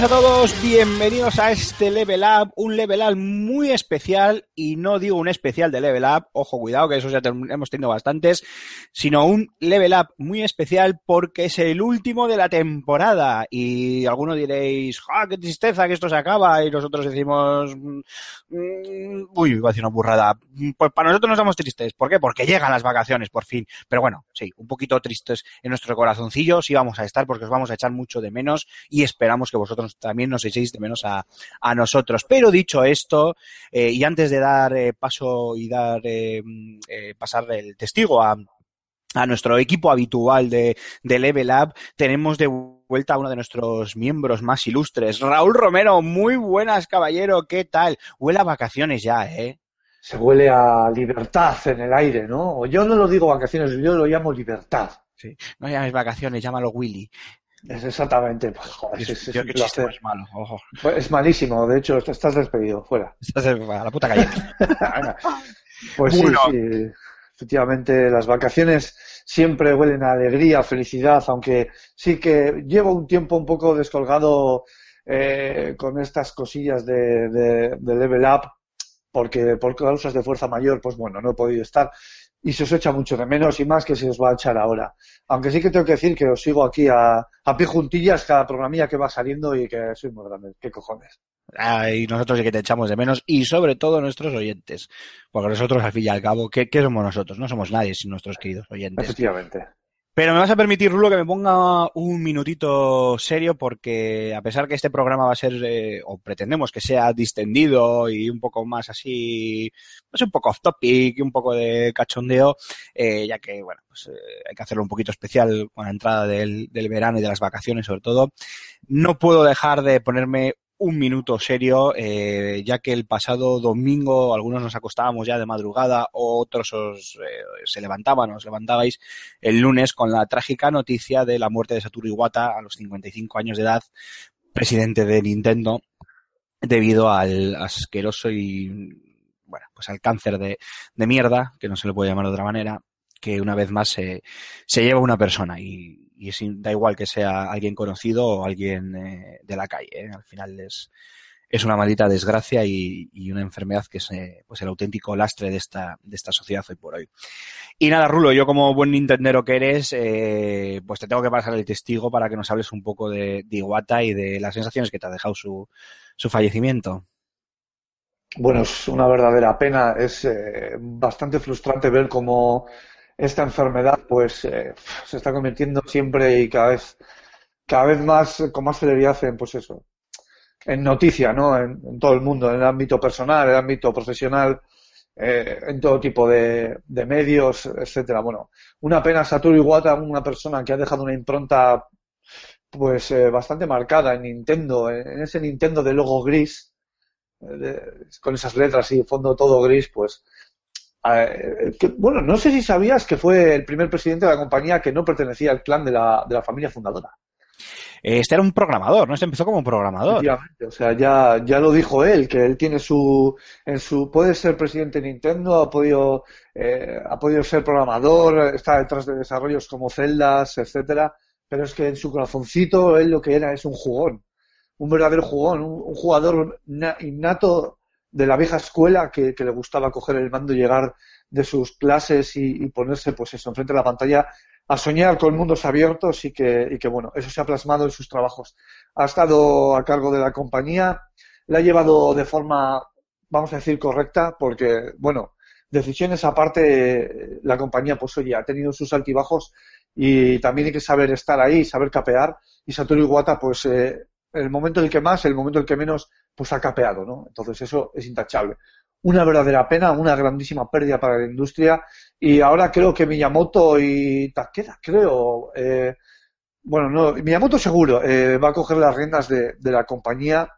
Buenas a todos, bienvenidos a este Level Up, un Level Up muy especial, y no digo un especial de Level Up, ojo, cuidado, que eso ya hemos tenido bastantes, sino un Level Up muy especial porque es el último de la temporada, y algunos diréis, ¡ah, qué tristeza que esto se acaba! Y nosotros decimos, mm, mm, uy, iba a decir una burrada, pues para nosotros nos damos tristes, ¿por qué? Porque llegan las vacaciones, por fin, pero bueno, sí, un poquito tristes en nuestro corazoncillo, sí vamos a estar porque os vamos a echar mucho de menos, y esperamos que vosotros también nos echéis de menos a, a nosotros. Pero dicho esto, eh, y antes de dar eh, paso y dar eh, mm, pasar el testigo a, a nuestro equipo habitual de, de Level Up, tenemos de vuelta a uno de nuestros miembros más ilustres, Raúl Romero. Muy buenas, caballero, ¿qué tal? Huele a vacaciones ya, ¿eh? Se huele a libertad en el aire, ¿no? Yo no lo digo vacaciones, yo lo llamo libertad. No llames vacaciones, llámalo Willy. Es exactamente, pues, joder, es, es Yo, un qué chiste placer. más malo, ojo. Pues es malísimo, de hecho, est- estás despedido, fuera. Estás a la puta calle. Pues sí, Bueno. sí, efectivamente, las vacaciones siempre huelen a alegría, felicidad, aunque sí que llevo un tiempo un poco descolgado eh, con estas cosillas de, de, de level up, porque por causas de fuerza mayor, pues bueno, no he podido estar. Y se os echa mucho de menos y más que se os va a echar ahora. Aunque sí que tengo que decir que os sigo aquí a, a pie juntillas cada programilla que va saliendo y que soy muy grande. ¿Qué cojones? Ah, y nosotros sí que te echamos de menos, y sobre todo nuestros oyentes. Porque nosotros, al fin y al cabo, ¿qué, qué somos nosotros? No somos nadie sin nuestros queridos oyentes. Efectivamente. Pero me vas a permitir, Rulo, que me ponga un minutito serio, porque a pesar que este programa va a ser, eh, o pretendemos que sea distendido y un poco más así, pues un poco off topic un poco de cachondeo, eh, ya que, bueno, pues eh, hay que hacerlo un poquito especial con la entrada del verano y de las vacaciones, sobre todo. No puedo dejar de ponerme un minuto serio, eh, ya que el pasado domingo algunos nos acostábamos ya de madrugada, otros os, eh, se levantaban, os levantabais el lunes con la trágica noticia de la muerte de Satoru Iwata a los 55 años de edad, presidente de Nintendo, debido al asqueroso y, bueno, pues al cáncer de, de mierda, que no se le puede llamar de otra manera, que una vez más se, se lleva una persona. Y, y da igual que sea alguien conocido o alguien eh, de la calle, ¿eh? al final es, es una maldita desgracia y, una enfermedad que es eh, pues el auténtico lastre de esta, de esta sociedad hoy por hoy. Y nada, Rulo, yo como buen nintendero que eres, pues te tengo que pasar el testigo para que nos hables un poco de, de Iwata y de las sensaciones que te ha dejado su, su fallecimiento. Bueno, es una verdadera pena. Es bastante frustrante ver cómo esta enfermedad pues eh, se está convirtiendo siempre y cada vez, cada vez más con más celeridad en pues eso, en noticia, ¿no? En, todo el mundo, en el ámbito personal, en el ámbito profesional, eh, en todo tipo de, medios, etcétera. Bueno, una pena Satoru Iwata, una persona que ha dejado una impronta pues eh, bastante marcada en Nintendo, en, ese Nintendo de logo gris de- con esas letras y fondo todo gris, pues eh, que- bueno, no sé si sabías que fue el primer presidente de la compañía que no pertenecía al clan de la, de la familia fundadora. Este era un programador, ¿no? Este empezó como programador. Efectivamente, o sea, ya, ya lo dijo él, que él tiene su, en su, puede ser presidente de Nintendo, ha podido, eh, ha podido ser programador, está detrás de desarrollos como Zeldas, etcétera, pero es que en su corazoncito él lo que era es un jugón, un verdadero jugón, un, un jugador na- innato de la vieja escuela que, que le gustaba coger el mando y llegar de sus clases y, y ponerse, pues eso, enfrente de la pantalla a soñar con mundos abiertos y que, y que, bueno, eso se ha plasmado en sus trabajos. Ha estado a cargo de la compañía, la ha llevado de forma, vamos a decir, correcta, porque, bueno, decisiones aparte, la compañía, pues oye, ha tenido sus altibajos y también hay que saber estar ahí, saber capear. Y Satoru Iwata, pues, eh, el momento en el que más, el momento en el que menos, pues ha capeado, ¿no? Entonces eso es intachable. Una verdadera pena, una grandísima pérdida para la industria. Y ahora creo que Miyamoto y Takeda, creo, eh, bueno, no, Miyamoto seguro, eh, va a coger las riendas de, de la compañía.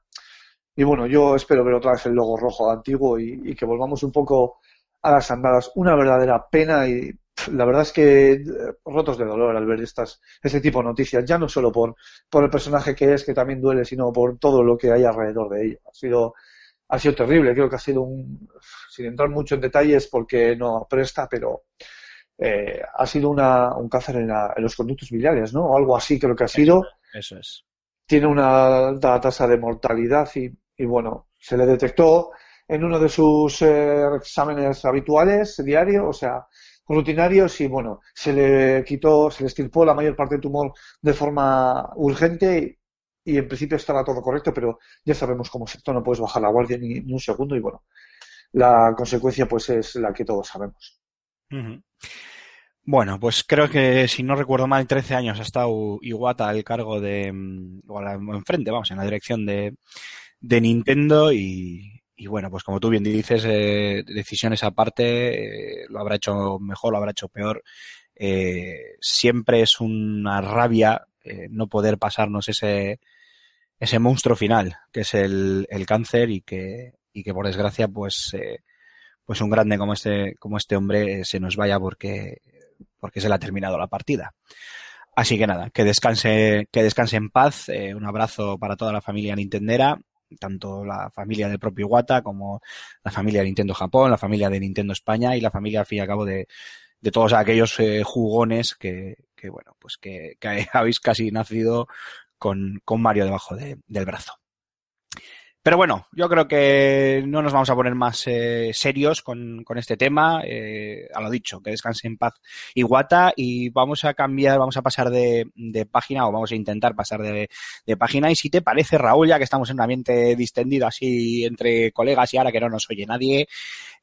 Y bueno, yo espero ver otra vez el logo rojo antiguo y, que volvamos un poco a las andadas. Una verdadera pena y la verdad es que eh, rotos de dolor al ver estas, este tipo de noticias, ya no solo por, por el personaje que es, que también duele, sino por todo lo que hay alrededor de ello. Ha sido, ha sido terrible, creo que ha sido un, sin entrar mucho en detalles porque no presta, pero eh, ha sido una, un cáncer en, la- en los conductos biliares, ¿no? O algo así creo que ha sido Eso es. tiene una alta tasa de mortalidad y, y, bueno, se le detectó en uno de sus eh, exámenes habituales diarios, o sea, rutinarios y bueno, se le quitó, se le extirpó la mayor parte del tumor de forma urgente y, en principio estaba todo correcto, pero ya sabemos cómo es esto, no puedes bajar la guardia ni, un segundo y bueno, la consecuencia pues es la que todos sabemos. Bueno, pues creo que si no recuerdo mal, 13 años ha estado Iwata al cargo de, mm, o enfrente, vamos, en la dirección de, de Nintendo y, y bueno, pues como tú bien dices, eh, decisiones aparte, eh, lo habrá hecho mejor, lo habrá hecho peor. Eh, siempre es una rabia no poder pasarnos ese, ese monstruo final, que es el, el cáncer y que, y que por desgracia, pues, pues un grande como este, como este hombre se nos vaya porque, porque se le ha terminado la partida. Así que nada, que descanse, que descanse en paz. un abrazo para toda la familia nintendera, tanto la familia del propio Iwata como la familia de Nintendo Japón, la familia de Nintendo España y la familia, al fin y al cabo, de, de todos aquellos eh, jugones que, que, bueno, pues que, que habéis casi nacido con, con Mario debajo de- del brazo. Pero bueno, yo creo que no nos vamos a poner más eh, serios con, con este tema. Eh, a lo dicho, que descanse en paz Iwata y vamos a cambiar, vamos a pasar de, de página o vamos a intentar pasar de, de página. Y si te parece, Raúl, ya que estamos en un ambiente distendido así entre colegas y ahora que no nos oye nadie,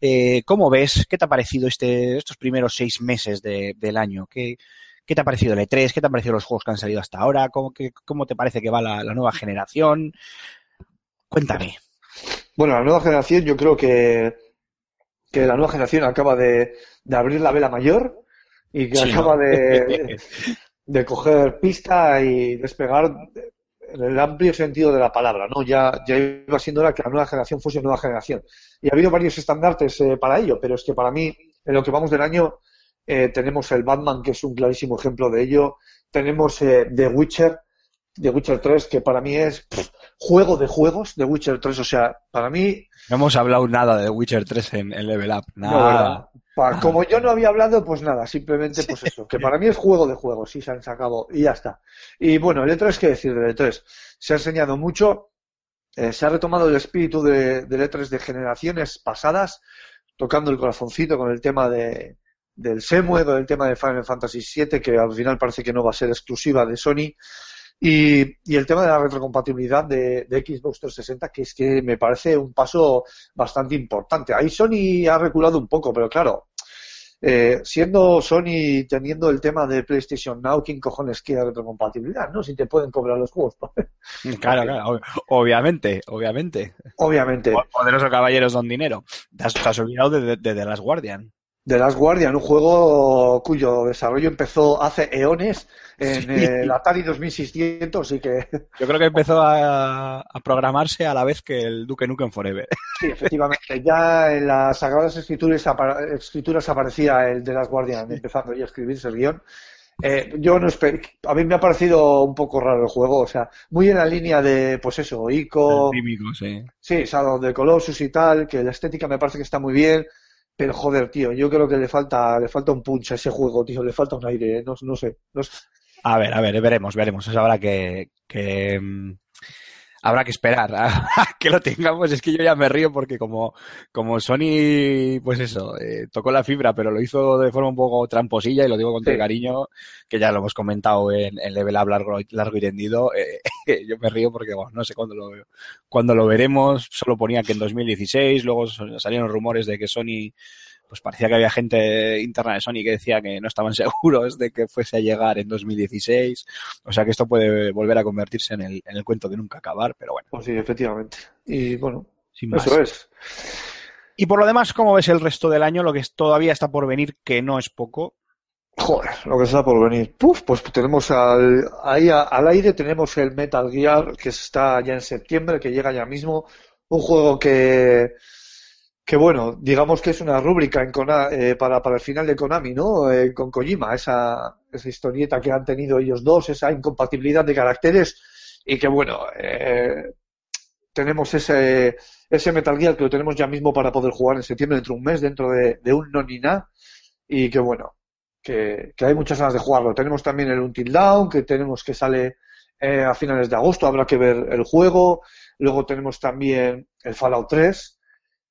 eh, ¿cómo ves? ¿Qué te ha parecido este, estos primeros seis meses de- del año? ¿Qué, ¿Qué te ha parecido el E3? ¿Qué te han parecido los juegos que han salido hasta ahora? ¿Cómo, que, cómo te parece que va la nueva generación? Cuéntame. Bueno, la nueva generación, yo creo que, que la nueva generación acaba de, de abrir la vela mayor y que Sí, acaba ¿no? de, de coger pista y despegar en el amplio sentido de la palabra, ¿no? Ya, ya iba siendo hora que la nueva generación fuese nueva generación. Y ha habido varios estandartes eh, para ello, pero es que para mí, en lo que vamos del año, eh, tenemos el Batman, que es un clarísimo ejemplo de ello. Tenemos eh, The Witcher, The Witcher 3, que para mí es pff, juego de juegos, The Witcher 3. O sea, para mí, No hemos hablado nada de Witcher 3 en, en Level Up. no, Nada. ¿verdad? Pa- como yo no había hablado, pues nada, simplemente pues eso, que para mí es juego de juegos, sí se han sacado y ya está. Y bueno, el E3, ¿qué decir del E3? Se ha enseñado mucho, eh, se ha retomado el espíritu de, del E3 de generaciones pasadas, tocando el corazoncito con el tema de, del Semue, con el tema de Final Fantasy VII, que al final parece que no va a ser exclusiva de Sony. Y, y el tema de la retrocompatibilidad de, de Xbox 360, que es que me parece un paso bastante importante. Ahí Sony ha reculado un poco, pero claro, eh, siendo Sony teniendo el tema de PlayStation Now, ¿quién cojones quiere retrocompatibilidad? ¿No? Si te pueden cobrar los juegos. Claro, claro, ob- obviamente, obviamente. Obviamente. Poderosos caballeros don dinero. Te has, te has olvidado de, de, de The Last Guardian. The Last Guardian, un juego cuyo desarrollo empezó hace eones en Sí. el Atari 2600 y que Yo creo que empezó a, a programarse a la vez que el Duke Nukem Forever. Sí, efectivamente. Ya en las Sagradas Escrituras, apa- escrituras aparecía el de las Guardian empezando ya a escribirse el guion. Eh, yo no A mí me ha parecido un poco raro el juego, o sea, muy en la línea de, pues eso, Ico, típico, sí. sí, Shadow of the Colossus y tal, que la estética me parece que está muy bien, pero joder, tío, yo creo que le falta, le falta un punch a ese juego, tío, le falta un aire, no, no sé, no. A ver, a ver, veremos, veremos. Eso habrá que, que mm, habrá que esperar a, que lo tengamos. Es que yo ya me río porque como, como Sony, pues eso, eh, tocó la fibra, pero lo hizo de forma un poco tramposilla y lo digo con todo Sí. cariño, que ya lo hemos comentado en, en Level Up largo, largo y tendido. eh, yo me río porque, bueno, no sé cuándo lo, cuándo lo veremos. Solo ponía que en 2016, luego salieron rumores de que Sony pues parecía que había gente interna de Sony que decía que no estaban seguros de que fuese a llegar en 2016. O sea que esto puede volver a convertirse en el, en el cuento de nunca acabar, pero bueno, Pues sí, efectivamente. Y bueno, sin más. eso es. Y por lo demás, ¿cómo ves el resto del año? Lo que es- todavía está por venir, que no es poco. Joder, lo que está por venir. Puf, pues tenemos al, ahí a- al aire tenemos el Metal Gear que está ya en septiembre, que llega ya mismo. Un juego que, que bueno, digamos que es una rúbrica en Kona- eh, para, para el final de Konami, ¿no? Eh, con Kojima, esa, esa historieta que han tenido ellos dos, esa incompatibilidad de caracteres y que bueno, eh, tenemos ese, ese Metal Gear que lo tenemos ya mismo para poder jugar en septiembre, dentro de un mes, dentro de, un no ni na, y que bueno, que, que hay muchas ganas de jugarlo. Tenemos también el Until Dawn, que tenemos que sale eh, a finales de agosto, habrá que ver el juego. Luego tenemos también el Fallout 3,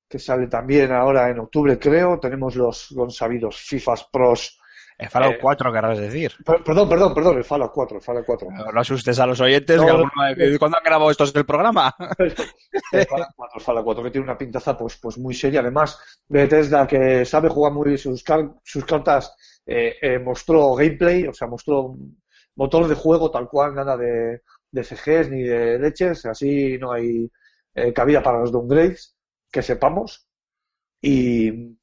que sale también ahora en octubre, creo. Tenemos los, los sabidos FIFAs Pros. El Fallout Eh, 4, querrás decir. Per- Perdón, perdón, perdón, el Fallout 4, el Fallout 4. No, no asustes a los oyentes, No, que no. alguno va a decir, ¿cuándo han grabado estos del programa? El Fallout 4, el Fallout 4, que tiene una pintaza pues, pues muy seria. Además, Bethesda, que sabe jugar muy bien sus, car- sus cartas, eh, eh, mostró gameplay, o sea, mostró un motor de juego tal cual, nada de, de CGs ni de leches, así no hay eh, cabida para los downgrades, que sepamos. Y,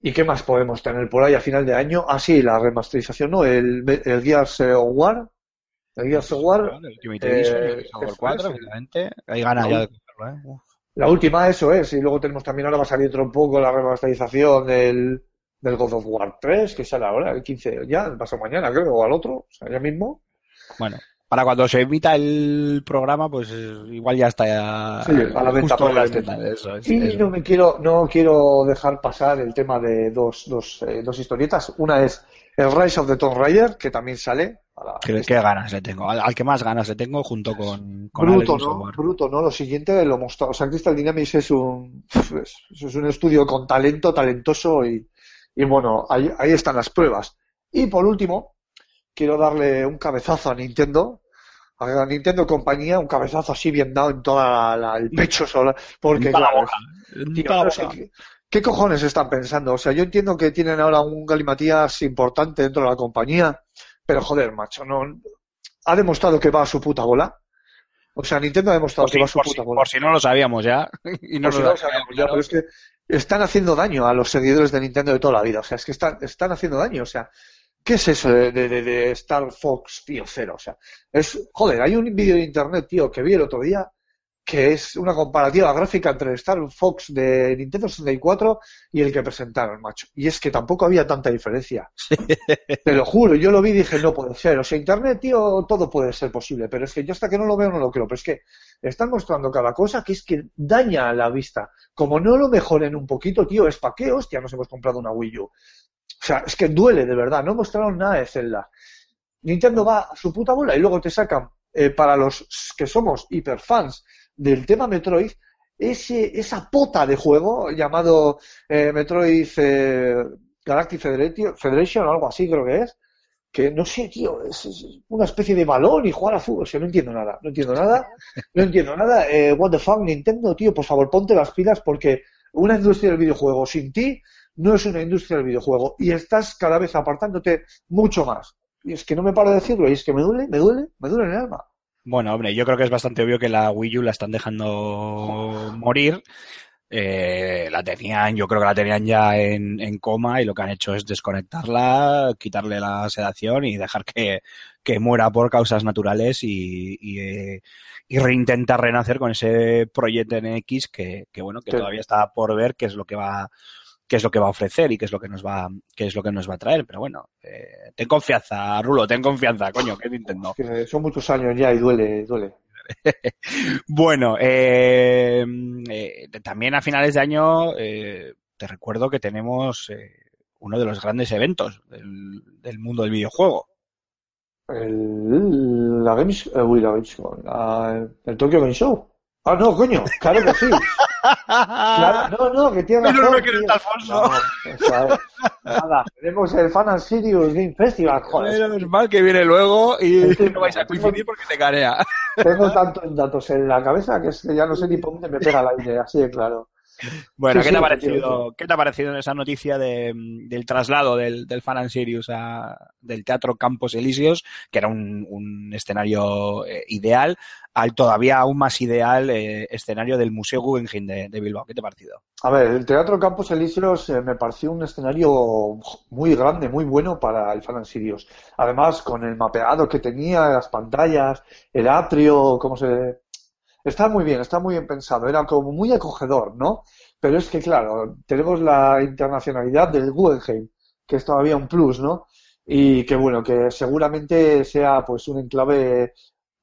¿y qué más podemos tener por ahí a final de año? Ah, sí, la remasterización, ¿no? El, el Gears of War. El Gears of War. El Ultimate Edition, Eh, el Fallout eso 4, es. efectivamente. Hay ganas ya de cogerlo, ¿eh? Uf. La última, eso es, y luego tenemos también, ahora va a salir un poco la remasterización del, del God of War 3, que sale ahora, el 15, ya, el paso mañana, creo, o al otro, o sea, ya mismo. Bueno, para cuando se emita el programa, pues igual ya está ya Sí, a la venta en las es, Y eso. no me quiero, no quiero dejar pasar el tema de dos, dos, eh, dos historietas. Una es el Rise of the Tomb Raider, que también sale. Para ¿Qué, qué ganas le tengo? Al, al que más ganas le tengo junto con, con Bruto, Alex ¿no? Software. Bruto, ¿no? Lo siguiente lo mostró. O sea, Crystal Dynamics es un, es, es un estudio con talento, talentoso y, y bueno, ahí, ahí están las pruebas. Y por último, quiero darle un cabezazo a Nintendo, a Nintendo compañía, un cabezazo así bien dado en toda la- el pecho sola, porque claro, Tío, no sé. ¿qué, qué cojones están pensando? O sea, yo entiendo que tienen ahora un galimatías importante dentro de la compañía, pero joder, macho, no ha demostrado que va a su puta bola. O sea, Nintendo ha demostrado Por que si, va a su por si- puta bola. por si no lo sabíamos ya. Y no Por si lo no lo sabíamos ya, pero es que están haciendo daño a los seguidores de Nintendo de toda la vida. O sea, es que están, están haciendo daño. O sea, ¿qué es eso de, de, de- Star Fox, tío, cero? O sea, es, joder, hay un vídeo de internet, tío, que vi el otro día, que es una comparativa gráfica entre el Star Fox de Nintendo 64 y el que presentaron, macho. Y es que tampoco había tanta diferencia. Te lo juro, yo lo vi y dije, no puede ser. O sea, internet, tío, todo puede ser posible, pero es que yo hasta que no lo veo no lo creo. Pero es que están mostrando cada cosa que es que daña a la vista. Como no lo mejoren un poquito, tío, es pa' qué hostia nos hemos comprado una Wii U. O sea, es que duele de verdad, no mostraron nada de Zelda. Nintendo va a su puta bola y luego te sacan, eh, para los que somos hiperfans del tema Metroid, ese, esa pota de juego llamado eh, Metroid eh, Galactic Federation, o algo así creo que es, que no sé, tío, es, es una especie de balón y jugar a fútbol, o sea, no entiendo nada, no entiendo nada, no entiendo nada, eh, what the fuck, Nintendo, tío, por favor, ponte las pilas porque una industria del videojuego sin ti no es una industria del videojuego y estás cada vez apartándote mucho más. Y es que no me paro de decirlo y es que me duele, me duele, me duele en el alma. Bueno, hombre, yo creo que es bastante obvio que la Wii U la están dejando morir. Eh, la tenían, yo creo que la tenían ya en, en coma y lo que han hecho es desconectarla, quitarle la sedación y dejar que, que muera por causas naturales y, y, eh, y reintentar renacer con ese proyecto NX que, que bueno, que Sí. todavía está por ver qué es lo que va, qué es lo que va a ofrecer y qué es lo que nos va, qué es lo que nos va a traer. Pero bueno, eh, ten confianza, Rulo, ten confianza, coño, que es Nintendo. Que son muchos años ya y duele, duele. Bueno, eh, eh, también a finales de año eh, te recuerdo que tenemos eh, uno de los grandes eventos del, del mundo del videojuego. El, la Games, uy, la Games, la- el Tokyo Game Show. Ah, no, coño, claro que sí. Claro, no, no, que tiene razón. que no está Alfonso. No, eso es. Nada, tenemos el Fan and Serious Game Festival, joder. Menos mal que viene luego y no vais a coincidir porque te carea. Tengo tantos datos en la cabeza que es que ya no sé ni por dónde me pega el aire, así de claro. Bueno, Sí, ¿qué, sí, te ha parecido, ¿qué te ha parecido esa noticia de, del traslado del, del Fan and Sirius a, del Teatro Campos Elíseos, que era un, un escenario eh, ideal, al todavía aún más ideal eh, escenario del Museo Guggenheim de, de Bilbao? ¿Qué te ha parecido? A ver, el Teatro Campos Elíseos eh, me pareció un escenario muy grande, muy bueno para el Fan and Sirius. Además, con el mapeado que tenía, las pantallas, el atrio, cómo se... Está muy bien, está muy bien pensado. Era como muy acogedor, ¿no? Pero es que, claro, tenemos la internacionalidad del Guggenheim, que es todavía un plus, ¿no? Y que, bueno, que seguramente sea pues un enclave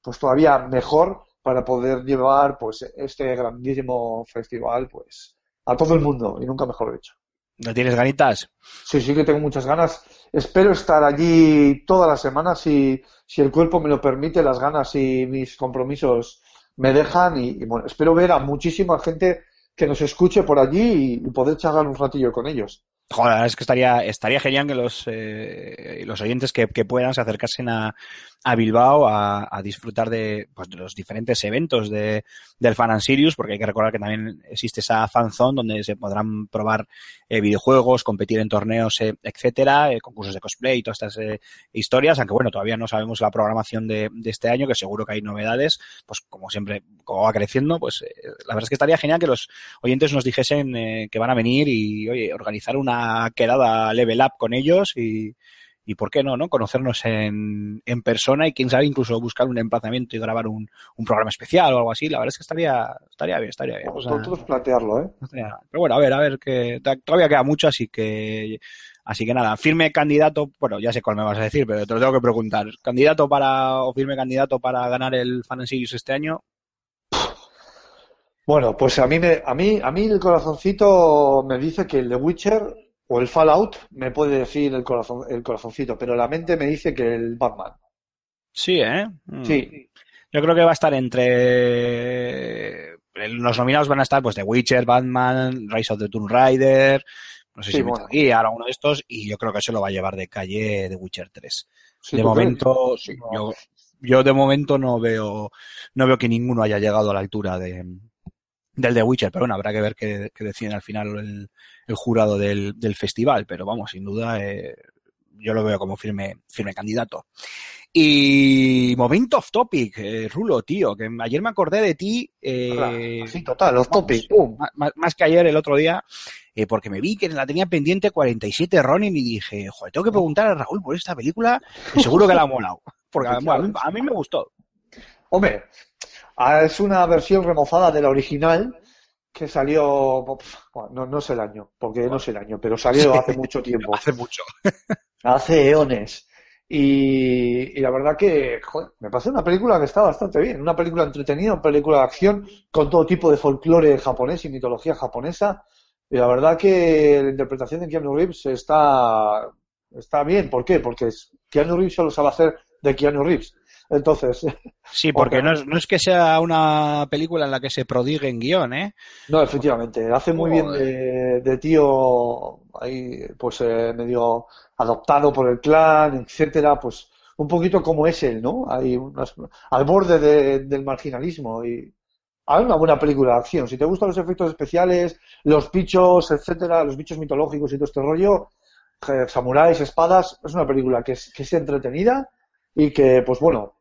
pues todavía mejor para poder llevar pues este grandísimo festival pues a todo el mundo y nunca mejor dicho. ¿No tienes ganitas? Sí, sí que tengo muchas ganas. Espero estar allí toda la semana si, si el cuerpo me lo permite, las ganas y mis compromisos me dejan y, bueno, espero ver a muchísima gente que nos escuche por allí y, y poder charlar un ratillo con ellos. Joder, es que estaría, estaría genial que los, eh, los oyentes que, que puedan se acercasen a, a Bilbao a, a disfrutar de, pues, de los diferentes eventos de, del Fan and Sirius, porque hay que recordar que también existe esa fanzone donde se podrán probar eh, videojuegos, competir en torneos, eh, etcétera, eh, concursos de cosplay y todas estas eh, historias, aunque bueno, todavía no sabemos la programación de, de, este año, que seguro que hay novedades, pues como siempre, como va creciendo, pues la verdad es que estaría genial que los oyentes nos dijesen que van a venir y, oye, organizar una quedada level up con ellos y, y por qué no, ¿no? Conocernos en, en persona y quién sabe incluso buscar un emplazamiento y grabar un, un programa especial o algo así. La verdad es que estaría, estaría bien, estaría bien. O sea, Nosotros plantearlo, ¿eh? estaría- pero bueno, a ver, a ver, que todavía queda mucho, así que, así que nada, firme candidato, bueno, ya sé cuál me vas a decir, pero te lo tengo que preguntar. ¿Candidato para, o firme candidato para ganar el Fan este año? Bueno, pues a mí, me, a mí, a mí el corazoncito me dice que el The Witcher o el Fallout me puede decir el corazón, el corazoncito, pero la mente me dice que el Batman. Sí, ¿eh? Mm. Sí, Yo creo que va a estar entre. Los nominados van a estar, pues, The Witcher, Batman, Rise of the Tomb Raider, no sé Sí, si bueno. Metal Gear, alguno de estos, y yo creo que se lo va a llevar de calle The Witcher 3. sí, de momento, sí, No. yo, yo de momento no veo, no veo que ninguno haya llegado a la altura de, del The Witcher, pero bueno, habrá que ver qué, qué deciden al final el, el jurado del, del festival, pero vamos, sin duda, eh, yo lo veo como firme, firme candidato. Y momento off topic, eh, Rulo, tío, que ayer me acordé de ti, eh, Sí, total, off vamos, topic, ma- más que ayer el otro día, eh, porque me vi que la tenía pendiente 47 Ronin y dije, joder, tengo que preguntar a Raúl por esta película seguro que la ha molado. Porque a, mí, a mí me gustó. Hombre, es una versión remozada de la original que salió, bueno, no, no sé el año, porque no sé el año, pero salió hace mucho tiempo, Hace mucho. hace eones. Y, y la verdad que joder, me parece una película que está bastante bien, una película entretenida, una película de acción con todo tipo de folclore japonés y mitología japonesa. Y la verdad que la interpretación de Keanu Reeves está, está bien. ¿Por qué? Porque Keanu Reeves solo sabe hacer de Keanu Reeves. Entonces, Sí, porque no es, no es que sea una película en la que se prodigue en guion, ¿eh? No, efectivamente, hace muy bien de, de tío ahí, pues eh, medio adoptado por el clan, etcétera, pues un poquito como es él, ¿no? Hay unas- al borde de- del marginalismo y hay una buena película de acción. Si te gustan los efectos especiales, los bichos, etcétera, los bichos mitológicos y todo este rollo, eh, samuráis, espadas, es una película que es, que es entretenida y que, pues bueno,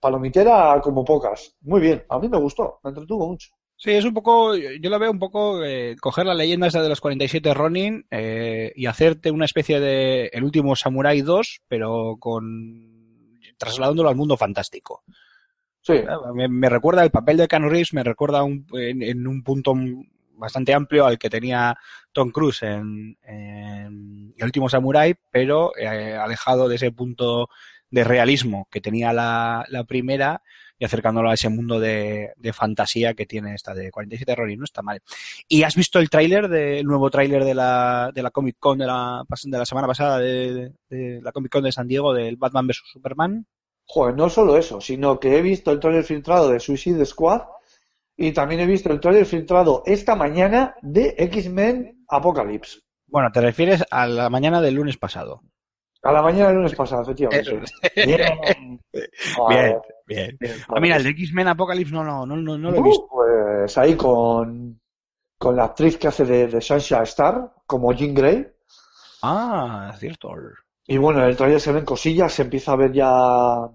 palomitera como pocas. Muy bien, a mí me gustó, me entretuvo mucho. Sí, es un poco, yo lo veo un poco eh, coger la leyenda esa de los 47 Ronin eh, y hacerte una especie de El último Samurai 2, pero con trasladándolo al mundo fantástico. Sí. Me, me recuerda el papel de Keanu Reeves, me recuerda un- en, en un punto bastante amplio al que tenía Tom Cruise en, en El último Samurai, pero eh, alejado de ese punto de realismo que tenía la, la primera y acercándolo a ese mundo de, de fantasía que tiene esta de 47 Ronin, no está mal. ¿Y has visto el tráiler, el nuevo tráiler de la, de la Comic Con de la, de la semana pasada, de, de la Comic Con de San Diego, del Batman vs. Superman? Joder, no solo eso, sino que he visto el trailer filtrado de Suicide Squad y también he visto el trailer filtrado esta mañana de X-Men Apocalypse. Bueno, te refieres a la mañana del lunes pasado. A la mañana del lunes pasado, efectivamente. Bien. Bien. Ah, mira, el de X-Men Apocalypse no, no, no, no, no lo he Uh, visto. Pues ahí con, con la actriz que hace de, de Star, como Jean Grey. Ah, cierto. Y bueno, en el trailer se ven cosillas, se empieza a ver ya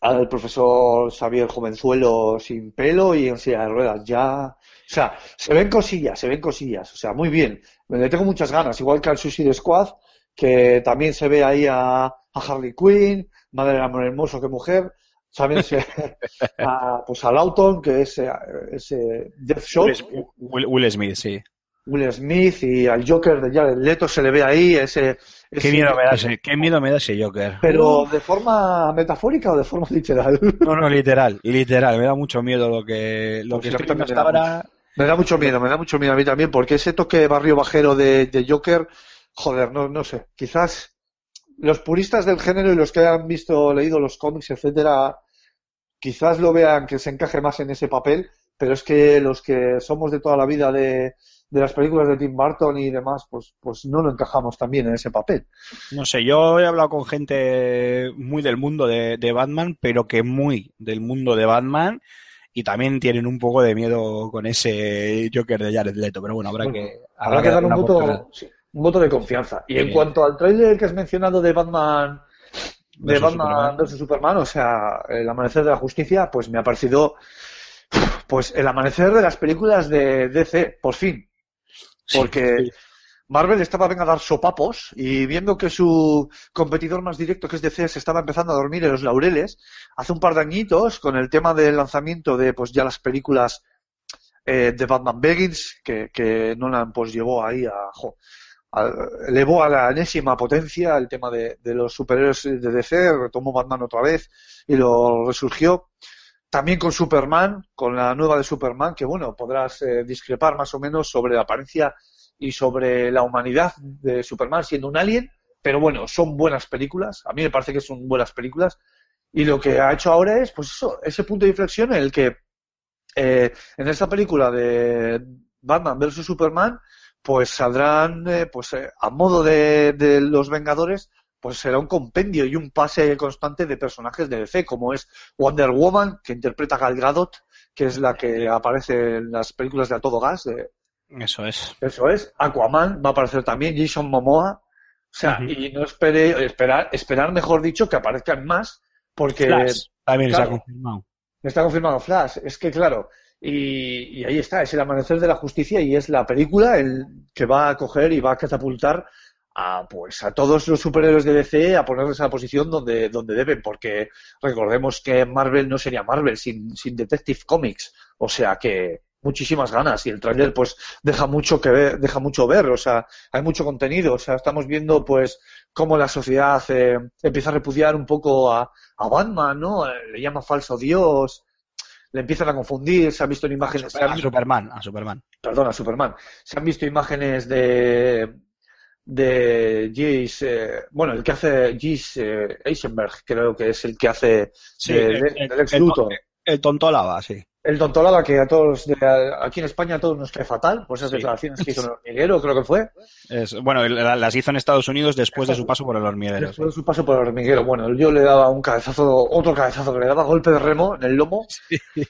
al profesor Xavier Jovenzuelo sin pelo y en silla de ruedas. Ya, o sea, se ven cosillas, se ven cosillas. O sea, muy bien. Le tengo muchas ganas, igual que al Suicide Squad, que también se ve ahí a, a Harley Quinn, madre del amor hermoso que mujer. También se a, pues a Lawton, que es, eh, es eh, Deathshot, Will, Smith- Will- Will Smith, sí. Will Smith y al Joker de Jared Leto se le ve ahí ese, Qué ese- miedo me da ese, qué miedo me da ese Joker. pero de forma metafórica o de forma literal. No, no, literal, literal. Me da mucho miedo lo que, lo Pues que estoy hasta ahora. Me da mucho miedo, me da mucho miedo a mí también, porque ese toque barrio bajero de, de Joker, joder, no, no sé, quizás los puristas del género y los que han visto, leído los cómics, etcétera, quizás lo vean que se encaje más en ese papel, pero es que los que somos de toda la vida de, de las películas de Tim Burton y demás, pues, pues no lo encajamos también en ese papel. No sé, yo he hablado con gente muy del mundo de, de Batman, pero que muy del mundo de Batman. Y también tienen un poco de miedo con ese Joker de Jared Leto. Pero bueno, habrá Bueno, que. Habrá que dar un sí, un voto de confianza. Y en cuanto al tráiler que has mencionado de Batman, de Versus Batman Superman. versus Superman, o sea, el amanecer de la justicia, pues me ha parecido, pues el amanecer de las películas de DC, por fin. Porque Sí. Marvel estaba venga a dar sopapos y viendo que su competidor más directo, que es DC, se estaba empezando a dormir en los laureles, hace un par de añitos, con el tema del lanzamiento de pues ya las películas eh, de Batman Begins, que, que Nolan pues llevó ahí a, jo, a- elevó a la enésima potencia el tema de, de los superhéroes de DC, retomó Batman otra vez y lo resurgió. También con Superman, con la nueva de Superman, que bueno, podrás eh, discrepar más o menos sobre la apariencia y sobre la humanidad de Superman siendo un alien, pero bueno, son buenas películas, a mí me parece que son buenas películas, y lo que ha hecho ahora es, pues eso, ese punto de inflexión en el que eh, en esta película de Batman vs Superman, pues saldrán, eh, pues eh, a modo de, de los Vengadores, pues será un compendio y un pase constante de personajes de DC, como es Wonder Woman, que interpreta Gal Gadot, que es la que aparece en las películas de A Todo Gas, de, Eso es. eso es. Aquaman va a aparecer también, Jason Momoa. O sea, y no espere, esperar, esperar, mejor dicho, que aparezcan más, porque Flash también claro. confirmado. está confirmado Flash. Es que, claro, y, y ahí está, es el amanecer de la justicia y es la película el que va a coger y va a catapultar a, pues, a todos los superhéroes de DC a ponerles a la posición donde, donde deben, porque recordemos que Marvel no sería Marvel sin, sin Detective Comics. O sea que muchísimas ganas y el tráiler pues deja mucho que ver, deja mucho ver, o sea, hay mucho contenido, o sea, estamos viendo pues cómo la sociedad eh, empieza a repudiar un poco a, a Batman, ¿no? Le llama falso Dios, le empiezan a confundir, se han visto en imágenes, han A Superman, a Superman. perdón, a Superman. Se han visto imágenes de de Jace, eh, bueno, el que hace Jace eh, Eisenberg, creo que es el que hace Sí, de- el- de- el- del ex el- Luthor. El tontolaba, sí. El tontolaba que a todos, de- aquí en España a todos nos cae fatal, por esas Sí. declaraciones que hizo en el hormiguero, creo que fue. Es, bueno, las hizo en Estados Unidos después de su paso por el hormiguero. Después de su paso por el hormiguero, bueno, yo le daba un cabezazo, otro cabezazo que le daba golpe de remo en el lomo.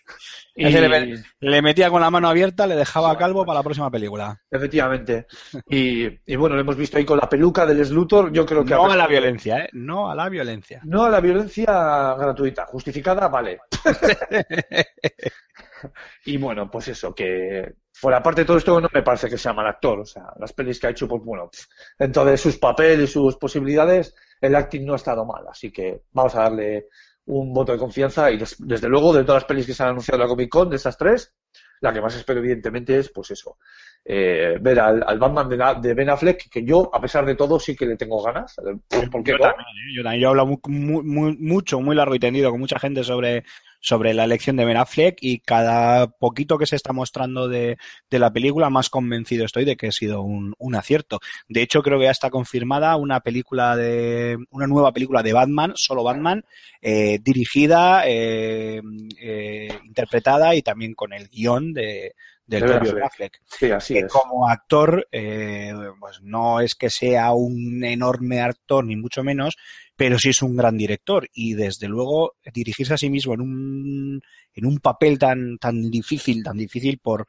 Y, le, le metía con la mano abierta, le dejaba calvo para la próxima película. efectivamente. Y, y bueno, lo hemos visto ahí con la peluca del Slutor, yo creo que... No a la violencia, ¿eh? No a la violencia. No a la violencia gratuita, justificada, vale. y bueno, pues eso, que fuera parte de todo esto no me parece que sea mal actor, o sea, las pelis que ha hecho, pues bueno, pf, dentro de sus papeles y sus posibilidades, el acting no ha estado mal, así que vamos a darle un voto de confianza y des- desde luego de todas las pelis que se han anunciado en la Comic Con, de esas tres, la que más espero evidentemente es, pues eso, eh, ver al, al Batman de, la- de Ben Affleck, que yo, a pesar de todo, sí que le tengo ganas, eh, ¿por qué yo no? también, ¿eh? yo también. Yo he hablado mu- mu- mu- mucho, muy largo y tendido con mucha gente sobre, sobre la elección de Ben Affleck y cada poquito que se está mostrando de, de la película, más convencido estoy de que ha sido un, un acierto. De hecho, creo que ya está confirmada una película de, una nueva película de Batman, solo Batman, eh, dirigida, eh, eh, interpretada y también con el guion de, del De propio. Affleck Sí, así que es. como actor, eh, pues no es que sea un enorme actor, ni mucho menos, pero sí es un gran director. Y desde luego, dirigirse a sí mismo en un, en un papel tan, tan difícil, tan difícil por,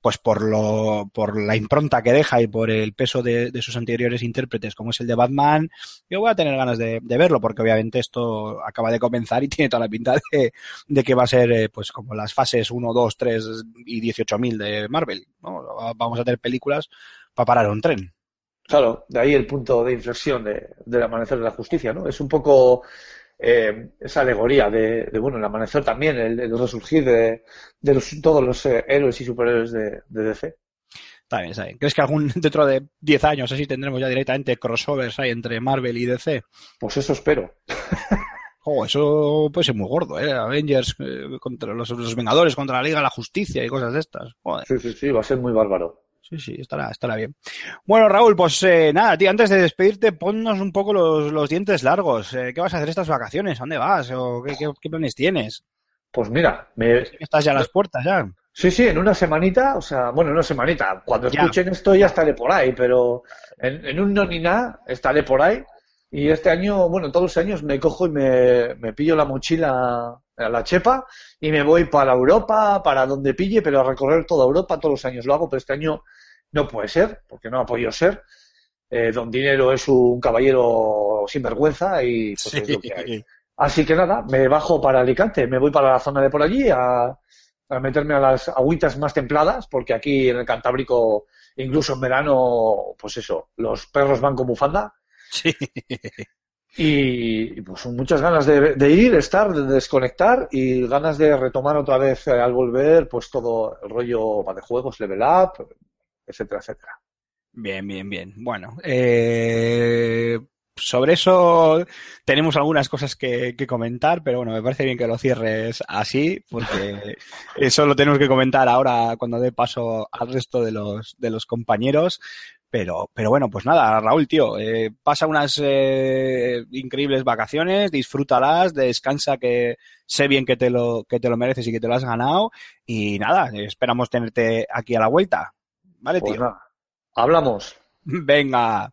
pues por lo, por la impronta que deja y por el peso de, de sus anteriores intérpretes, como es el de Batman, yo voy a tener ganas de, verlo, porque obviamente esto acaba de comenzar y tiene toda la pinta de, de que va a ser, eh, pues como las fases 1, 2, 3 y 18.000 de Marvel, ¿no? Vamos a tener películas para parar un tren. Claro, de ahí el punto de inflexión de, del amanecer de la justicia, ¿no? Es un poco eh, esa alegoría de, de, bueno, el amanecer también, el, el resurgir de, de los, todos los eh, héroes y superhéroes de, de DC. Está bien. ¿Crees que algún dentro de 10 años así tendremos ya directamente crossovers ahí entre Marvel y DC? Pues eso espero. Oh, eso puede ser muy gordo, ¿eh? Avengers eh, contra los, los, Vengadores contra la Liga de la Justicia y cosas de estas. Joder. Sí, sí, sí, va a ser muy bárbaro. Sí, sí, estará, estará bien. Bueno, Raúl, pues eh, nada, tío, antes de despedirte, ponnos un poco los, los dientes largos. Eh, ¿Qué vas a hacer estas vacaciones? ¿A dónde vas? ¿O qué, qué, qué planes tienes? Pues mira, me... Estás ya a las puertas, ya. Sí, sí, en una semanita, o sea, bueno, en una semanita. Cuando Ya. escuchen esto ya estaré por ahí, pero en, en un no ni nada estaré por ahí. Y este año, bueno, todos los años me cojo y me, me pillo la mochila a la chepa y me voy para Europa, para donde pille, pero a recorrer toda Europa, todos los años lo hago, pero este año no puede ser, porque no ha podido ser. Eh, don Dinero es un caballero sin vergüenza y pues es lo que hay. Así que nada, me bajo para Alicante, me voy para la zona de por allí a, a meterme a las agüitas más templadas, porque aquí en el Cantábrico, incluso en verano, pues eso, los perros van con bufanda. Sí. Y, y, pues muchas ganas de, de, ir, estar, de desconectar y ganas de retomar otra vez eh, al volver, pues todo el rollo de juegos, level up, etcétera, etcétera. Bien, bien, bien. Bueno, eh, sobre eso tenemos algunas cosas que, que, comentar, pero bueno, me parece bien que lo cierres así, porque eso lo tenemos que comentar ahora cuando dé paso al resto de los, de los compañeros. Pero, pero bueno, pues nada, Raúl, tío, eh, pasa unas eh, increíbles vacaciones, disfrútalas, descansa que sé bien que te lo, que te lo mereces y que te lo has ganado. Y nada, esperamos tenerte aquí a la vuelta. ¿Vale, pues tío? Nada. Hablamos. Venga.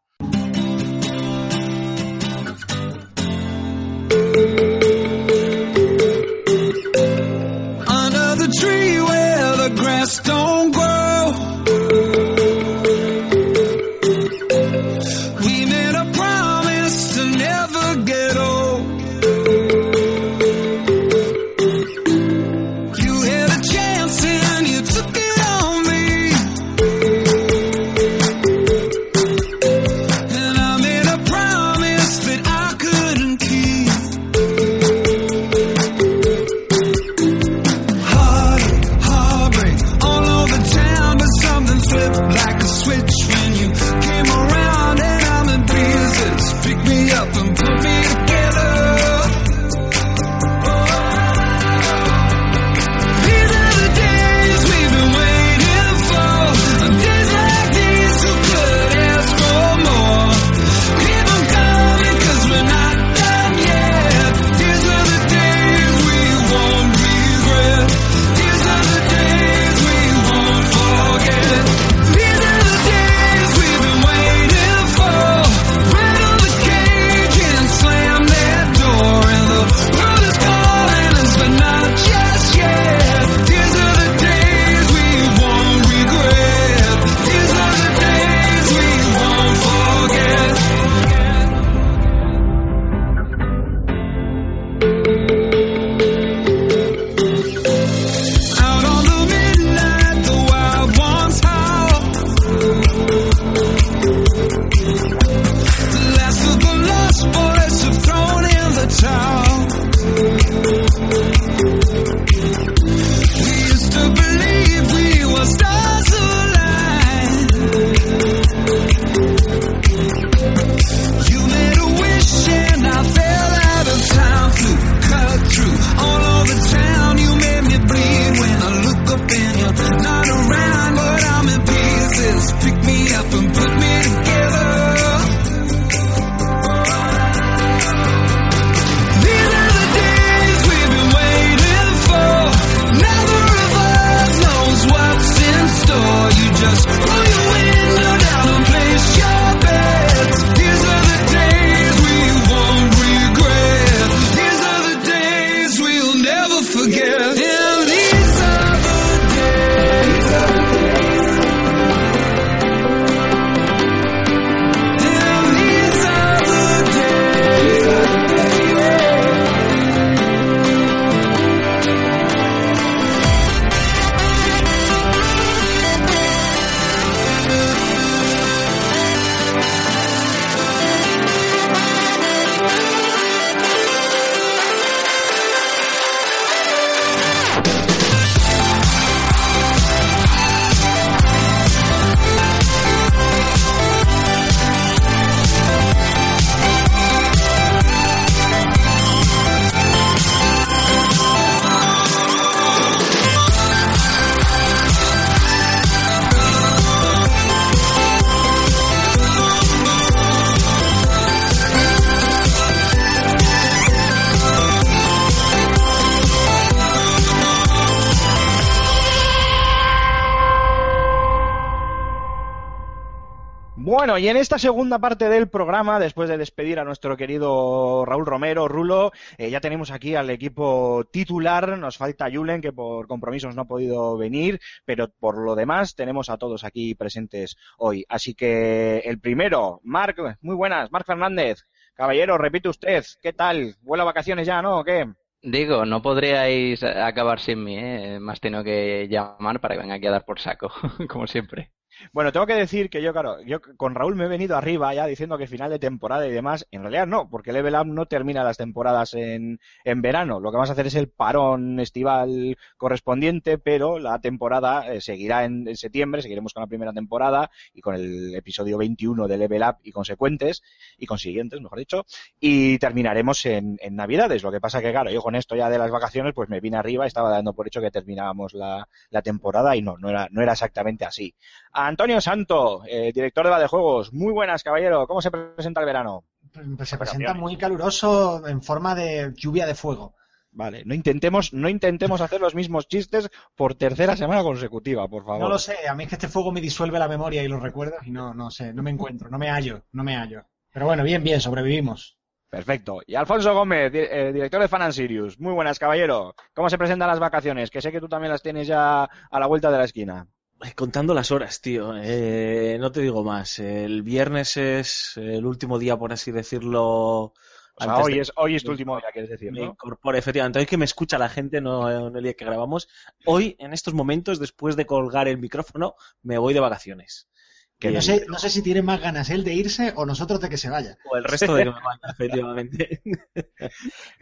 Y en esta segunda parte del programa, después de despedir a nuestro querido Raúl Romero, Rulo, eh, ya tenemos aquí al equipo titular. Nos falta Julen, que por compromisos no ha podido venir, pero por lo demás tenemos a todos aquí presentes hoy. Así que el primero, Marc, muy buenas, Marc Fernández. Caballero, repite usted, ¿qué tal? ¿Vuela vacaciones ya, no? ¿O qué? Digo, no podríais acabar sin mí, ¿eh? Me has tenido que llamar para que venga aquí a dar por saco, como siempre. Bueno, tengo que decir que yo, claro, yo con Raúl me he venido arriba ya diciendo que final de temporada y demás. En realidad no, porque Level Up no termina las temporadas en, en verano. Lo que vamos a hacer es el parón estival correspondiente, pero la temporada eh, seguirá en, en septiembre, seguiremos con la primera temporada y con el episodio 21 de Level Up y consecuentes, y consiguientes, mejor dicho, y terminaremos en, en Navidades. Lo que pasa que, claro, yo con esto ya de las vacaciones, pues me vine arriba, estaba dando por hecho que terminábamos la, la temporada y no, no era, no era exactamente así. Antonio Santo, eh, director de Va de Juegos. Muy buenas, caballero. ¿Cómo se presenta el verano? Pues se presenta muy caluroso en forma de lluvia de fuego. Vale, no intentemos, no intentemos hacer los mismos chistes por tercera semana consecutiva, por favor. No lo sé, a mí es que este fuego me disuelve la memoria y los recuerdos y no, no sé, no me encuentro, no me hallo, no me hallo. Pero bueno, bien, bien, sobrevivimos. Perfecto. Y Alfonso Gómez, di- eh, director de Fan and Sirius. Muy buenas, caballero. ¿Cómo se presentan las vacaciones? Que sé que tú también las tienes ya a la vuelta de la esquina. Contando las horas, tío. Eh, no te digo más. El viernes es el último día, por así decirlo. O sea, hoy de- es, hoy es tu último día, quieres decir, me ¿no? efectivamente. Hoy que me escucha la gente, no el día que grabamos. Hoy, en estos momentos, después de colgar el micrófono, me voy de vacaciones. Qué Y No sé, no sé si tiene más ganas él de irse o nosotros de que se vaya. O el resto de que me vaya, efectivamente.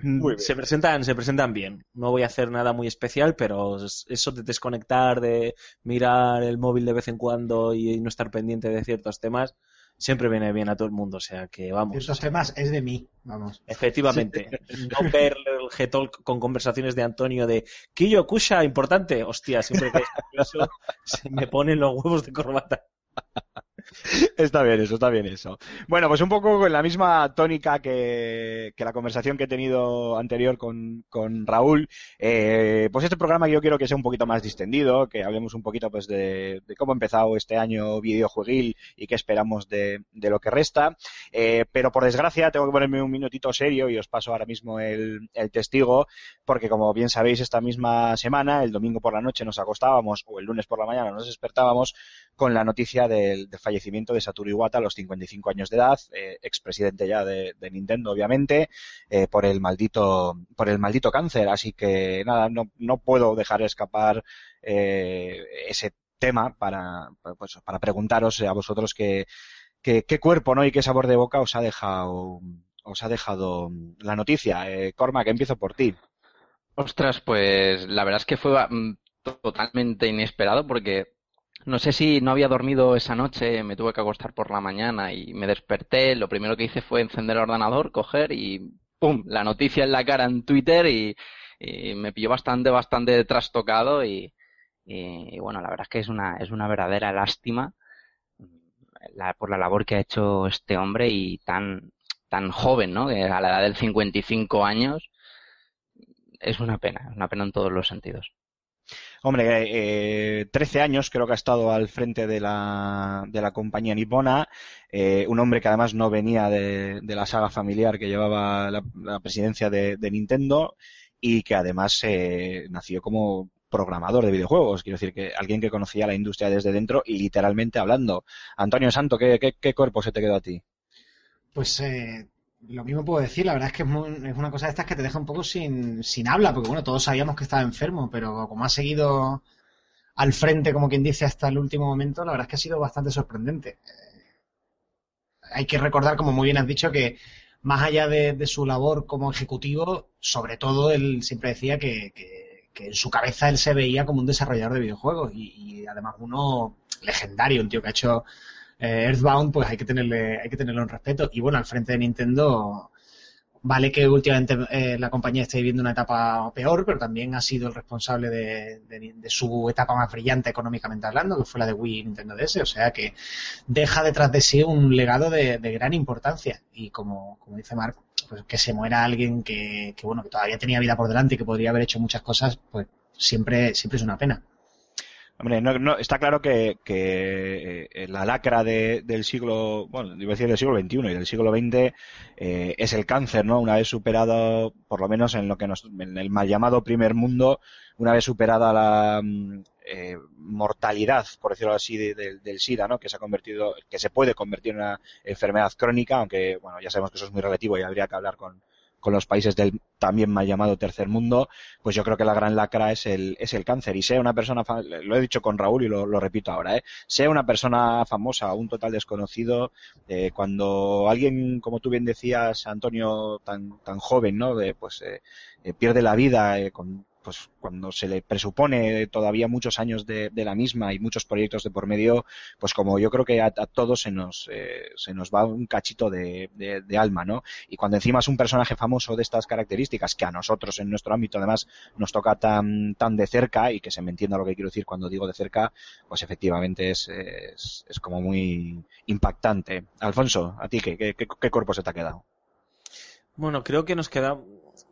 Bien. Se presentan, se presentan bien. No voy a hacer nada muy especial, pero es- eso de desconectar, de mirar el móvil de vez en cuando y no estar pendiente de ciertos temas, siempre viene bien a todo el mundo. O sea que vamos. Temas es de mí, vamos. Efectivamente. No ver el G-Talk con conversaciones de Antonio de Kiyo Kusha, importante. Hostia, siempre que eso, se me ponen los huevos de corbata. Está bien eso, está bien eso. Bueno, pues un poco con la misma tónica que, la conversación que he tenido anterior con, Raúl, eh, pues este programa yo quiero que sea un poquito más distendido, que hablemos un poquito pues de, cómo ha empezado este año videojueguil y qué esperamos de, lo que resta. Eh, pero por desgracia tengo que ponerme un minutito serio y os paso ahora mismo el, el testigo, porque como bien sabéis, esta misma semana, el domingo por la noche nos acostábamos, o el lunes por la mañana nos despertábamos con la noticia del, del fallecimiento de Satoru Iwata a los 55 años de edad, eh, expresidente ya de, Nintendo, obviamente, eh, por el maldito por el maldito cáncer. Así que nada, no, no puedo dejar escapar eh, ese tema para pues, para preguntaros a vosotros qué, qué, cuerpo no y qué sabor de boca os ha dejado os ha dejado la noticia. Eh, Corma, que empiezo por ti. Ostras, pues la verdad es que fue mm, totalmente inesperado porque no sé si no había dormido esa noche, me tuve que acostar por la mañana y me desperté. Lo primero que hice fue encender el ordenador, coger y ¡pum! La noticia en la cara en Twitter y, me pilló bastante, bastante trastocado y, y, bueno, la verdad es que es una, es una verdadera lástima por la labor que ha hecho este hombre y tan, tan joven, ¿no? A la edad del 55 años es una pena, es una pena en todos los sentidos. Hombre, eh, 13 años creo que ha estado al frente de la, de la compañía nipona, eh, un hombre que además no venía de, de la saga familiar que llevaba la, presidencia de, de Nintendo y que además eh, nació como programador de videojuegos, quiero decir que alguien que conocía la industria desde dentro y literalmente hablando. Antonio Santo, ¿qué, qué, qué cuerpo se te quedó a ti? Pues eh, lo mismo puedo decir, la verdad es que es, muy- es una cosa de estas que te deja un poco sin, sin habla, porque bueno, todos sabíamos que estaba enfermo, pero como ha seguido al frente, como quien dice, hasta el último momento, la verdad es que ha sido bastante sorprendente. Eh, hay que recordar, como muy bien has dicho, que más allá de, su labor como ejecutivo, sobre todo él siempre decía que, que- que en su cabeza él se veía como un desarrollador de videojuegos y, y además uno legendario, un tío que ha hecho eh, Earthbound, pues hay que tenerle, hay que tenerlo en respeto. Y bueno, al frente de Nintendo, vale que últimamente eh, la compañía esté viviendo una etapa peor, pero también ha sido el responsable de, su etapa más brillante económicamente hablando, que fue la de Wii y Nintendo DS. O sea que deja detrás de sí un legado de, de gran importancia. Y como, como dice Mark, pues que se muera alguien que, que, bueno, que todavía tenía vida por delante y que podría haber hecho muchas cosas, pues siempre, siempre es una pena. Hombre, no, no, está claro que, que eh, la lacra de- del siglo, bueno, iba a decir del siglo XXI y del siglo XX eh, es el cáncer, ¿no? Una vez superado, por lo menos en lo que nos, en el mal llamado primer mundo, una vez superada la mm, eh, mortalidad, por decirlo así, de- de- del SIDA, ¿no? Que se ha convertido, que se puede convertir en una enfermedad crónica, aunque, bueno, ya sabemos que eso es muy relativo y habría que hablar con, con los países del también mal llamado tercer mundo, pues yo creo que la gran lacra es el, es el cáncer. Y sea una persona, lo he dicho con Raúl y lo, lo repito ahora, ¿eh? sea una persona famosa un total desconocido, eh, cuando alguien, como tú bien decías, Antonio, tan, tan joven, ¿no? De, pues eh, eh, pierde la vida eh, con pues cuando se le presupone todavía muchos años de, de la misma y muchos proyectos de por medio, pues como yo creo que a, todos se nos, eh, se nos va un cachito de alma, ¿no? Y cuando encima es un personaje famoso de estas características, que a nosotros en nuestro ámbito además nos toca tan, tan de cerca, y que se me entienda lo que quiero decir cuando digo de cerca, pues efectivamente es, es, es como muy impactante. Alfonso, ¿a ti qué, qué, qué- qué cuerpo se te ha quedado? Bueno, creo que nos queda,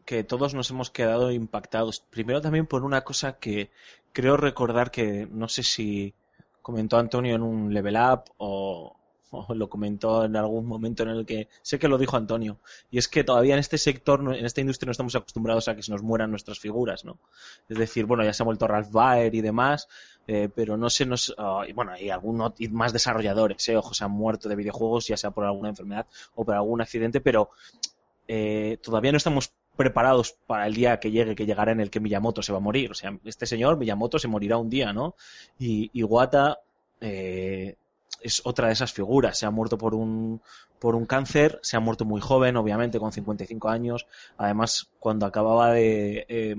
que todos nos hemos quedado impactados. Primero también por una cosa que creo recordar que no sé si comentó Antonio en un level up o, lo comentó en algún momento en el que sé que lo dijo Antonio y es que todavía en este sector en esta industria no estamos acostumbrados a que se nos mueran nuestras figuras no es decir bueno ya se ha vuelto Ralph Baer y demás eh, pero no se nos ah, y bueno hay algunos y más desarrolladores eh, ojo se han muerto de videojuegos ya sea por alguna enfermedad o por algún accidente pero eh, todavía no estamos preparados para el día que llegue, que llegará en el que Miyamoto se va a morir. O sea, este señor, Miyamoto, se morirá un día, ¿no? Y Iwata eh, es otra de esas figuras. Se ha muerto por un, por un cáncer, se ha muerto muy joven, obviamente, con 55 años. Además, cuando acababa de, eh,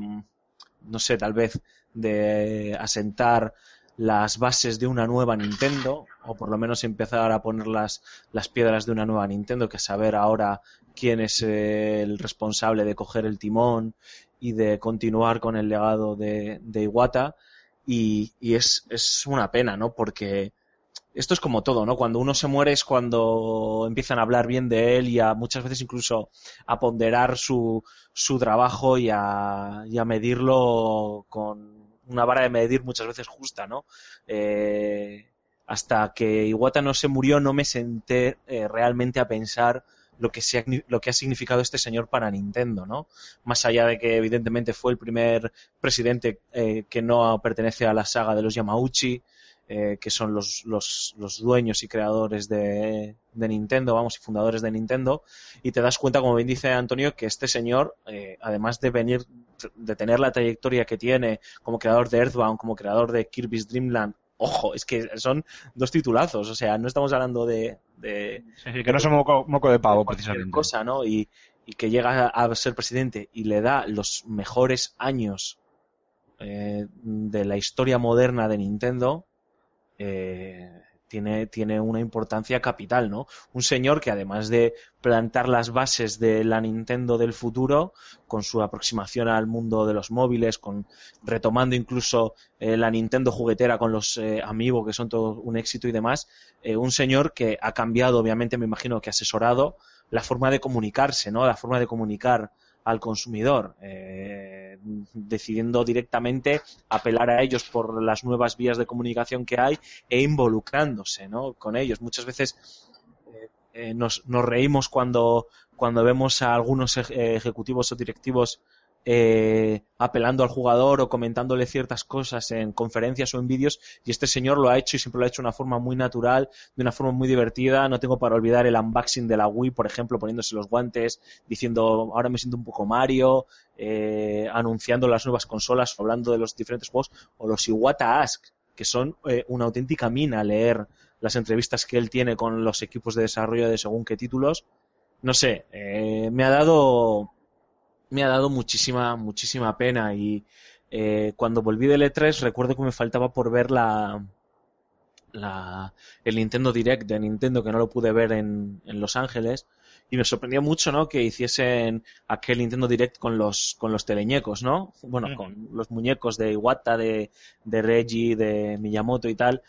no sé, tal vez de asentar las bases de una nueva Nintendo, o por lo menos empezar a poner las, las piedras de una nueva Nintendo, que saber ahora quién es eh, el responsable de coger el timón y de continuar con el legado de, Iwata. Y, es, es una pena, ¿no? Porque esto es como todo, ¿no? Cuando uno se muere es cuando empiezan a hablar bien de él y a muchas veces incluso a ponderar su, su trabajo y a medirlo con una vara de medir muchas veces justa, ¿no? Eh, hasta que Iwata no se murió no me senté eh, realmente a pensar lo que, lo que ha significado este señor para Nintendo, ¿no? Más allá de que evidentemente fue el primer presidente eh, que no pertenece a la saga de los Yamauchi, eh, que son los, los, los dueños y creadores de, de Nintendo, vamos, y fundadores de Nintendo, y te das cuenta, como bien dice Antonio, que este señor, eh, además de venir, de tener la trayectoria que tiene como creador de Earthbound, como creador de Kirby's Dream Land, ojo, es que son dos titulazos, o sea, no estamos hablando de, de que no somos moco, moco de pavo, cualquier precisamente. cosa, ¿no? Y, y que llega a ser presidente y le da los mejores años eh, de la historia moderna de Nintendo, eh, tiene, tiene una importancia capital, ¿no? Un señor que además de plantar las bases de la Nintendo del futuro, con su aproximación al mundo de los móviles, con retomando incluso eh, la Nintendo juguetera con los eh, Amiibo, que son todo un éxito y demás, eh, un señor que ha cambiado, obviamente, me imagino que asesorado la forma de comunicarse, ¿no? La forma de comunicar al consumidor, eh, decidiendo directamente apelar a ellos por las nuevas vías de comunicación que hay e involucrándose ¿no? con ellos. Muchas veces eh, eh, nos, nos, reímos cuando, cuando vemos a algunos ej ejecutivos o directivos eh, apelando al jugador o comentándole ciertas cosas en conferencias o en vídeos y este señor lo ha hecho y siempre lo ha hecho de una forma muy natural, de una forma muy divertida. No tengo para olvidar el unboxing de la Wii, por ejemplo, poniéndose los guantes, diciendo ahora me siento un poco Mario, eh, anunciando las nuevas consolas, hablando de los diferentes juegos, o los Iwata Ask, que son eh, una auténtica mina leer las entrevistas que él tiene con los equipos de desarrollo de según qué títulos. No sé, eh, me ha dado me ha dado muchísima, muchísima pena y eh, cuando volví del E3 recuerdo que me faltaba por ver la, la, el Nintendo Direct de Nintendo que no lo pude ver en, en Los Ángeles y me sorprendió mucho, ¿no? Que hiciesen aquel Nintendo Direct con los, con los teleñecos, ¿no? Bueno, mm. con los muñecos de Iwata, de, de Reggie, de Miyamoto y tal.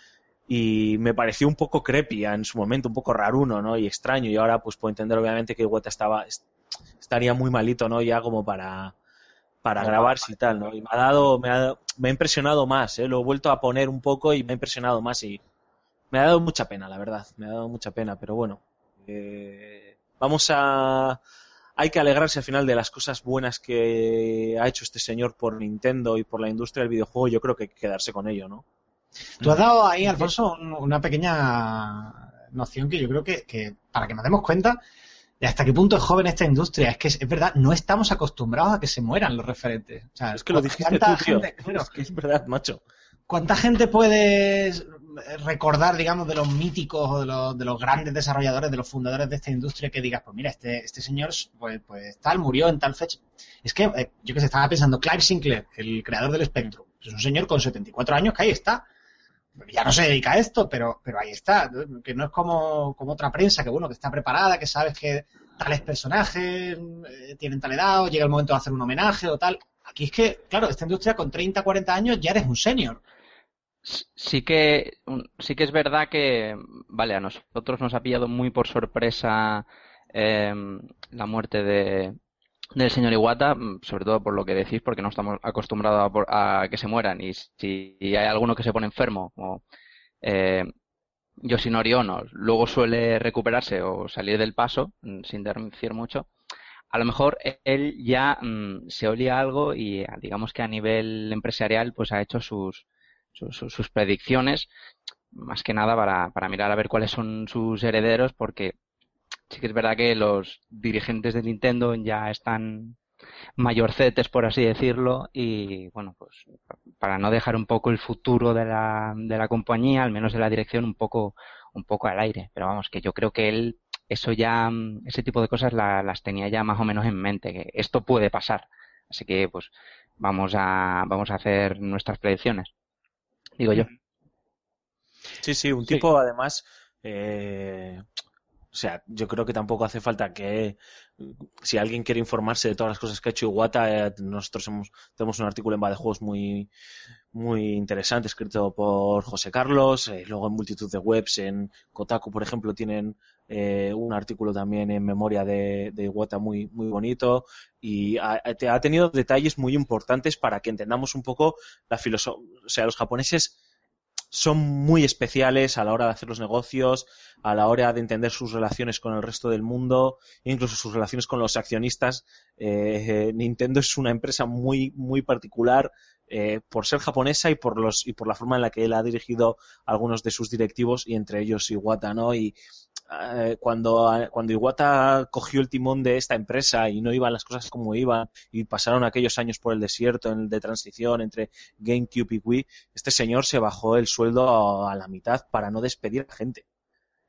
Y me pareció un poco crepia en su momento, un poco raruno, ¿no? Y extraño. Y ahora pues puedo entender obviamente que Iwata estaba, estaría muy malito, ¿no? Ya como para, para grabarse y tal, ¿no? Y me ha dado, me ha, me ha impresionado más, ¿eh? Lo he vuelto a poner un poco y me ha impresionado más y me ha dado mucha pena, la verdad, me ha dado mucha pena, pero bueno, eh, vamos a, hay que alegrarse al final de las cosas buenas que ha hecho este señor por Nintendo y por la industria del videojuego, yo creo que hay que quedarse con ello, ¿no? Tú has dado ahí, Alfonso, un- una pequeña noción que yo creo que, que para que nos demos cuenta de hasta qué punto es joven esta industria. Es que es, es verdad, no estamos acostumbrados a que se mueran los referentes. O sea, Es que lo dijiste ¿cuánta tú, tío. gente- claro, Es que es verdad, macho. ¿Cuánta gente puedes recordar, digamos, de los míticos o de los, de los grandes desarrolladores, de los fundadores de esta industria que digas, pues mira, este, este señor, pues, pues tal, murió en tal fecha? Es que, eh, yo que sé, estaba pensando, Clive Sinclair, el creador del Spectrum, es un señor con 74 años que ahí está. Ya no se dedica a esto, pero, pero ahí está. ¿no? Que no es como, como otra prensa, que bueno, que está preparada, que sabes que tales personajes eh, tienen tal edad, o llega el momento de hacer un homenaje o tal. Aquí es que, claro, esta industria con 30, 40 años ya eres un senior. Sí que, sí que es verdad que, vale, a nosotros nos ha pillado muy por sorpresa em, la muerte de, del señor Iwata, mm, sobre todo por lo que decís, porque no estamos acostumbrados a, a que se mueran. Y si hay alguno que se pone enfermo, o eh, Yoshinori Ono, luego suele recuperarse o salir del paso, mm, sin decir mucho, a lo mejor él ya mm, se olía algo y digamos que a nivel empresarial pues ha hecho sus, sus- sus predicciones, más que nada para, para mirar a ver cuáles son sus herederos, porque sí que es verdad que los dirigentes de Nintendo ya están mayorcetes, por así decirlo, y bueno, pues para no dejar un poco el futuro de la, de la compañía, al menos de la dirección, un poco, un poco al aire. Pero vamos, que yo creo que él, eso ya, ese tipo de cosas la- las tenía ya más o menos en mente, que esto puede pasar. Así que, pues, vamos a, vamos a hacer nuestras predicciones. Digo yo. Sí, sí, un tipo además, eh, o sea, yo creo que tampoco hace falta que si alguien quiere informarse de todas las cosas que ha hecho Iwata, eh, nosotros hemos, tenemos un artículo en Va de Juegos muy, muy interesante escrito por José Carlos, eh, luego en multitud de webs, en Kotaku, por ejemplo, tienen eh, un artículo también en memoria de, de Iwata muy, muy bonito y ha, ha tenido detalles muy importantes para que entendamos un poco la filosofía, o sea, los japoneses son muy especiales a la hora de hacer los negocios, a la hora de entender sus relaciones con el resto del mundo, incluso sus relaciones con los accionistas. Eh, Nintendo es una empresa muy, muy particular eh, por ser japonesa y por los y por la forma en la que él ha dirigido algunos de sus directivos y entre ellos Iwata, ¿no? Eh, cuando, cuando Iwata cogió el timón de esta empresa y no iban las cosas como iban y pasaron aquellos años por el desierto en el de transición entre GameCube y Wii, este señor se bajó el sueldo a, a la mitad para no despedir a gente.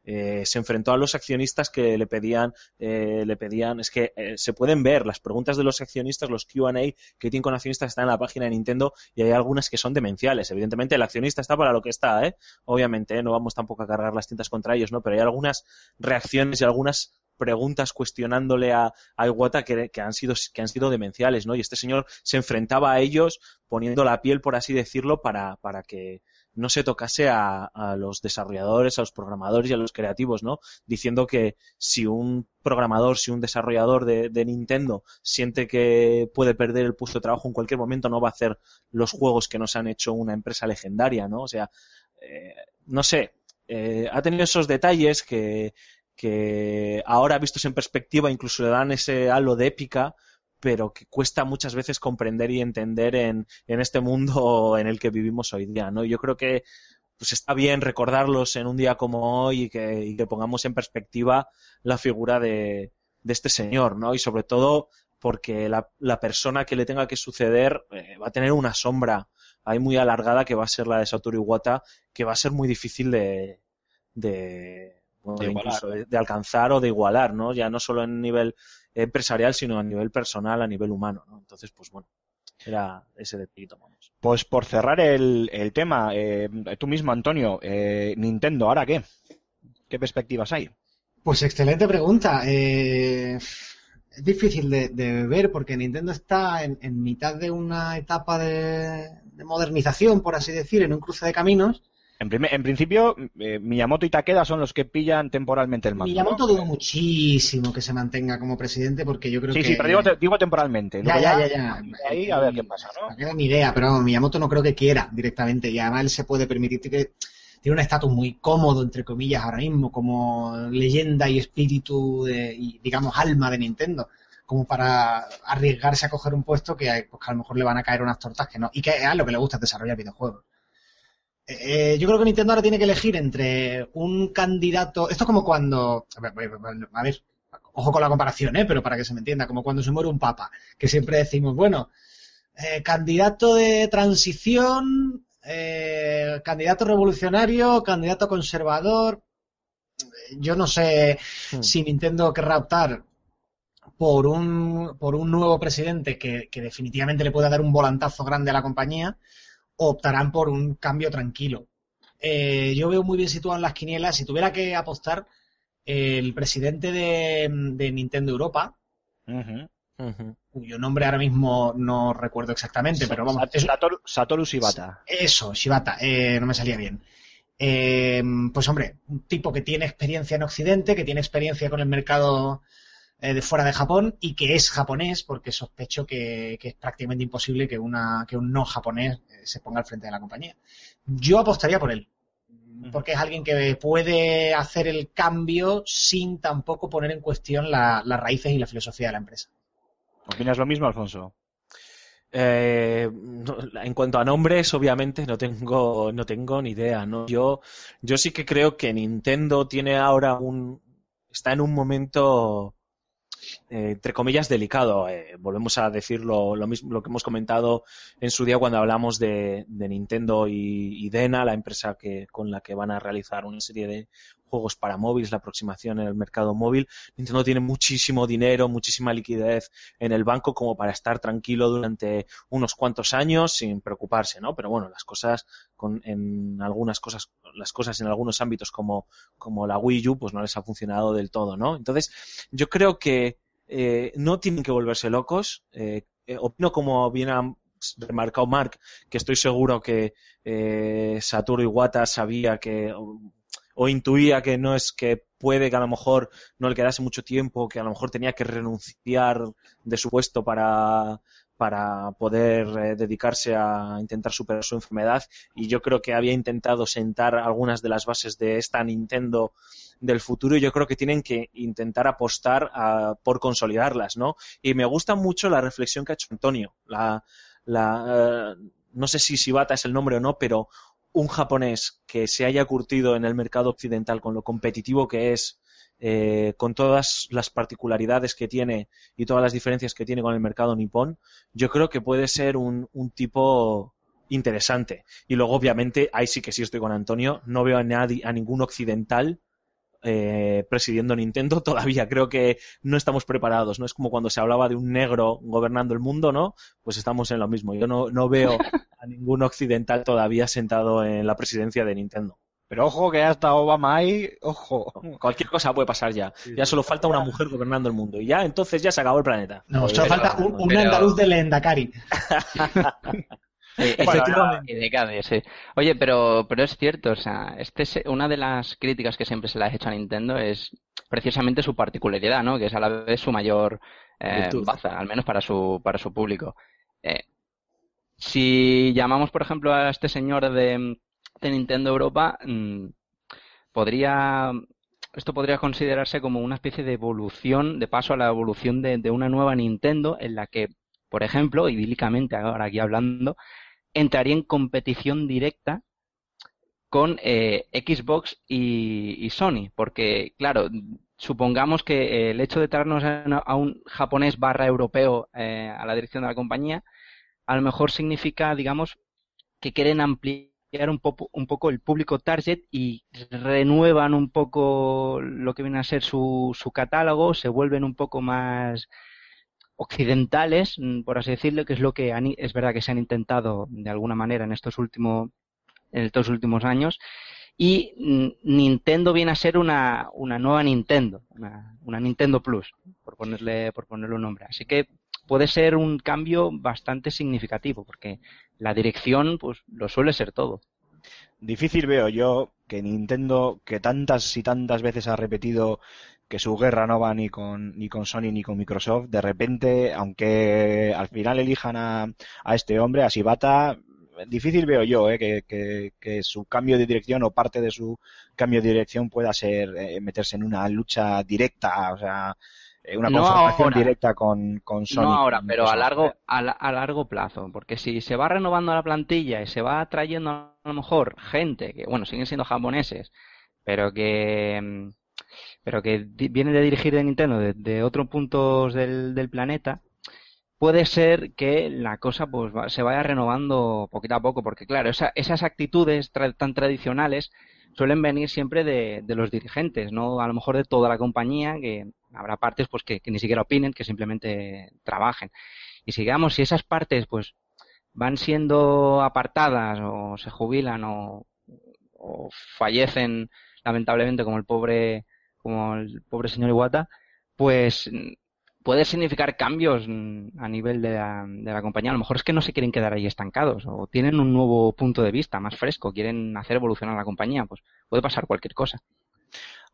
Eh, se enfrentó a los accionistas que le pedían, eh, le pedían, es que eh, se pueden ver las preguntas de los accionistas, los Q&A que tienen con accionistas están en la página de Nintendo y hay algunas que son demenciales. Evidentemente el accionista está para lo que está, ¿eh? Obviamente, ¿eh? no vamos tampoco a cargar las tintas contra ellos, ¿no? Pero hay algunas reacciones y algunas preguntas cuestionándole a, a Iwata que, que han sido que han sido demenciales, ¿no? Y este señor se enfrentaba a ellos poniendo la piel, por así decirlo, para, para que no se tocase a, a, los desarrolladores, a los programadores y a los creativos, ¿no? Diciendo que si un programador, si un desarrollador de, de, Nintendo siente que puede perder el puesto de trabajo en cualquier momento, no va a hacer los juegos que nos han hecho una empresa legendaria, ¿no? O sea, eh, no sé, eh, ha tenido esos detalles que, que ahora vistos en perspectiva incluso le dan ese halo de épica, pero que cuesta muchas veces comprender y entender en, este mundo en el que vivimos hoy día, ¿no? Yo creo que pues está bien recordarlos en un día como hoy y que, pongamos en perspectiva la figura de, este señor, ¿no? Y sobre todo porque la, persona que le tenga que suceder eh, va a tener una sombra ahí muy alargada que va a ser la de Satoru Iwata, que va a ser muy difícil de, de, incluso de, de, alcanzar o de igualar, ¿no? Ya no solo en nivel empresarial, sino a nivel personal, a nivel humano, ¿no? Entonces, pues bueno, era ese detallito, vamos. Pues por cerrar el, el tema, eh, tú mismo, Antonio, eh, Nintendo, ¿ahora qué? ¿Qué perspectivas hay? Pues excelente pregunta. Eh, es difícil de, de, ver porque Nintendo está en, en mitad de una etapa de, de, modernización, por así decir, en un cruce de caminos. En, primer- en principio, eh, Miyamoto y Takeda son los que pillan temporalmente el mando. Miyamoto ¿no? dudo muchísimo que se mantenga como presidente porque yo creo Sí, que... sí, pero digo, te- digo temporalmente. Ya, ya, ya, ya. Ahí a ver qué pasa, ¿no? No queda ni idea, pero vamos, Miyamoto no creo que quiera directamente y además él se puede permitir que tiene un estatus muy cómodo, entre comillas, ahora mismo, como leyenda y espíritu de- y, digamos, alma de Nintendo, como para arriesgarse a coger un puesto que, pues, que a lo mejor le van a caer unas tortas que no, y que es lo que le gusta es desarrollar videojuegos. Eh, yo creo que Nintendo ahora tiene que elegir entre un candidato. Esto es como cuando. A ver, a ver, ojo con la comparación, ¿eh? pero para que se me entienda, como cuando se muere un papa, que siempre decimos, bueno, eh, candidato de transición, eh, candidato revolucionario, candidato conservador. Yo no sé Hmm. si Nintendo querrá optar por un, por un nuevo presidente que, que definitivamente le pueda dar un volantazo grande a la compañía o optarán por un cambio tranquilo. Eh, yo veo muy bien situado en las quinielas. Si tuviera que apostar, el presidente de, de Nintendo Europa, cuyo nombre ahora mismo no recuerdo exactamente, pero vamos, es- Satoru, Satoru Shibata. eso, Shibata, eh, no me salía bien. Eh, pues hombre, un tipo que tiene experiencia en Occidente, que tiene experiencia con el mercado de fuera de Japón y que es japonés, porque sospecho que, que es prácticamente imposible que, una, que un no japonés eh, se ponga al frente de la compañía. Yo apostaría por él, porque es alguien que puede hacer el cambio sin tampoco poner en cuestión la- las raíces y la filosofía de la empresa. ¿Opinas lo mismo, Alfonso? Eh, no, en cuanto a nombres, obviamente no tengo, no tengo ni idea, ¿no? Yo, yo sí que creo que Nintendo tiene ahora un, está en un momento, eh, entre comillas, delicado. Eh, volvemos a decirlo, lo mismo, lo que hemos comentado en su día cuando hablamos de, de Nintendo y, y Dena, la empresa que, con la que van a realizar una serie de juegos para móviles, la aproximación en el mercado móvil. Nintendo tiene muchísimo dinero, muchísima liquidez en el banco como para estar tranquilo durante unos cuantos años sin preocuparse, ¿no? Pero bueno, las cosas con, en algunas cosas, las cosas en algunos ámbitos como, como la Wii U, pues no les ha funcionado del todo, ¿no? Entonces, yo creo que eh, no tienen que volverse locos. Eh, eh, opino como bien ha remarcado Mark, que estoy seguro que eh, Satoru Iwata sabía que o, intuía que no es que puede que a lo mejor no le quedase mucho tiempo, que a lo mejor tenía que renunciar de su puesto para, para poder eh, dedicarse a intentar superar su enfermedad y yo creo que había intentado sentar algunas de las bases de esta Nintendo del futuro y yo creo que tienen que intentar apostar por consolidarlas, ¿no? Y me gusta mucho la reflexión que ha hecho Antonio. La, la, eh, no sé si Shibata es el nombre o no, pero un japonés que se haya curtido en el mercado occidental con lo competitivo que es, eh, con todas las particularidades que tiene y todas las diferencias que tiene con el mercado nipón, yo creo que puede ser un, un tipo interesante. Y luego, obviamente, ahí sí que sí estoy con Antonio, no veo a nadie, a ningún occidental eh, presidiendo Nintendo todavía. Creo que no estamos preparados, ¿no? Es como cuando se hablaba de un negro gobernando el mundo, ¿no? Pues estamos en lo mismo. Yo no, no veo a ningún occidental todavía sentado en la presidencia de Nintendo. Pero ojo que hasta Obama ahí, ojo. Cualquier cosa puede pasar ya. Ya solo falta una mujer gobernando el mundo. Y ya, entonces ya se acabó el planeta. No, Pero- solo falta un, un pero- andaluz de Lendakari. Efectivamente. Y de Cade, sí. Oye, pero, pero es cierto, o sea, este es una de las críticas que siempre se le ha hecho a Nintendo es precisamente su particularidad, ¿no? Que es a la vez su mayor eh, baza, al menos para su, para su público. Eh, si llamamos, por ejemplo, a este señor de, de Nintendo Europa, mm, podría, esto podría considerarse como una especie de evolución, de paso a la evolución de, de una nueva Nintendo en la que, por ejemplo, idílicamente ahora aquí hablando, entraría en competición directa con eh, Xbox y, Sony, porque claro, supongamos que el hecho de traernos a, a un japonés barra europeo eh, a la dirección de la compañía, a lo mejor significa, digamos, que quieren ampliar un poco, un poco el público target y renuevan un poco lo que viene a ser su, su catálogo, se vuelven un poco más occidentales, mm, por así decirlo, que es lo que es verdad que se han intentado de alguna manera en estos últimos en estos últimos años y mm, Nintendo viene a ser una, una nueva Nintendo, una, una Nintendo Plus, por ponerle por ponerle un nombre. Así que puede ser un cambio bastante significativo porque la dirección pues lo suele ser todo. difícil veo yo que Nintendo, que tantas y tantas veces ha repetido que su guerra no va ni con, ni con Sony ni con Microsoft, de repente, aunque al final elijan a, a este hombre, a Shibata, difícil veo yo eh, que, que- que su cambio de dirección o parte de su cambio de dirección pueda ser eh, meterse en una lucha directa, o sea, eh, una confrontación directa con, con Sony. No ahora, pero a largo, a, la- a largo plazo, porque si se va renovando la plantilla y se va trayendo a lo mejor gente que, bueno, siguen siendo japoneses, pero que, mm, pero que vienen de dirigir de Nintendo de, de otros puntos del, planeta, puede ser que la cosa pues se vaya renovando poquito a poco, porque claro, esa- esas actitudes tra- tan tradicionales suelen venir siempre de, de los dirigentes, no a lo mejor de toda la compañía, que habrá partes pues que, que ni siquiera opinen, que simplemente trabajen. Y sigamos, si esas partes pues van siendo apartadas o se jubilan o, o fallecen lamentablemente como el pobre como el pobre señor Iwata, pues mm, puede significar cambios mm, a nivel de la, de la compañía. A lo mejor es que no se quieren quedar ahí estancados o tienen un nuevo punto de vista más fresco, quieren hacer evolucionar la compañía, pues puede pasar cualquier cosa.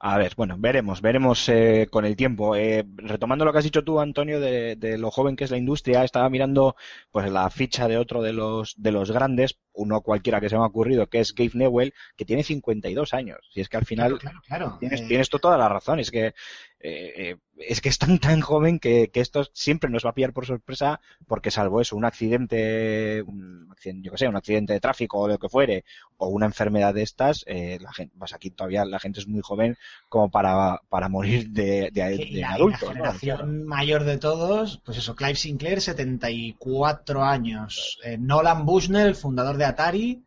A ver, bueno, veremos, veremos eh, con el tiempo. Eh, retomando lo que has dicho tú, Antonio, de, de lo joven que es la industria, estaba mirando pues la ficha de otro de los de los grandes, uno cualquiera que se me ha ocurrido, que es Gabe Newell, que tiene 52 años. Y es que al final Claro, claro, claro. tienes, Eh, tienes toda la razón. Es que eh, eh, es que es tan tan joven que, que esto siempre nos va a pillar por sorpresa, porque salvo eso, un accidente, un accidente, yo que sé, un accidente de tráfico o lo que fuere, o una enfermedad de estas, eh, la gente, pues aquí todavía la gente es muy joven como para, para morir de, de, de y la, adulto. ¿no? generación mayor de todos, pues eso, Clive Sinclair, 74 años. Eh, Nolan Bushnell, el fundador de Atari,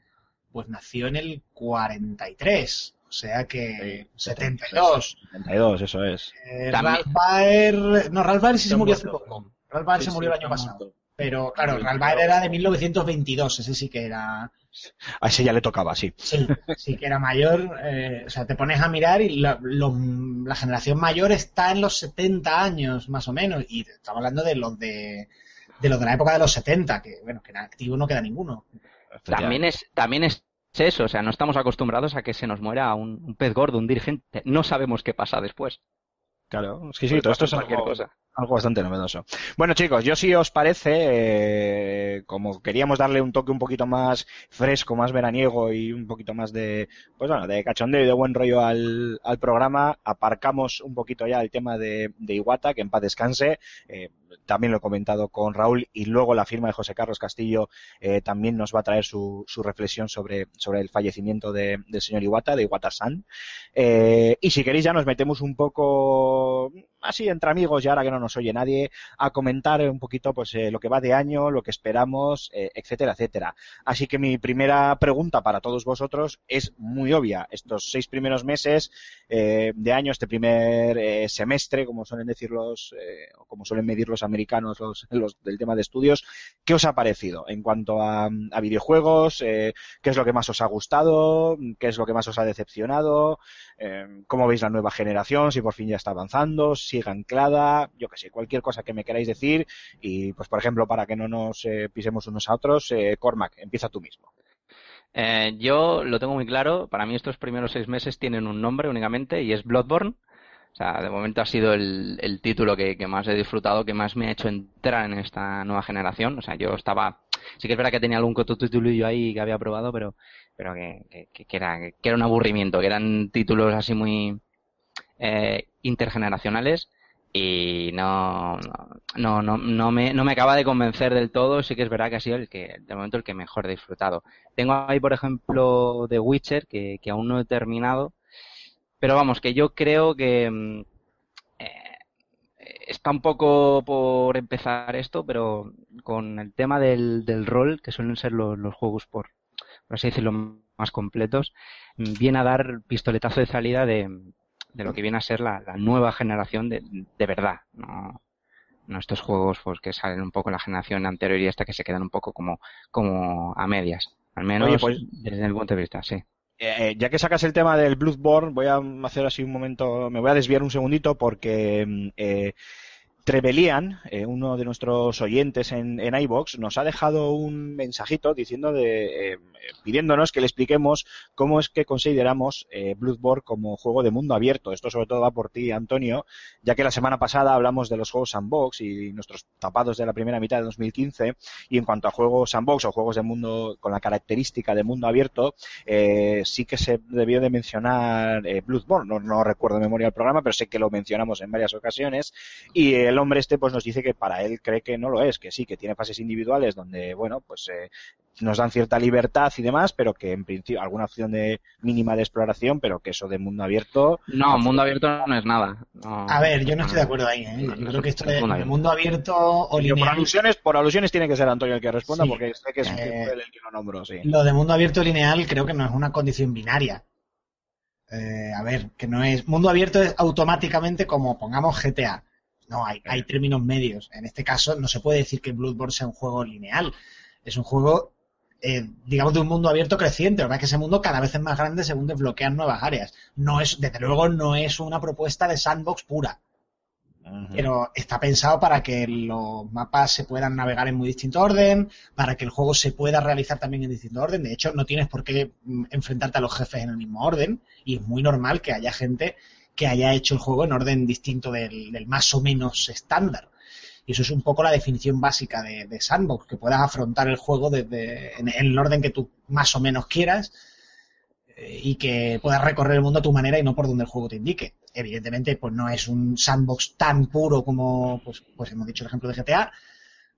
pues nació en el 43. O sea que 72. 72, eso es. Eh, Ralph Baer, no, Ralph Baer sí se murió hace poco. Ralph Baer Sí, se sí, murió el año pasado. Pero claro, Sí, Ralph Baer era de 1922, ese sí que era, A ese ya le tocaba, sí. sí, sí que era mayor. eh, o sea, te pones a mirar y la, lo- la generación mayor está en los 70 años, más o menos. Y estamos hablando de los de, de los de la época de los 70, que bueno, que en activo no queda ninguno. También es, también es eso, o sea, no estamos acostumbrados a que se nos muera un, un pez gordo, un dirigente. No sabemos qué pasa después. Claro, es que sí, Puede todo esto es algo, cosa. Algo bastante novedoso. Bueno, chicos, yo si os parece, eh, como queríamos darle un toque un poquito más fresco, más veraniego y un poquito más de, pues bueno, de cachondeo y de buen rollo al, al programa, aparcamos un poquito ya el tema de, de Iwata, que en paz descanse. Eh, también lo he comentado con Raúl y luego la firma de José Carlos Castillo eh, también nos va a traer su, su reflexión sobre, sobre el fallecimiento de- del señor Iwata, de Iwata-san. Eh, y si queréis ya nos metemos un poco así entre amigos y ahora que no nos oye nadie a comentar un poquito pues eh, lo que va de año, lo que esperamos, eh, etcétera, etcétera. Así que mi primera pregunta para todos vosotros es muy obvia. Estos seis primeros meses eh, de año, este primer eh, semestre, como suelen decir los, o como suelen medir los americanos los, los del tema de estudios, ¿qué os ha parecido en cuanto a, a videojuegos? ¿Qué es lo que más os ha gustado? ¿Qué es lo que más os ha decepcionado? ¿Cómo veis la nueva generación? Si por fin ya está avanzando, sigue anclada, yo que sé, cualquier cosa que me queráis decir. Y pues, por ejemplo, para que no nos eh, pisemos unos a otros, eh, Cormac, empieza tú mismo. Eh, yo lo tengo muy claro, para mí estos primeros seis meses tienen un nombre únicamente y es Bloodborne. O sea, de momento ha sido el, título que, más he disfrutado, que más me ha hecho entrar en esta nueva generación. O sea, yo estaba, sí que es verdad que tenía algún otro titulillo ahí que había probado, pero, pero que, era, que era un aburrimiento, que eran títulos así muy intergeneracionales y no, no, no, no, me, no me acaba de convencer del todo. Sí que es verdad que ha sido el que, de momento, el que mejor he disfrutado. Tengo ahí, por ejemplo, The Witcher, que, que aún no he terminado. Pero vamos, que yo creo que mm, eh, está un poco por empezar esto, pero con el tema del, del rol, que suelen ser los, los juegos por, por así decirlo, más completos, mm, viene a dar pistoletazo de salida de, de lo que viene a ser la, la nueva generación de, de verdad. ¿no? no estos juegos pues que salen un poco en la generación anterior y esta que se quedan un poco como, como a medias. Al menos Oye, pues- desde el punto de vista, sí. Eh, ya que sacas el tema del Bloodborne, voy a hacer así un momento, me voy a desviar un segundito porque mm, eh, Trebelian, eh, uno de nuestros oyentes en, en iBox, nos ha dejado un mensajito diciendo de, eh, pidiéndonos que le expliquemos cómo es que consideramos eh, Bloodborne como juego de mundo abierto. Esto sobre todo va por ti, Antonio, ya que la semana pasada hablamos de los juegos sandbox y nuestros tapados de la primera mitad de 2015 y en cuanto a juegos sandbox o juegos de mundo con la característica de mundo abierto, eh, sí que se debió de mencionar eh, Bloodborne. No, no recuerdo memoria el programa, pero sé que lo mencionamos en varias ocasiones y hombre este pues nos dice que para él cree que no lo es, que sí, que tiene fases individuales donde, bueno, pues eh, nos dan cierta libertad y demás, pero que en principio alguna opción de mínima de exploración, pero que eso de mundo abierto No, mundo abierto no es nada. No. A ver, yo no estoy de acuerdo ahí. ¿eh? No, Yo creo que es esto de, mundo abierto. mundo abierto o Yo por lineal, alusiones, por alusiones tiene que ser Antonio el que responda, Sí. porque sé que es Eh, el que lo nombro, sí. lo de mundo abierto lineal creo que no es una condición binaria. Eh, a ver, que no es. Mundo abierto es automáticamente como pongamos GTA. No, hay, hay términos medios. En este caso, no se puede decir que Bloodborne sea un juego lineal. Es un juego, eh, digamos, de un mundo abierto creciente. Que pasa es que ese mundo cada vez es más grande según desbloquean nuevas áreas. No es, desde luego, no es una propuesta de sandbox pura. Pero está pensado para que los mapas se puedan navegar en muy distinto orden, para que el juego se pueda realizar también en distinto orden. De hecho, no tienes por qué mm, enfrentarte a los jefes en el mismo orden y es muy normal que haya gente que haya hecho el juego en orden distinto del, más o menos estándar. Y eso es un poco la definición básica de, Sandbox, que puedas afrontar el juego desde, en, en el orden que tú más o menos quieras eh, y que puedas recorrer el mundo a tu manera y no por donde el juego te indique. Evidentemente, pues no es un sandbox tan puro como, pues, pues hemos dicho el ejemplo de GTA,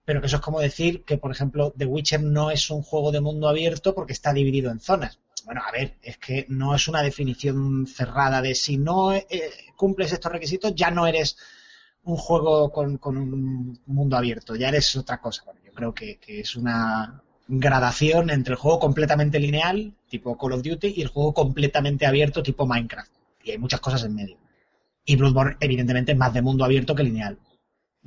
pero que eso es como decir que, por ejemplo, The Witcher no es un juego de mundo abierto porque está dividido en zonas. Bueno, a ver, es que no es una definición cerrada de si no eh, cumples estos requisitos, ya no eres un juego con, un mundo abierto, ya eres otra cosa. Bueno, yo creo que, que es una gradación entre el juego completamente lineal, tipo Call of Duty, y el juego completamente abierto, tipo Minecraft. Y hay muchas cosas en medio. Y Bloodborne, evidentemente, es más de mundo abierto que lineal.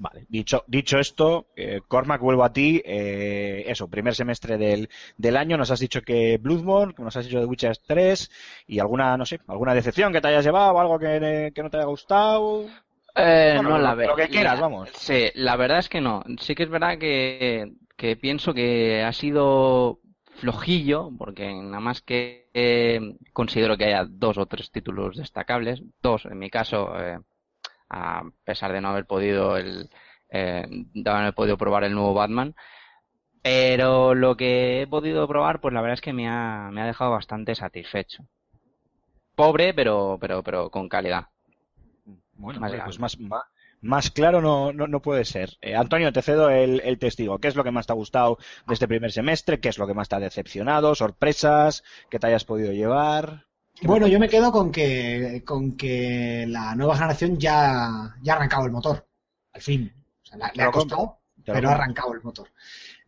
Vale, dicho, dicho esto, eh, Cormac, vuelvo a ti. eh, eso, primer semestre del, del año, nos has dicho que Bloodborne, que nos has dicho de Witcher 3, y alguna, no sé, alguna decepción que te hayas llevado, algo que, que no te haya gustado. Eh, Bueno, no, la ve- lo que quieras, la- vamos. Sí, la verdad es que no. Sí que es verdad que, que pienso que ha sido flojillo, porque nada más que eh, considero que haya dos o tres títulos destacables, dos en mi caso, eh, a pesar de no haber podido el, eh, de haber podido probar el nuevo Batman. Pero lo que he podido probar, pues la verdad es que me ha, me ha dejado bastante satisfecho. Pobre, pero, pero, pero con calidad. Bueno, Más pues más, más, más claro no, no, no puede ser. Eh, Antonio, te cedo el, el testigo. ¿Qué es lo que más te ha gustado de este primer semestre? ¿Qué es lo que más te ha decepcionado? ¿Sorpresas que te hayas podido llevar? Bueno, yo me quedo con que, con que la nueva generación ya, ya ha arrancado el motor. Al fin. O sea, la- le ha costado, pero ha arrancado el motor.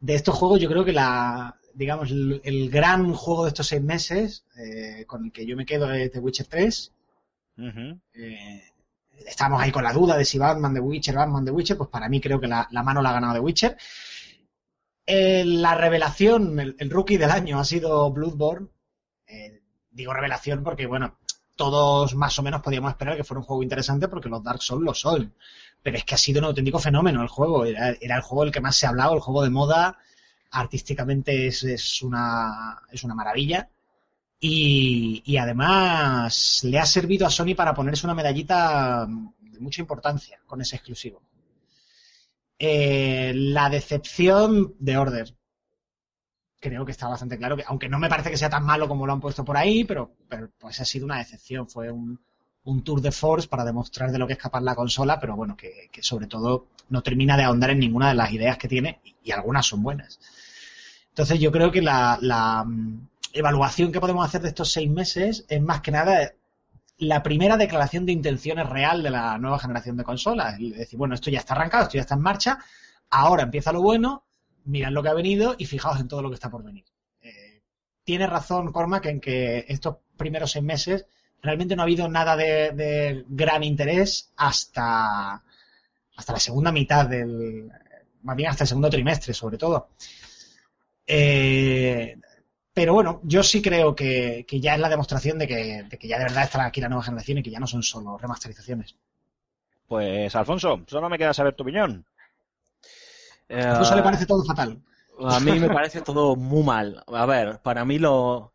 De estos juegos, yo creo que la, digamos, el, el gran juego de estos seis meses, eh, con el que yo me quedo es The Witcher 3. Ujú. Eh, estamos ahí con la duda de si Batman The Witcher, Batman The Witcher, pues para mí creo que la, la mano la ha ganado The Witcher. Eh, la revelación, el, el rookie del año ha sido Bloodborne. Eh, digo revelación porque, bueno, todos más o menos podíamos esperar que fuera un juego interesante porque los Dark Souls lo son. Pero es que ha sido un auténtico fenómeno el juego. Era, era el juego del que más se ha hablado, el juego de moda. Artísticamente es, es una, es una maravilla. Y, y además le ha servido a Sony para ponerse una medallita de mucha importancia con ese exclusivo. Eh, la decepción de Order. Creo que está bastante claro que, aunque no me parece que sea tan malo como lo han puesto por ahí, pero, pero pues ha sido una decepción. Fue un, un tour de force para demostrar de lo que es capaz la consola, pero bueno, que, sobre todo no termina de ahondar en ninguna de las ideas que tiene y, y algunas son buenas. Entonces yo creo que la, la, mm, evaluación que podemos hacer de estos seis meses es más que nada la primera declaración de intenciones real de la nueva generación de consolas. Es decir, bueno, esto ya está arrancado, esto ya está en marcha, ahora empieza lo bueno, mirad lo que ha venido y fijaos en todo lo que está por venir. Eh, tiene razón Cormac en que estos primeros seis meses realmente no ha habido nada de, gran interés hasta, hasta la segunda mitad del, más bien hasta el segundo trimestre, sobre todo. Eh, pero bueno, yo sí creo que, que ya es la demostración de que, de que ya de verdad está aquí la nueva generación y que ya no son solo remasterizaciones. Pues Alfonso, solo me queda saber tu opinión. Eh, A Alfonso le parece todo fatal. A mí me parece todo muy mal. A ver, para mí lo,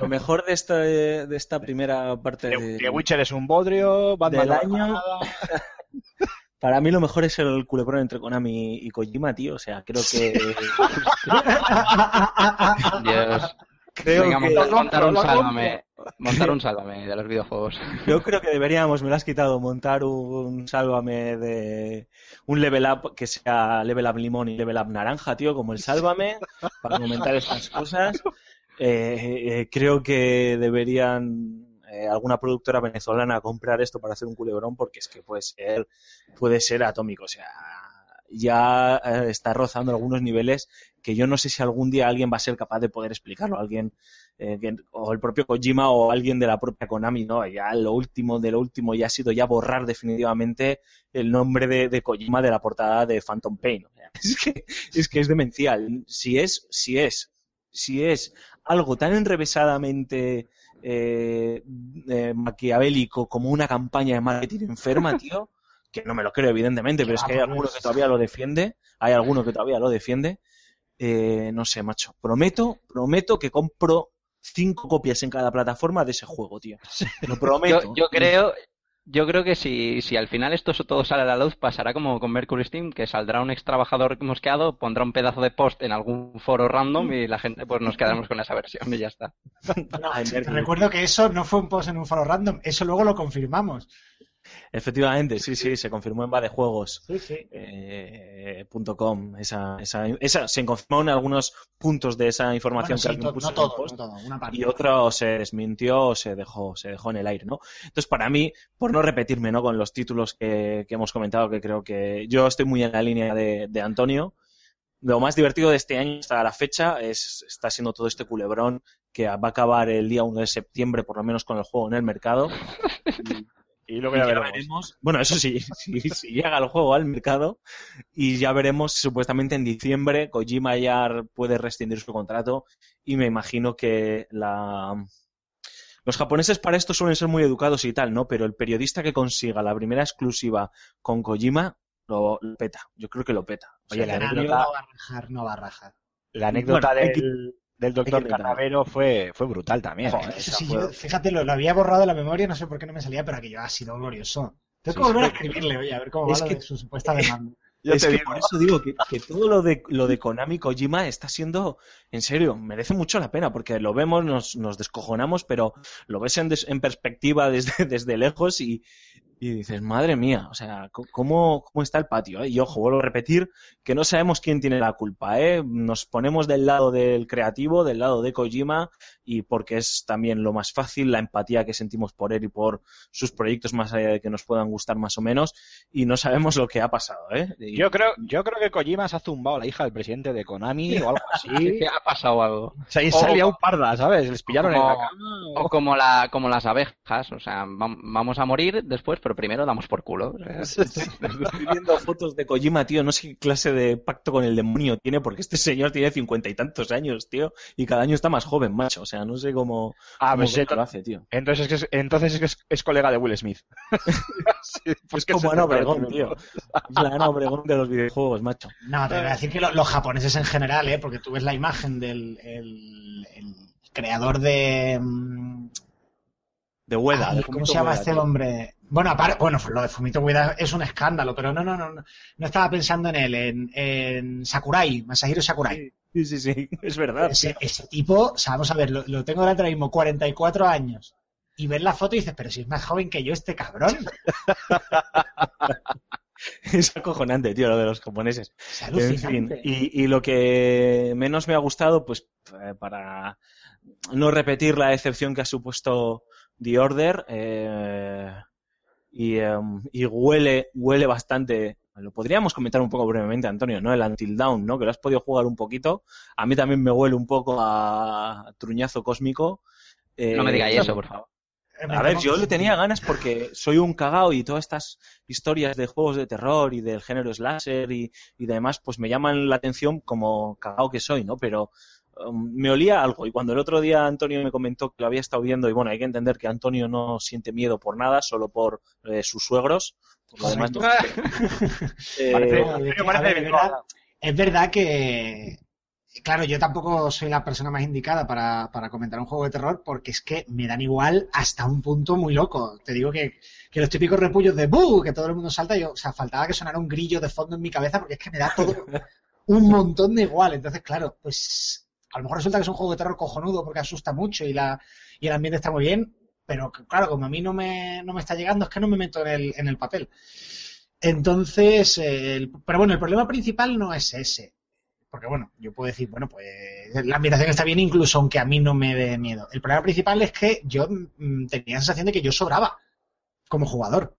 lo mejor de esta, de esta primera parte The, de- The Witcher es un bodrio, Batman del año. Para mí lo mejor es el culebrón entre Konami y Kojima, tío. O sea, creo que... Dios. Creo Venga, que... montar, montar un sálvame. Montar un sálvame de los videojuegos. Yo creo que deberíamos, me lo has quitado, montar un sálvame de un level up que sea level up limón y level up naranja, tío, como el sálvame, para comentar estas cosas. Eh, eh, creo que deberían eh, alguna productora venezolana comprar esto para hacer un culebrón porque es que puede ser, puede ser atómico, o sea, ya está rozando algunos niveles que yo no sé si algún día alguien va a ser capaz de poder explicarlo, alguien eh, que- o el propio Kojima o alguien de la propia Konami, no, ya lo último de lo último ya ha sido ya borrar definitivamente el nombre de, de Kojima de la portada de Phantom Pain. O sea, Es que, es que es demencial. Si es, si es, si es algo tan enrevesadamente eh, eh, maquiavélico como una campaña de marketing enferma, tío, que no me lo creo evidentemente, pero es que hay alguno que todavía lo defiende, hay alguno que todavía lo defiende. Eh, no sé, macho. Prometo, prometo que compro cinco copias en cada plataforma de ese juego, tío. Lo prometo. Yo, yo creo, yo creo que si, si al final esto todo sale a la luz, pasará como con Mercury Steam, que saldrá un ex trabajador mosqueado, pondrá un pedazo de post en algún foro random y la gente pues nos quedaremos con esa versión y ya está. No, Ay, te Mercury. recuerdo que eso no fue un post en un foro random, eso luego lo confirmamos. Efectivamente, sí, sí, se confirmó en Vadejuegos. Sí, sí. Eh, punto .com, esa, esa, esa, se confirmó en algunos puntos de esa información Bueno, que sí, alguien puso no en todo, post. no todo, una parte. y otro se desmintió o se dejó, se dejó en el aire, ¿no? Entonces, para mí, por no repetirme, ¿no? Con los títulos que, que hemos comentado, que creo que yo estoy muy en la línea de, de Antonio. Lo más divertido de este año hasta la fecha es, está siendo todo este culebrón que va a acabar el día 1 de septiembre, por lo menos con el juego en el mercado. Y luego Y ya ya veremos. veremos. Bueno, eso sí, si si llega el juego al mercado y ya veremos si supuestamente en diciembre Kojima ya puede rescindir su contrato y me imagino que la los japoneses para esto suelen ser muy educados y tal, ¿no? Pero el periodista que consiga la primera exclusiva con Kojima lo, lo peta. Yo creo que lo peta. O Oye, sea, la que- no anécdota- va a rajar, no va a rajar. La anécdota Bueno, hay que- del, del doctor intentar. Carnavero fue, fue brutal también. Joder, ¿eh? Eso sí, fue- yo, fíjate, lo, lo había borrado de la memoria, no sé por qué no me salía, pero aquello ha sido glorioso. Tengo Sí, que volver a escribirle, oye, a ver cómo Es va lo de su supuesta demanda. Yo es que digo. por eso digo que, que todo lo de, lo de Konami Kojima está siendo, en serio, merece mucho la pena, porque lo vemos, nos, nos descojonamos, pero lo ves en, des- en perspectiva desde, desde lejos y, y dices, madre mía, o sea, ¿cómo, cómo está el patio? eh? Y ojo, vuelvo a repetir que no sabemos quién tiene la culpa, ¿eh? Nos ponemos del lado del creativo, del lado de Kojima, y porque es también lo más fácil, la empatía que sentimos por él y por sus proyectos, más allá de que nos puedan gustar más o menos, y no sabemos lo que ha pasado, ¿eh? Y- Yo creo, yo creo que Kojima se ha zumbado a la hija del presidente de Konami o algo así. ¿Qué ha pasado algo? Se ha O- salido un parda, ¿sabes? Les pillaron en la cama. O como, la, como las abejas, o sea, vam- vamos a morir después, pero primero damos por culo. Estoy viendo fotos de Kojima, tío. No sé qué clase de pacto con el demonio tiene, porque este señor tiene cincuenta y tantos años, tío. Y cada año está más joven, macho. O sea, no sé cómo, Ah, cómo pues lo hace, tío. entonces es, que es, entonces es, que es, es colega de Will Smith. Sí, pues Es como Ana Obregón, tío. Es la Ana Obregón de los videojuegos, macho. No, te voy a decir que lo- los japoneses en general, ¿eh? porque tú ves la imagen del el, el creador de... mm, De Ueda. ay, de ¿Cómo se llama Ueda, este tío. hombre? Bueno, aparte, bueno, lo de Fumito Ueda es un escándalo, pero no, no, no, no, estaba pensando en él, en, en Sakurai, Masahiro Sakurai. Sí, sí, sí. Es verdad. Ese, ese tipo, o sea, vamos a ver, lo, lo tengo ahora mismo, 44 años. Y ves la foto y dices, pero si es más joven que yo este cabrón. Es acojonante, tío, lo de los japoneses. Es En fin, y, y lo que menos me ha gustado, pues eh, para no repetir la decepción que ha supuesto The Order, eh, y, em, y huele, huele bastante. Lo podríamos comentar un poco brevemente, Antonio, ¿no? El Until Dawn, ¿no? Que lo has podido jugar un poquito. A mí también me huele un poco a truñazo cósmico. no me Eh, digáis eso, por favor. Eh, a ver, yo le tenía ganas porque soy un cagao y todas estas historias de juegos de terror y del género slasher y, y demás, pues me llaman la atención como cagao que soy, ¿no? Pero um, me olía algo. Y cuando el otro día Antonio me comentó que lo había estado viendo, y bueno, hay que entender que Antonio no siente miedo por nada, solo por eh, sus suegros. Por lo demás, no. Eh, Parece- No, es parece verdad, es verdad que, claro, yo tampoco soy la persona más indicada para, para comentar un juego de terror porque es que me dan igual hasta un punto muy loco. Te digo que, que los típicos repullos de ¡bu! que todo el mundo salta, yo, o sea, faltaba que sonara un grillo de fondo en mi cabeza porque es que me da todo un montón de igual. Entonces, claro, pues a lo mejor resulta que es un juego de terror cojonudo porque asusta mucho y, la, y el ambiente está muy bien, pero claro, como a mí no me, no me está llegando, es que no me meto en el, en el papel. Entonces, eh, el- pero bueno, el problema principal no es ese. Porque bueno, yo puedo decir, bueno, pues la ambientación está bien incluso aunque a mí no me dé miedo. El problema principal es que yo mm, tenía la sensación de que yo sobraba como jugador.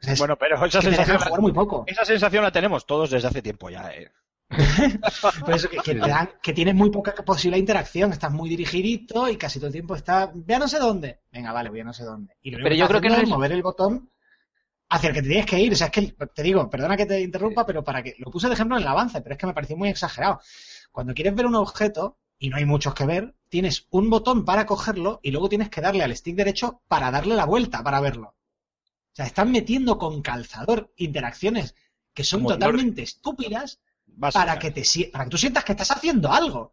O sea, es Bueno, pero esa sensación, jugar muy poco. esa sensación la tenemos todos desde hace tiempo ya. eh. Por eso que, que te dan- que tienes muy poca posibilidad de interacción, estás muy dirigidito y casi todo el tiempo estás, ve a no sé dónde. Venga, vale, voy a no sé dónde. Y lo Pero yo creo que no es mover el botón hacia el que te tienes que ir. O sea, es que te digo, perdona que te interrumpa, pero para que lo puse de ejemplo en el avance, pero es que me pareció muy exagerado. Cuando quieres ver un objeto, y no hay muchos que ver, tienes un botón para cogerlo y luego tienes que darle al stick derecho para darle la vuelta para verlo. O sea, están metiendo con calzador interacciones que son Como totalmente estúpidas. Para que te para que tú sientas que estás haciendo algo.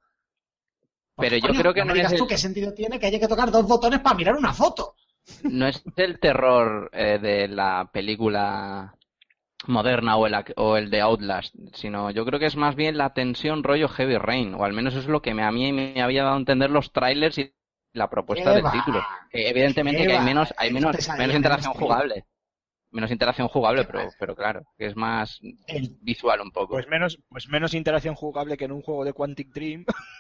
Pero yo coño, creo que no no digas es tú el- qué sentido tiene que haya que tocar dos botones para mirar una foto. No es el terror eh, de la película moderna o el, ac- o el de Outlast, sino yo creo que es más bien la tensión rollo Heavy Rain, o al menos eso es lo que me, a mí me había dado a entender los trailers y la propuesta ¿Qué del título. Que evidentemente ¿Qué que hay menos, hay menos, interacción jugable. Menos interacción jugable, ¿Qué pero, pero claro, que es más El, visual un poco. Pues menos, pues menos interacción jugable que en un juego de Quantic Dream.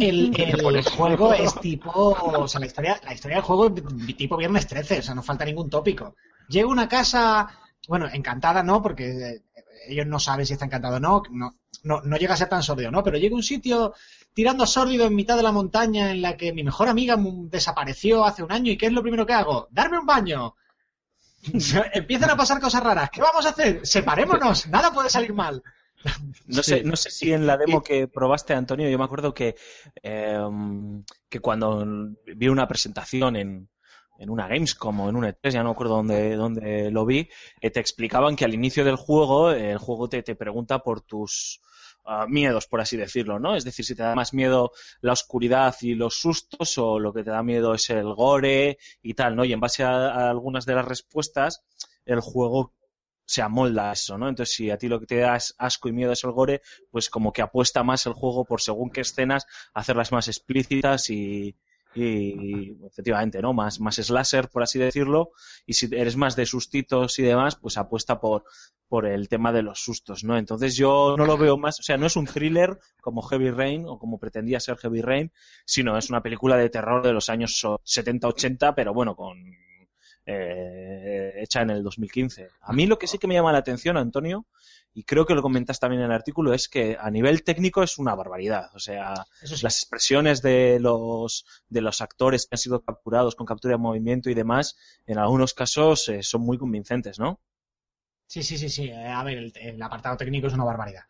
el, el juego es tipo, o sea, la historia, la historia del juego es tipo Viernes 13, o sea, no falta ningún tópico. Llego a una casa, bueno, encantada no, porque eh, ellos no saben si está encantado o no, no, no, no llega a ser tan sórdido, ¿no? Pero llega a un sitio tirando sórdido en mitad de la montaña en la que mi mejor amiga desapareció hace un año y ¿qué es lo primero que hago? ¡Darme un baño! Empiezan a pasar cosas raras. ¿Qué vamos a hacer? Separémonos. Nada puede salir mal. No sé, no sé si en la demo que probaste, Antonio, yo me acuerdo que, em, que cuando vi una presentación en, en una Gamescom o en una E3, ya no me acuerdo dónde, dónde lo vi, eh, te explicaban que al inicio del juego, el juego te, te pregunta por tus miedos, por así decirlo, ¿no? Es decir, si te da más miedo la oscuridad y los sustos o lo que te da miedo es el gore y tal, ¿no? Y en base a, a algunas de las respuestas, el juego se amolda a eso, ¿no? Entonces, si a ti lo que te da es asco y miedo es el gore, pues como que apuesta más el juego por según qué escenas, hacerlas más explícitas y, y efectivamente, ¿no? Más, más slasher, por así decirlo. Y si eres más de sustitos y demás, pues apuesta por, por el tema de los sustos, ¿no? Entonces yo no lo veo más, o sea, no es un thriller como Heavy Rain o como pretendía ser Heavy Rain, sino es una película de terror de los años 70-80, pero bueno, con eh, hecha en el 2015. A mí lo que sí que me llama la atención, Antonio, y creo que lo comentas también en el artículo, es que a nivel técnico es una barbaridad. O sea, sí. las expresiones de los, de los actores que han sido capturados con captura de movimiento y demás, en algunos casos eh, son muy convincentes, ¿no? Sí, sí, sí, sí. Eh, A ver, el, el apartado técnico es una barbaridad.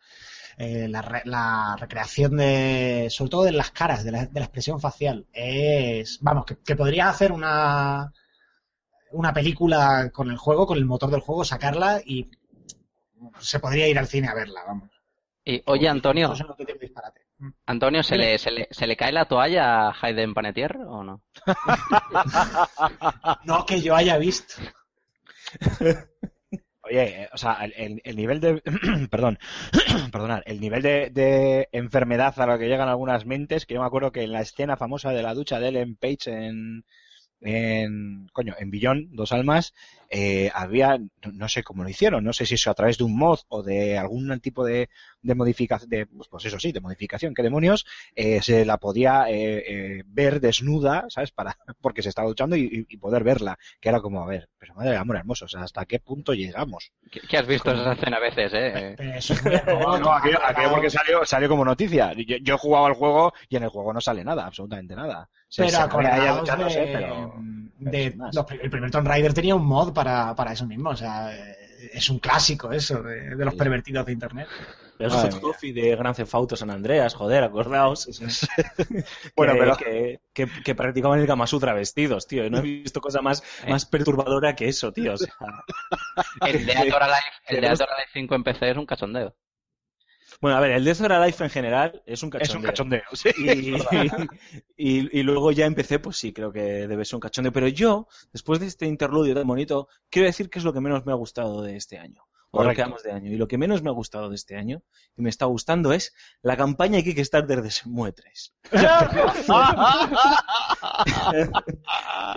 Eh, la, re- la recreación de, sobre todo de las caras, de la, de la expresión facial, es, vamos, que, que podría hacer una, una película con el juego, con el motor del juego, sacarla y se podría ir al cine a verla, vamos. Y, oye, Antonio. Mm. Antonio, ¿se le, se, le, ¿se le cae la toalla a Hayden Panetier o no? No que yo haya visto. Oye, eh, o sea, el, el- el nivel de. perdón, perdonad, el nivel de, de enfermedad a lo que llegan algunas mentes, que yo me acuerdo que en la escena famosa de la ducha de Ellen Page en. En, coño, en Billón, Dos Almas, eh, había, no, sé cómo lo hicieron, no sé si eso a través de un mod o de algún tipo de, de modificación, de, pues, pues eso sí, de modificación, qué demonios, eh, se la podía eh, eh, ver desnuda, ¿sabes? Para, porque se estaba duchando y, poder verla, que era como, a ver, pero madre de amor hermoso, o sea, ¿hasta qué punto llegamos? ¿Qué, qué has visto esa escena a veces, eh? No, no, aquello, aquello porque salió, salió como noticia. Yo, yo he jugado al juego y en el juego no sale nada, absolutamente nada. Se- Pero se acordaos de, pero- de sin más. los pri- el primer Tomb Raider tenía un mod para, para eso mismo, o sea, eh, es un clásico eso de, de los pervertidos de internet. Madre Hot Coffee de Gran Theft Auto San Andreas, joder, acordaos. Bueno, que, pero- que, que, que practicaban el Kama Sutra vestidos, tío. No he visto cosa más, más perturbadora que eso, tío. O sea, El de Dead or Alive, el de Alive 5 en PC es un cachondeo. Bueno, a ver, el Death or Alive en general es un Es un cachondeo. cachondeo, sí. Y, y- y luego ya empecé, pues sí, creo que debe ser un cachondeo. Pero yo, después de este interludio tan bonito, quiero decir que es lo que menos me ha gustado de este año. O de lo que Correcto. vamos de año. Y lo que menos me ha gustado de este año, y me está gustando, es la campaña de Kickstarter de Shenmue 3.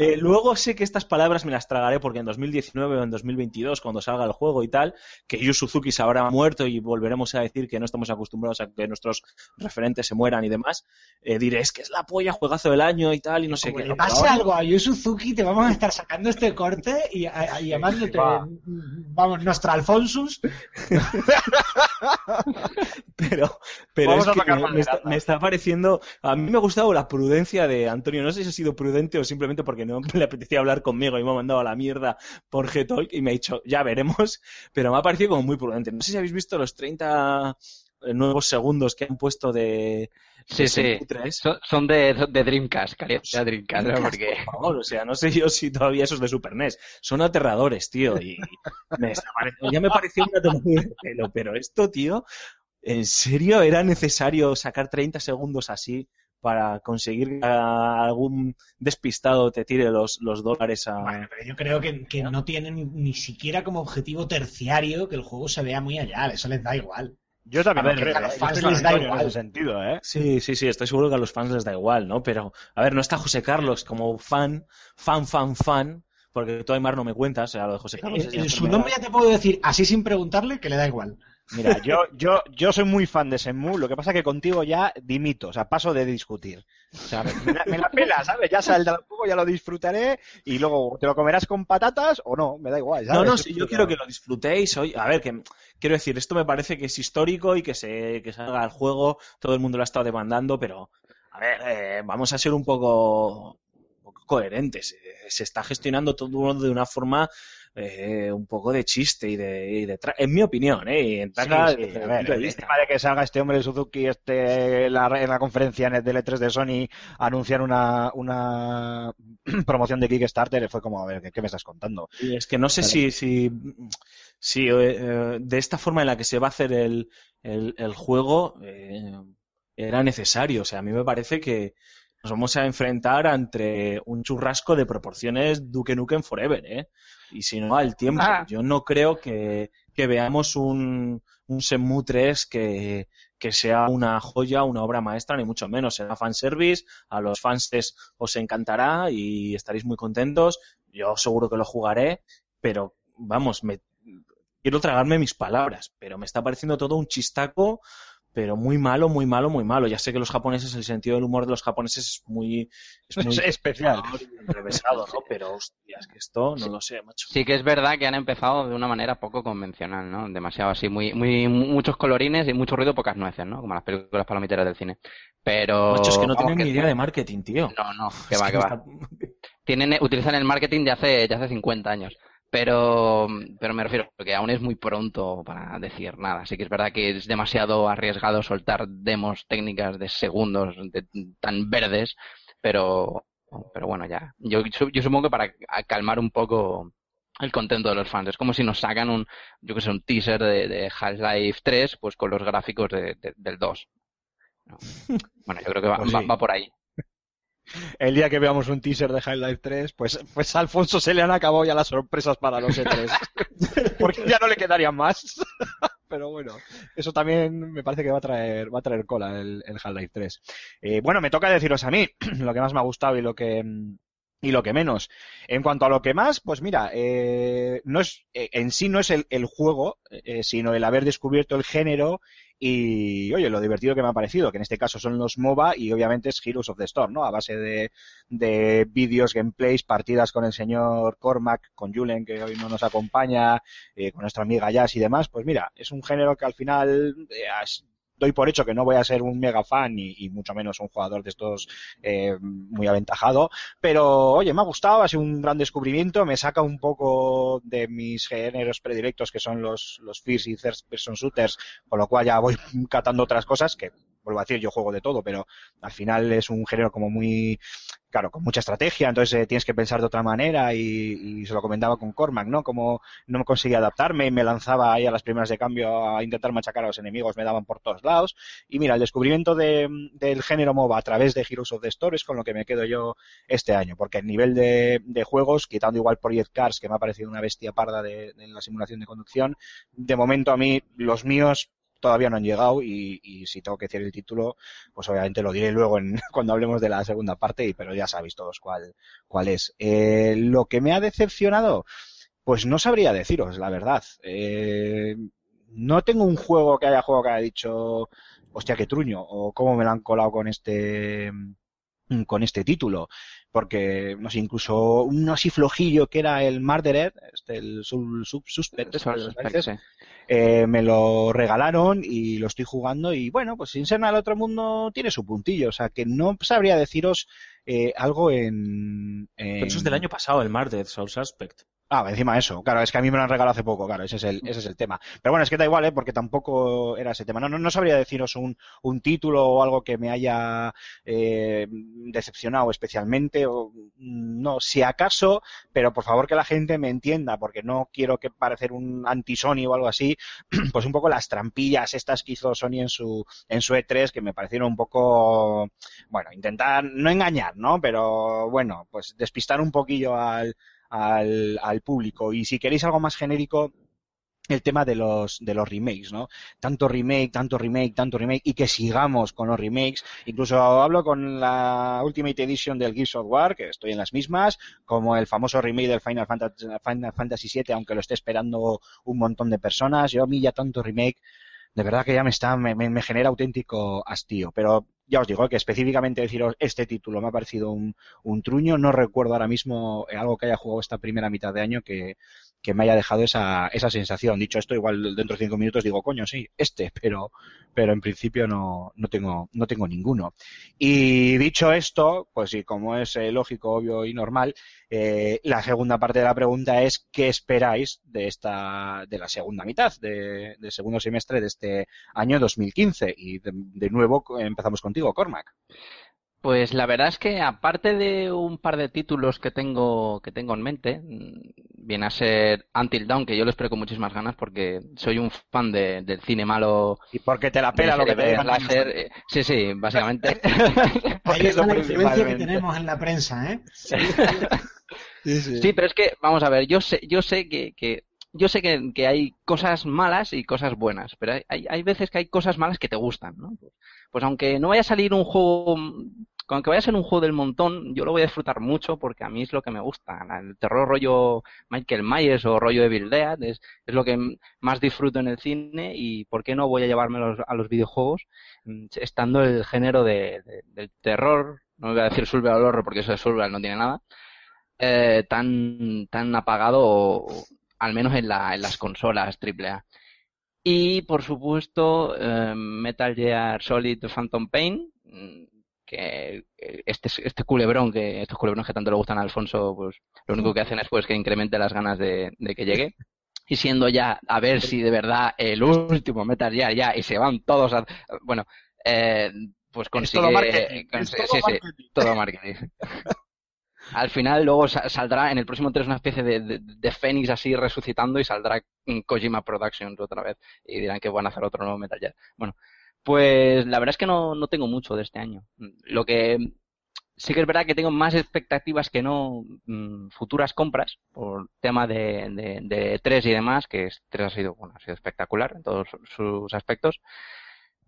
Eh, luego sé que estas palabras me las tragaré porque en 2019 o en 2022, cuando salga el juego y tal, que Yu Suzuki se habrá muerto y volveremos a decir que no estamos acostumbrados a que nuestros referentes se mueran y demás, eh, diré, es que es la polla, juegazo del año y tal, y no sé Como qué. le pase ahora- algo a Yu Suzuki, te vamos a estar sacando este corte y, a- y llamándote, vamos, nuestro Pero, pero Vamos es que me, está, me está pareciendo. A mí me ha gustado la prudencia de Antonio. No sé si ha sido prudente o simplemente porque no le apetecía hablar conmigo y me ha mandado a la mierda por G-Talk y me ha dicho, ya veremos. Pero me ha parecido como muy prudente. No sé si habéis visto los 30 nuevos segundos que han puesto de. Sí, de sí. Shenmue 3. Son, son de, son de Dreamcast, caliente de Dreamcast, ¿no? Porque Por favor, o sea, no sé yo si todavía esos de Super NES. Son aterradores, tío. Y me está pareciendo- ya me pareció una de pelo, pero esto, tío, ¿en serio era necesario sacar 30 segundos así para conseguir que algún despistado te tire los, los dólares a... Bueno, pero yo creo que, que no tienen ni siquiera como objetivo terciario que el juego se vea muy allá, eso les da igual. Yo también A ver, creo. a los ¿eh? Fans les da igual. En ese sentido, ¿eh? Sí, sí, sí, estoy seguro que a los fans les da igual, ¿no? Pero, a ver, no está José Carlos como fan, fan, fan, fan, porque tú, Aymar, no me cuentas, o sea, lo de José Carlos. En, es en ya su nombre ya te puedo decir, así sin preguntarle, que le da igual. Mira, yo, yo, yo soy muy fan de Shenmue, lo que pasa que contigo ya dimito, o sea, paso de discutir. Sea, me, la- me la pela, ¿sabes? Ya saldrá el juego, ya lo disfrutaré y luego te lo comerás con patatas o no, me da igual. No, ¿sabes? no, sí, yo quiero que lo disfrutéis hoy. A ver, que quiero decir, esto me parece que es histórico y que se que salga el juego, todo el mundo lo ha estado demandando, pero a ver, eh, vamos a ser un poco, un poco coherentes. Eh, Se está gestionando todo de una forma eh, un poco de chiste y de, y de tra- en mi opinión, ¿eh? Y en Sí, Taka, sí, desde a mi ver, punto de el tema de que salga este hombre de Suzuki este, en, la, en la conferencia del E3 de Sony a anunciar una, una promoción de Kickstarter fue como, a ver, ¿qué, qué me estás contando? Y es que no sé si, si, si eh, de esta forma en la que se va a hacer el, el, el juego eh, era necesario. O sea, a mí me parece que nos vamos a enfrentar entre un churrasco de proporciones Duke Nukem Forever, ¿eh? Y si no, al tiempo. Ah. Yo no creo que, que veamos un, un Shenmue 3 que, que sea una joya, una obra maestra, ni mucho menos. Será fanservice, a los fans os encantará y estaréis muy contentos. Yo seguro que lo jugaré, pero vamos, me quiero tragarme mis palabras, pero me está pareciendo todo un chistaco, pero muy malo, muy malo, muy malo. Ya sé que los japoneses, el sentido del humor de los japoneses es muy, es muy Es especial. enrevesado, ¿no? Pero hostias, que esto no lo sé, macho. sí que es verdad que han empezado de una manera poco convencional, ¿no? Demasiado así, muy, muy, muchos colorines y mucho ruido, pocas nueces, ¿no? Como las películas palomiteras del cine. Pero... Macho, es que no vamos, tienen ni idea de marketing, tío. No, no, que va, que va. está- tienen utilizan el marketing de hace de hace 50 años pero pero me refiero que aún es muy pronto para decir nada. Así que es verdad que es demasiado arriesgado soltar demos técnicas de segundos de- tan verdes pero pero bueno ya. Yo yo supongo que para calmar un poco el contento de los fans. Es como si nos sacan un yo que sé un teaser de, de Half-Life 3 pues con los gráficos de- de- del 2 ¿no? bueno yo creo que va, Pues va- va por ahí El día que veamos un teaser de Half-Life 3, pues, pues a Alfonso se le han acabado ya las sorpresas para los E3. Porque ya no le quedarían más. Pero bueno, eso también me parece que va a traer, va a traer cola el, el Half-Life 3. Eh, bueno, me toca deciros a mí lo que más me ha gustado y lo que, mm, y lo que menos. En cuanto a lo que más, pues mira, eh, no es, eh, en sí no es el, el juego, eh, sino el haber descubierto el género y, oye, lo divertido que me ha parecido, que en este caso son los MOBA y obviamente es Heroes of the Storm, ¿no? A base de, de vídeos, gameplays, partidas con el señor Cormac, con Julen, que hoy no nos acompaña, eh, con nuestra amiga Jazz y demás, pues mira, es un género que al final eh, doy por hecho que no voy a ser un mega fan y, y mucho menos un jugador de estos eh, muy aventajado, pero oye, me ha gustado, ha sido un gran descubrimiento, me saca un poco de mis géneros predilectos que son los, los first y third person shooters, con lo cual ya voy catando otras cosas que vuelvo a decir, yo juego de todo, pero al final es un género como muy, claro, con mucha estrategia, entonces eh, tienes que pensar de otra manera y, y se lo comentaba con Cormac, ¿no? Como no conseguía adaptarme y me lanzaba ahí a las primeras de cambio a intentar machacar a los enemigos, me daban por todos lados. Y mira, el descubrimiento de, del género MOBA a través de Heroes of the Storm es con lo que me quedo yo este año, porque el nivel de, de juegos, quitando igual Project Cars, que me ha parecido una bestia parda de, de la simulación de conducción, de momento a mí los míos todavía no han llegado y, y, si tengo que decir el título, pues obviamente lo diré luego en, cuando hablemos de la segunda parte, y, pero ya sabéis todos cuál, cuál es. Eh, lo que me ha decepcionado, pues no sabría deciros, la verdad. Eh, no tengo un juego que haya jugado que haya dicho, hostia, qué truño, o cómo me lo han colado con este con este título, porque, no sé, incluso uno así flojillo que era el Murdered, este, el Sub, sub Suspect, eh, me lo regalaron y lo estoy jugando y bueno, pues sin ser nada del otro mundo tiene su puntillo, o sea que no sabría deciros eh, algo en, en... Pero eso es del año pasado, el Murdered Soul Suspect. Ah, encima eso, claro, es que a mí me lo han regalado hace poco, claro, ese es el, ese es el tema. Pero bueno, es que da igual, ¿eh? porque tampoco era ese tema. No, no, no sabría deciros un, un título o algo que me haya eh, decepcionado especialmente, o, no, si acaso, pero por favor que la gente me entienda, porque no quiero que parecer un anti-Sony o algo así, pues un poco las trampillas estas que hizo Sony en su, en su E3, que me parecieron un poco, bueno, intentar, no engañar, ¿no? Pero bueno, pues despistar un poquillo al, al, al público. Y si queréis algo más genérico, el tema de los de los remakes, ¿no? Tanto remake, tanto remake, tanto remake y que sigamos con los remakes. Incluso hablo con la Ultimate Edition del Gears of War, que estoy en las mismas, como el famoso remake del Final Fantasy, Final Fantasy VII, aunque lo esté esperando un montón de personas. Yo a mí ya tanto remake, de verdad que ya me está me, me, genera auténtico hastío, pero ya os digo que específicamente deciros este título me ha parecido un, un, truño. No recuerdo ahora mismo algo que haya jugado esta primera mitad de año que, que me haya dejado esa, esa sensación. Dicho esto, igual dentro de cinco minutos digo, coño, sí, este, pero, pero en principio no, no tengo, no tengo ninguno. Y dicho esto, pues sí, como es eh, lógico, obvio y normal, eh, la segunda parte de la pregunta es ¿qué esperáis de esta, de la segunda mitad, de, segundo semestre de este año 2015? Y de, de nuevo empezamos contigo, Cormac. Pues la verdad es que aparte de un par de títulos que tengo que tengo en mente, viene a ser Until Dawn, que yo lo espero con muchísimas ganas porque soy un fan de, del cine malo. Y porque te la pela lo que te láser. Eh, sí, sí, básicamente. Ahí la influencia que tenemos en la prensa, ¿eh? Sí, sí. sí, pero es que, vamos a ver, yo sé, yo sé que, que yo sé que, que, hay cosas malas y cosas buenas, pero hay, hay, veces que hay cosas malas que te gustan, ¿no? Pues, aunque no vaya a salir un juego, aunque vaya a ser un juego del montón, yo lo voy a disfrutar mucho porque a mí es lo que me gusta. El terror rollo Michael Myers o rollo Evil Dead es, lo que más disfruto en el cine y ¿por qué no voy a llevarme a los, videojuegos estando el género de, de, del terror, no voy a decir survival horror porque eso de survival no tiene nada, eh, tan, tan apagado al menos en, la, en las consolas AAA. Y por supuesto, eh, Metal Gear Solid Phantom Pain, que este, este culebrón, que estos culebrones que tanto le gustan a Alfonso, pues lo único que hacen es pues que incremente las ganas de, de que llegue. Y siendo ya, a ver si de verdad el último Metal Gear ya, y se van todos a, bueno, eh, pues consigue, todo marketing, eh, todo sí, marketing. sí, todo marketing. Al final luego saldrá en el próximo 3 una especie de, de, Fénix así resucitando y saldrá Kojima Productions otra vez y dirán que van a hacer otro nuevo Metal Gear. Bueno, pues la verdad es que no, no tengo mucho de este año. Lo que sí que es verdad que tengo más expectativas que no mmm, futuras compras por tema de, de, de 3 y demás, que 3 ha sido, bueno, ha sido espectacular en todos sus aspectos.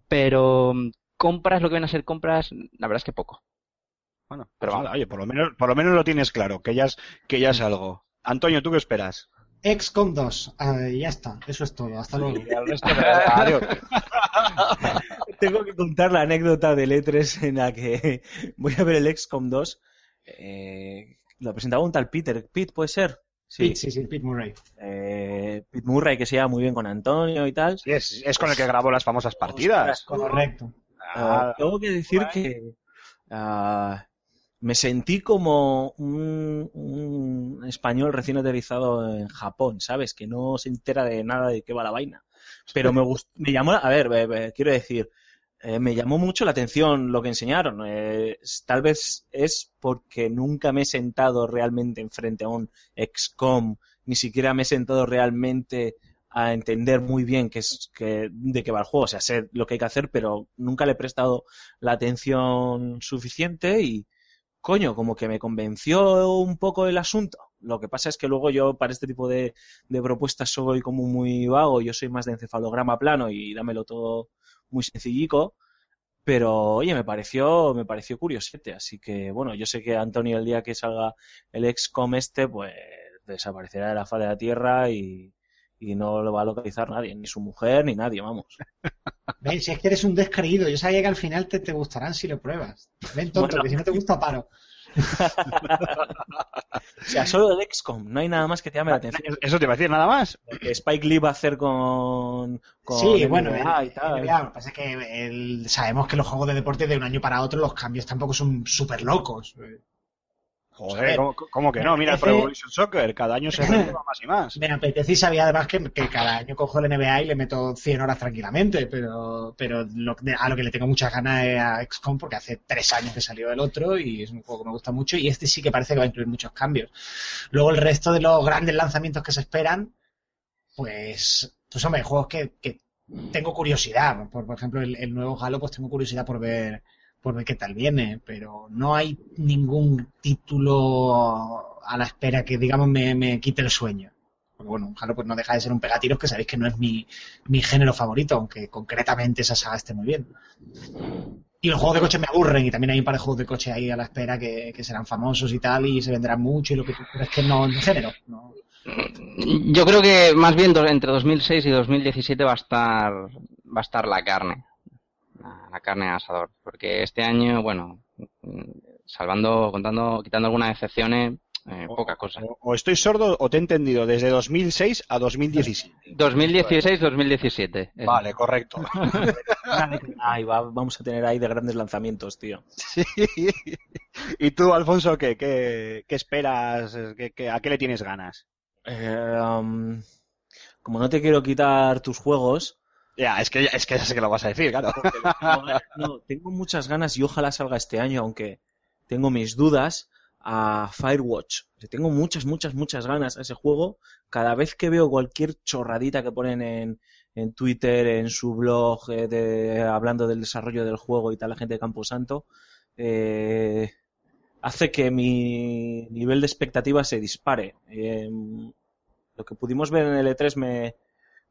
Pero compras, lo que van a ser compras, la verdad es que poco. Bueno, pero pues, oye, por lo menos, por lo menos lo tienes claro, que ya es, que ya es algo. Antonio, ¿tú qué esperas? XCOM 2, uh, ya está, eso es todo, hasta luego. Adiós. Tengo que contar la anécdota del E3 en la que voy a ver el XCOM 2. Eh, lo presentaba un tal Peter. Pete, ¿puede ser? Sí, Pete, sí, sí, Pete Murray. eh, Pete Murray que se lleva muy bien con Antonio y tal. Sí, es, es con el que grabó las famosas partidas. Correcto. Ah, tengo que decir que ah, me sentí como un, español recién aterrizado en Japón, ¿sabes? Que no se entera de nada de qué va la vaina. Pero me me llamó, a ver, eh, eh, quiero decir, eh, me llamó mucho la atención lo que enseñaron. Eh, tal vez es porque nunca me he sentado realmente enfrente a un XCOM, ni siquiera me he sentado realmente a entender muy bien qué es, que, de qué va el juego. O sea, sé lo que hay que hacer, pero nunca le he prestado la atención suficiente y, coño, como que me convenció un poco el asunto. Lo que pasa es que luego yo para este tipo de, de propuestas soy como muy vago, yo soy más de encefalograma plano y dámelo todo muy sencillico. Pero, oye, me pareció, me pareció curiosete. Así que, bueno, yo sé que Antonio el día que salga el XCOM este, pues desaparecerá de la faz de la Tierra y, y no lo va a localizar nadie, ni su mujer, ni nadie, vamos. Ven, si es que eres un descreído, yo sabía que al final te, te gustarán si lo pruebas. Ven, tonto, Bueno. que si no te gusta, paro. O sea, solo el XCOM, no hay nada más que te llame la atención. Eso te iba a decir nada más. Que Spike Lee va a hacer con, con sí, bueno, NBA el- y tal. el NBA, lo que pasa es que el- sabemos que los juegos de deporte de un año para otro los cambios tampoco son súper locos. Joder, ¿cómo, cómo que no? Mira el Pro Evolution Soccer, cada año se renueva más y más. Me apetece y sabía además que, que cada año cojo el NBA y le meto 100 horas tranquilamente, pero, pero lo- a lo que le tengo muchas ganas es a XCOM porque hace tres años que salió el otro y es un juego que me gusta mucho y este sí que parece que va a incluir muchos cambios. Luego el resto de los grandes lanzamientos que se esperan, pues, pues hombre, juegos que, que tengo curiosidad. Por, por ejemplo, el, el nuevo Halo, pues tengo curiosidad por ver por ver qué tal viene, pero no hay ningún título a la espera que, digamos, me, me quite el sueño. Porque bueno, un pues no deja de ser un pegatiros que sabéis que no es mi, mi género favorito, aunque concretamente esa saga esté muy bien. Y los juegos de coche me aburren y también hay un par de juegos de coche ahí a la espera que, que serán famosos y tal y se vendrán mucho y lo que tú pero es que no es mi género. No. Yo creo que más bien entre 2006 y 2017 va a estar va a estar la carne, la, la carne de asador, porque este año, bueno, salvando, contando, quitando algunas excepciones, eh, poca cosa. O, o estoy sordo o te he entendido desde 2006 a 2017. 2016-2017. eso. Vale, correcto. Ay, va- vamos a tener ahí de grandes lanzamientos, tío. Sí. ¿Y tú, Alfonso, qué, qué, qué esperas? ¿Qué, qué- ¿A qué le tienes ganas? Eh, um, como no te quiero quitar tus juegos, Es que, es que ya sé que lo vas a decir, claro. no, tengo muchas ganas y ojalá salga este año, aunque tengo mis dudas, a Firewatch. Tengo muchas, muchas, muchas ganas a ese juego. Cada vez que veo cualquier chorradita que ponen en, en Twitter, en su blog, eh, de, hablando del desarrollo del juego y tal, la gente de Camposanto, eh, hace que mi nivel de expectativa se dispare. Eh, lo que pudimos ver en el E3 me,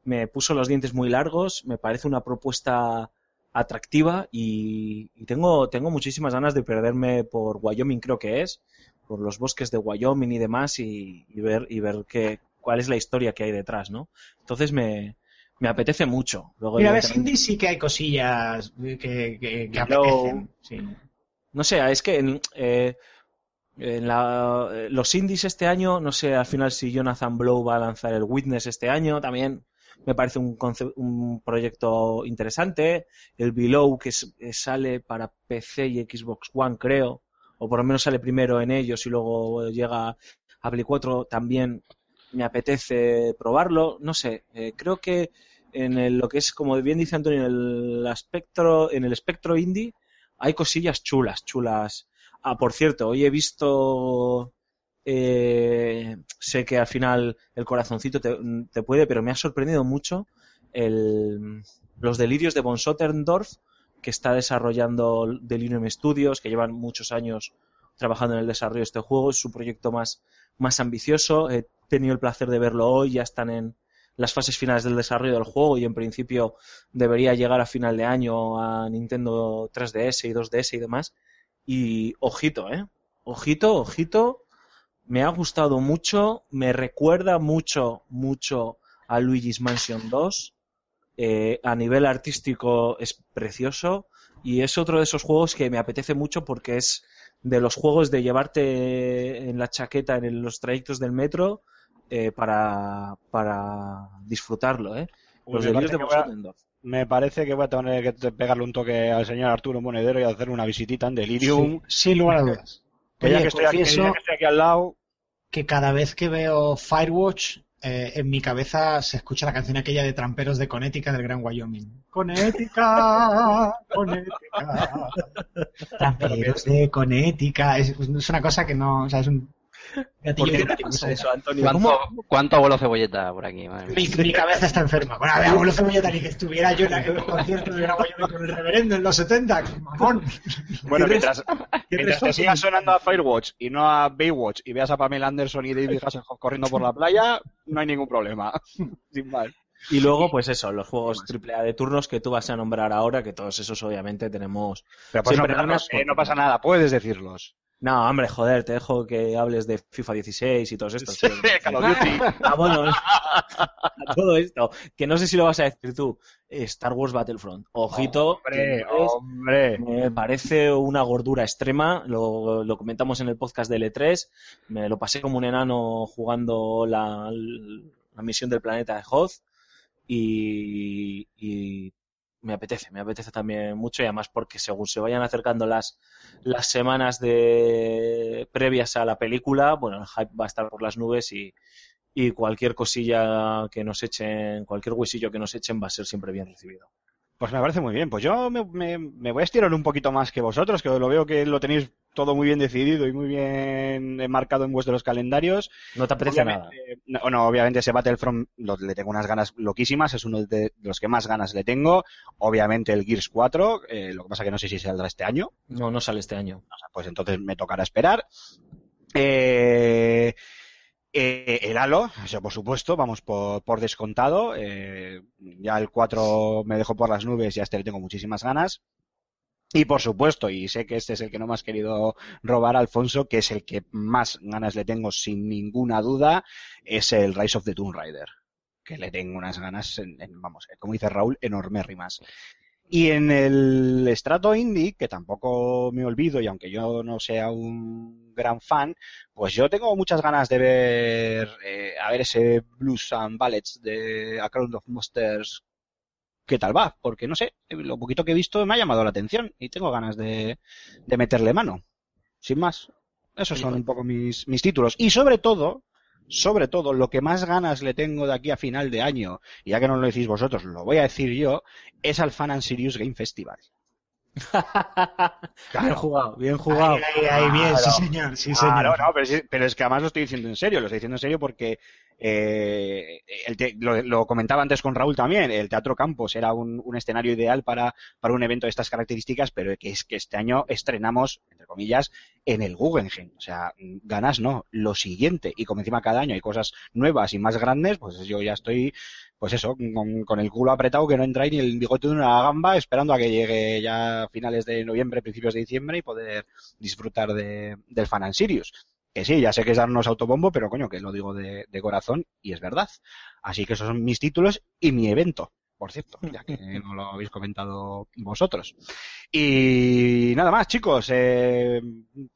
me puso los dientes muy largos, me parece una propuesta atractiva y, y tengo, tengo muchísimas ganas de perderme por Wyoming, creo que es, por los bosques de Wyoming y demás y, y ver, y ver qué, cuál es la historia que hay detrás, ¿no? Entonces me, me apetece mucho. Luego, Mira, evidentemente- Cindy sí que hay cosillas que, que, que apetecen. Sí. No sé, es que en, eh, en la- eh, los indies este año, no sé al final si Jonathan Blow va a lanzar el Witness este año, también me parece un, un proyecto interesante. El Below que, que sale para PC y Xbox One, creo, o por lo menos sale primero en ellos y luego llega a Play 4, también me apetece probarlo. No sé, eh, creo que en el- lo que es, como bien dice Antonio, en el espectro, en el espectro indie, hay cosillas chulas, chulas. Ah, por cierto, hoy he visto. Eh, sé que al final el corazoncito te, puede, pero me ha sorprendido mucho el, los delirios de von Sotterndorf que está desarrollando Delirium Studios, que llevan muchos años trabajando en el desarrollo de este juego. Es su proyecto más, más ambicioso. He tenido el placer de verlo hoy, ya están en las fases finales del desarrollo del juego y en principio debería llegar a final de año a Nintendo 3DS y 2DS y demás. Y ojito, ¿eh? Ojito, ojito. Me ha gustado mucho. Me recuerda mucho, mucho a Luigi's Mansion 2. Eh, a nivel artístico es precioso. Y es otro de esos juegos que me apetece mucho porque es de los juegos de llevarte en la chaqueta en los trayectos del metro eh, para, para disfrutarlo, ¿eh? Los me parece de que voy a- Bosendorf. Me parece que voy a tener que pegarle un toque al señor Arturo Monedero y hacer una visitita en Delirium. Sí, sin lugar a dudas. Que ya Oye, que estoy aquí, que confieso ya que estoy aquí al lado, que cada vez que veo Firewatch, eh, en mi cabeza se escucha la canción aquella de Tramperos de Connecticut del Gran Wyoming. Connecticut, Connecticut. Tramperos de Connecticut. Es, es una cosa que no, o sea, es un ¿Por qué de te gatillo. pasa eso, Antonio? ¿Cómo? ¿Cuánto, cuánto abuelo cebolleta por aquí? Madre. Mi, mi cabeza está enferma. Bueno, a ver, abuelo cebolleta, ni que estuviera yo en el concierto del Gran Wyoming con el reverendo en los 70. ¡Qué mamón! Bueno, ¿Qué mientras, te sigas sonando a Firewatch y no a Baywatch y veas a Pamela Anderson y David Hasselhoff corriendo por la playa, no hay ningún problema. Sin mal. Y luego, pues eso, los juegos AAA de turnos que tú vas a nombrar ahora, que todos esos obviamente tenemos... Pero pues Siempre no, eh, no porque- pasa nada, puedes decirlos. No, hombre, joder, te dejo que hables de FIFA 16 y todos estos. tío. Call of Duty. Ah, bueno, a todo esto, que no sé si lo vas a decir tú, Star Wars Battlefront. Ojito, Hombre, hombre. me parece una gordura extrema, lo, lo comentamos en el podcast de L3, me lo pasé como un enano jugando la, la misión del planeta de Hoth y, y me apetece, me apetece también mucho y además porque según se vayan acercando las, las semanas de previas a la película, bueno, el hype va a estar por las nubes y, y cualquier cosilla que nos echen, cualquier huesillo que nos echen va a ser siempre bien recibido. Pues me parece muy bien. Pues yo me, me- me voy a estirar un poquito más que vosotros, que lo veo que lo tenéis todo muy bien decidido y muy bien enmarcado en vuestros calendarios. No te apetece nada. Obviamente, no, no, obviamente ese Battlefront lo- le tengo unas ganas loquísimas, es uno de los que más ganas le tengo. Obviamente el Gears 4, eh, lo que pasa que no sé si saldrá este año, No, no sale este año. o sea, pues entonces me tocará esperar. Eh, eh, el Halo, eso por supuesto, vamos por, por descontado. Eh, ya el 4 me dejó por las nubes y a este le tengo muchísimas ganas. Y por supuesto, y sé que este es el que no me has querido robar, Alfonso, que es el que más ganas le tengo sin ninguna duda, es el Rise of the Tomb Raider. Que le tengo unas ganas, en- vamos, como dice Raúl, enormérrimas. Y en el estrato indie, que tampoco me olvido, y aunque yo no sea un gran fan, pues yo tengo muchas ganas de ver, eh, a ver ese Blues and Ballets de A Crown of Monsters, qué tal va, porque no sé, lo poquito que he visto me ha llamado la atención y tengo ganas de, de meterle mano. Sin más, esos son un poco mis, mis títulos. Y sobre todo, sobre todo, lo que más ganas le tengo de aquí a final de año, y ya que no lo decís vosotros, lo voy a decir yo, es al Fan and Serious Game Festival. Bien jugado, bien jugado. Ahí, ahí, ahí, bien, sí Claro. señor, sí Claro, señor. no, pero, sí- pero es que además lo estoy diciendo en serio, lo estoy diciendo en serio porque eh, el te- lo, comentaba antes con Raúl también, el Teatro Campos era un, escenario ideal para, para un evento de estas características, pero que es que este año estrenamos, entre comillas, en el Guggenheim. O sea, ganas no, lo siguiente. Y como encima cada año hay cosas nuevas y más grandes, pues yo ya estoy, pues eso, con, el culo apretado que no entra ni el bigote de una gamba, esperando a que llegue ya a finales de noviembre, principios de diciembre y poder disfrutar de, del Fan Sirius. Que sí, ya sé que es darnos autobombo, pero coño, que lo digo de, de corazón y es verdad. Así que esos son mis títulos y mi evento, por cierto, ya que no lo habéis comentado vosotros. Y nada más, chicos. eh,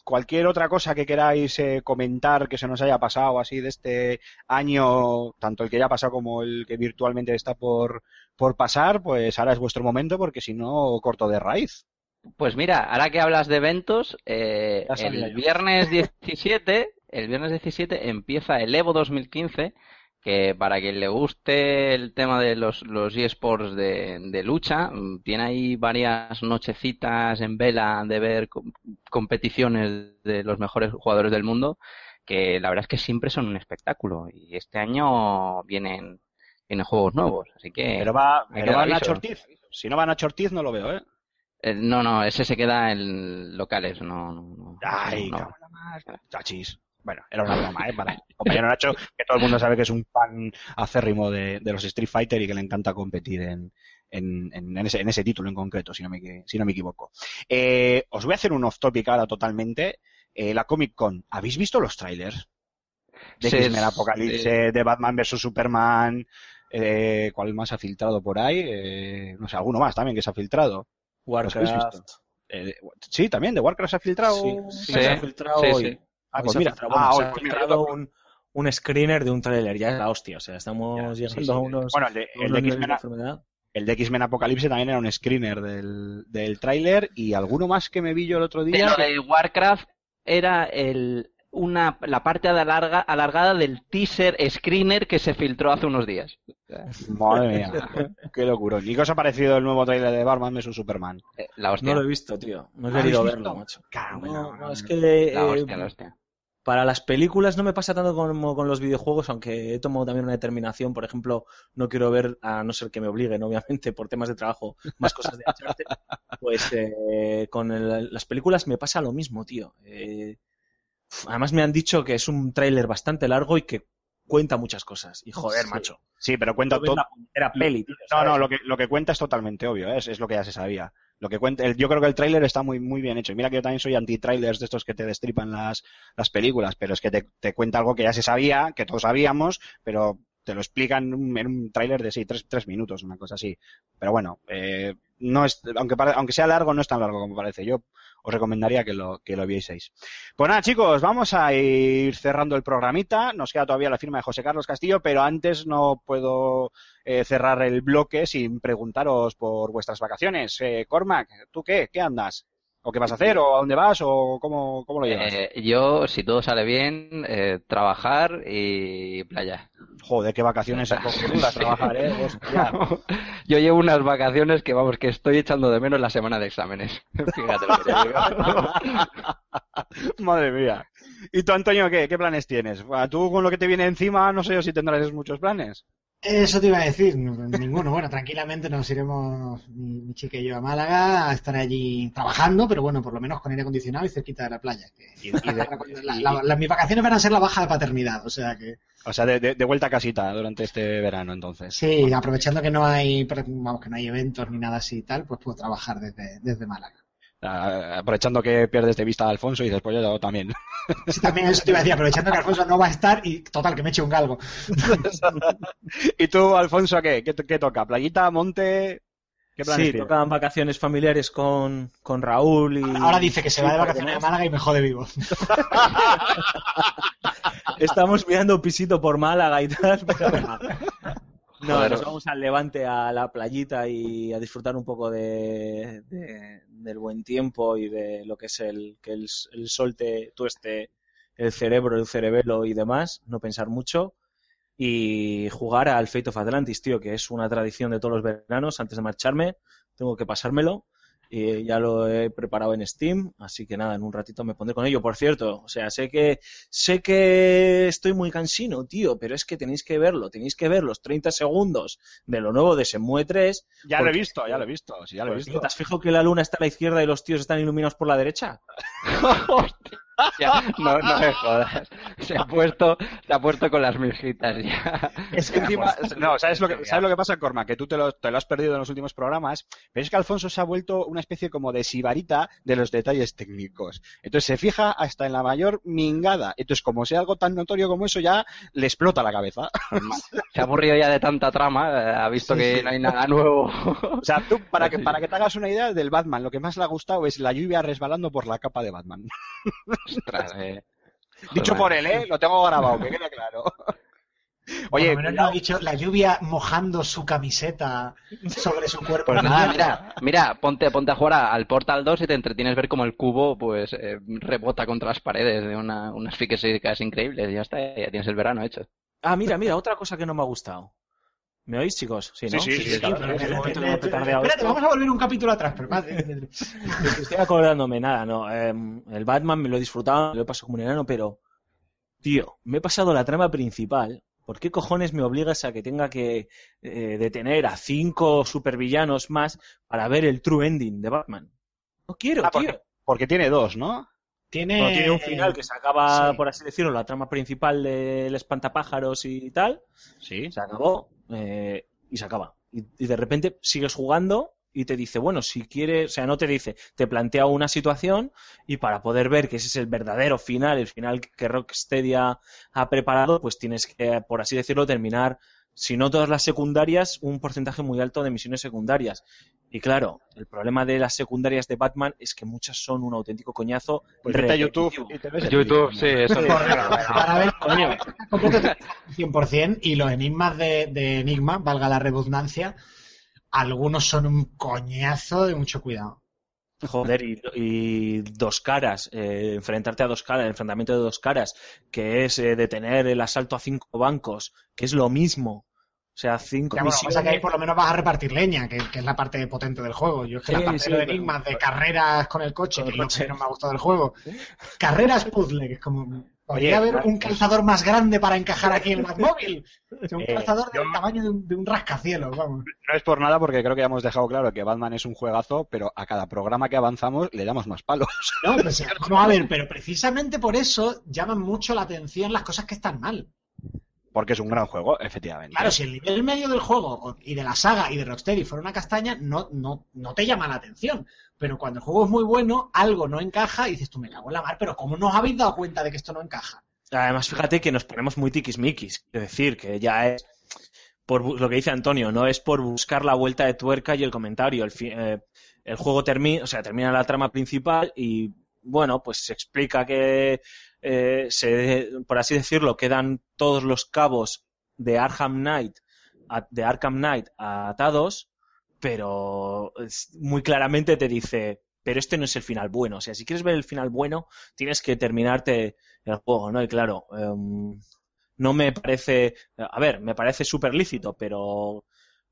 cualquier otra cosa que queráis eh, comentar que se nos haya pasado así de este año, tanto el que ya ha pasado como el que virtualmente está por, por pasar, pues ahora es vuestro momento porque si no, corto de raíz. Pues mira, ahora que hablas de eventos, eh, el viernes 17, el viernes 17 empieza el Evo 2015, que para quien le guste el tema de los, los eSports de, de lucha, mm, tiene ahí varias nochecitas en vela de ver com- competiciones de los mejores jugadores del mundo, que la verdad es que siempre son un espectáculo. Y este año vienen, vienen juegos nuevos, así que... Pero va, pero va aviso. Nacho Ortiz. Si no va Nacho Ortiz, no lo veo, ¿eh? Eh, no, no, ese se queda en locales, no, no, no. Ay, no. mar. Chachis. Bueno, era una broma, ¿eh? Para el compañero Nacho, que todo el mundo sabe que es un fan acérrimo de, de los Street Fighter y que le encanta competir en, en, en, en ese, en ese título en concreto, si no me, si no me equivoco. Eh, os voy a hacer un off-topic ahora totalmente. Eh, la Comic Con, ¿habéis visto los trailers? De Sí, X-Men sí. Apocalipse, de Batman vs Superman, eh, ¿cuál más ha filtrado por ahí? Eh, no sé, alguno más también que se ha filtrado. ¿Los habéis Warcraft. Eh, sí, también, de Warcraft se ha filtrado. Sí, sí, Sí, se ha filtrado sí, hoy. Ah, pues se ha mira, filtrado, bueno, ah, se hoy, ha pues mira, filtrado un, un screener de un tráiler, ya es la hostia. O sea, estamos Ya, llegando sí. a unos, Bueno, el de, el X-Men enfermedad. el de X-Men Apocalipsis también era un screener del, del tráiler y alguno más que me vi yo el otro día. Pero de Warcraft era el, una, la parte alarga, alargada del teaser screener que se filtró hace unos días. Madre mía, qué locura. ¿Y qué os ha parecido el nuevo tráiler de Batman vs Superman? Eh, La hostia. No lo he visto, tío. No he ¿No lo querido verlo, macho. No, la- no, es que La eh, hostia, la hostia. para las películas no me pasa tanto como con los videojuegos, aunque he tomado también una determinación. Por ejemplo, no quiero ver, a no ser que me obliguen, obviamente, por temas de trabajo, más cosas de Uncharted. Pues eh, con el- las películas me pasa lo mismo, tío. Eh, además me han dicho que es un tráiler bastante largo y que cuenta muchas cosas. Y joder, Sí. macho. Sí, pero cuenta todo. puñetera peli, tío, No, no, lo que, lo que cuenta es totalmente obvio, ¿eh? es, es lo que ya se sabía. Lo que cuenta, el- yo creo que el tráiler está muy, muy bien hecho. Y mira que yo también soy anti-trailers de estos que te destripan las, las películas, pero es que te, te cuenta algo que ya se sabía, que todos sabíamos, pero te lo explican en un, un tráiler de sí, tres, tres minutos, una cosa así. Pero bueno, eh, no es, aunque, aunque sea largo, no es tan largo como parece. Yo os recomendaría que lo, que lo vieseis. Pues nada, chicos, vamos a ir cerrando el programita. Nos queda todavía la firma de José Carlos Castillo, pero antes no puedo eh, cerrar el bloque sin preguntaros por vuestras vacaciones. Eh, Cormac, ¿tú qué? ¿Qué andas? ¿O qué vas a hacer? ¿O a dónde vas? ¿O cómo, cómo lo llevas? Eh, yo, si todo sale bien, eh, trabajar y playa. Joder, qué vacaciones cojonudas trabajar, ¿eh? Hostia. Yo llevo unas vacaciones que, vamos, que estoy echando de menos la semana de exámenes. Fíjate lo que te digo. Madre mía. ¿Y tú, Antonio, qué? ¿Qué planes tienes? Tú con lo que te viene encima, no sé yo si tendrás muchos planes. Eso te iba a decir, no, ninguno. Bueno, tranquilamente nos iremos, mi, mi chica y yo, a Málaga, a estar allí trabajando, pero bueno, por lo menos con aire acondicionado y cerquita de la playa. que- Y- y de- la- la- la- mis vacaciones van a ser la baja de paternidad, o sea que o sea, de, de- vuelta a casita durante este verano, entonces. sí, aprovechando que no hay, vamos, que no hay eventos ni nada así y tal, pues puedo trabajar desde, desde Málaga. Ah, aprovechando que pierdes de vista a Alfonso y dices, pues yo también. Sí, también eso te iba a decir, aprovechando que Alfonso no va a estar y total, que me eche un galgo. ¿Y tú, Alfonso, qué? ¿Qué, qué toca? ¿Playita, monte? ¿Qué planes Sí, tocan vacaciones familiares con, con Raúl y... Ahora dice que se va de vacaciones a Málaga y me jode vivo. Estamos mirando un pisito por Málaga y tal, pero no. Joder. nos vamos al Levante a la playita y a disfrutar un poco de, de- del buen tiempo y de lo que es el que el, el sol te tueste el cerebro, el cerebelo y demás, no pensar mucho y jugar al Fate of Atlantis, tío, que es una tradición de todos los veranos antes de marcharme, tengo que pasármelo y ya lo he preparado en Steam, así que nada, en un ratito me pondré con ello. Por cierto, o sea, sé que sé que estoy muy cansino, tío, pero es que tenéis que verlo, tenéis que ver los 30 segundos de lo nuevo de Semue 3. Ya lo he visto, ya lo he visto, sí, ya lo he visto. ¿Te has fijado que la luna está a la izquierda y los tíos están iluminados por la derecha? Ya, no, no me jodas. Se ha puesto, se ha puesto con las mijitas ya. Es que encima, no, ¿sabes lo que, ¿sabes lo que pasa, Corma? Que tú te lo, te lo has perdido en los últimos programas, pero es que Alfonso se ha vuelto una especie como de sibarita de los detalles técnicos. Entonces se fija hasta en la mayor mingada. Entonces, como sea algo tan notorio como eso, ya le explota la cabeza. Se ha aburrido ya de tanta trama, ha visto Sí, que sí. no hay nada nuevo. O sea, tú, para que, para que te hagas una idea del Batman, lo que más le ha gustado es la lluvia resbalando por la capa de Batman. Ostras, eh. Dicho por él, ¿eh? Lo tengo grabado, que quede claro. Oye, Por lo menos no ha dicho la lluvia mojando su camiseta sobre su cuerpo. Pues nada, mira, mira, ponte, ponte a jugar al Portal 2 y te entretienes ver cómo el cubo pues eh, rebota contra las paredes de una, unas físicas increíbles. Ya está, ya tienes el verano hecho. Ah, mira, mira, otra cosa que no me ha gustado. ¿Me oís, chicos? Sí, ¿no? Sí, sí, claro, Espérate, vamos a volver un capítulo atrás, pero madre- Estoy acordándome, nada, no. em, el Batman me lo he disfrutado, me lo he pasado como un enano, pero. Tío, me he pasado la trama principal. ¿Por qué cojones me obligas a que tenga que eh, detener a cinco supervillanos más para ver el true ending de Batman? No quiero, Ah, tío. porque, porque tiene dos, ¿no? Tiene, Bueno, tiene un final que se acaba, sí. por así decirlo, la trama principal del espantapájaros y tal. Sí. Se acabó eh, y se acaba. Y, de repente sigues jugando y te dice, bueno, si quieres, o sea, no te dice, te plantea una situación y para poder ver que ese es el verdadero final, el final que Rocksteady ha preparado, pues tienes que, por así decirlo, terminar si no todas las secundarias, un porcentaje muy alto de misiones secundarias. Y claro, el problema de las secundarias de Batman es que muchas son un auténtico coñazo. Pues vete a repetitivo. YouTube y te ves el YouTube, sí, eso sí. Para ver, coño, 100% y los enigmas de, de Enigma, valga la redundancia, algunos son un coñazo de mucho cuidado. Joder, y, y dos caras, eh, enfrentarte a dos caras, el enfrentamiento de dos caras, que es eh, detener el asalto a cinco bancos, que es lo mismo. O sea, cinco Ya, bueno, pasa que ahí por lo menos vas a repartir leña, que, que es la parte potente del juego. Yo es que Sí, la parte sí, de pero- enigmas, de carreras con el coche, Con el que es lo coche. que no me ha gustado del juego. Carreras puzzle, que es como... Oye, Podría haber un calzador más grande para encajar aquí en el Batmóvil. O sea, un Eh, calzador del yo- tamaño de un, de un rascacielos, vamos. No es por nada porque creo que ya hemos dejado claro que Batman es un juegazo, pero a cada programa que avanzamos le damos más palos. No, vamos a ver, pero precisamente por eso llaman mucho la atención las cosas que están mal. Porque es un gran juego, efectivamente. Claro, si el nivel medio del juego y de la saga y de Rocksteady fuera una castaña, no, no, no te llama la atención. Pero cuando el juego es muy bueno, algo no encaja y dices tú, me cago en la mar, pero ¿cómo no os habéis dado cuenta de que esto no encaja? Además, fíjate que nos ponemos muy tiquismiquis. Es decir, que ya es por lo que dice Antonio, no es por buscar la vuelta de tuerca y el comentario. El, eh, juego termina, o sea, termina la trama principal y, bueno, pues se explica que, eh, se, por así decirlo, quedan todos los cabos de Arkham Knight, de Arkham Knight atados, pero muy claramente te dice, pero este no es el final bueno. O sea, si quieres ver el final bueno, tienes que terminarte el juego, ¿no? Y claro, em, no me parece, a ver, me parece súper lícito, pero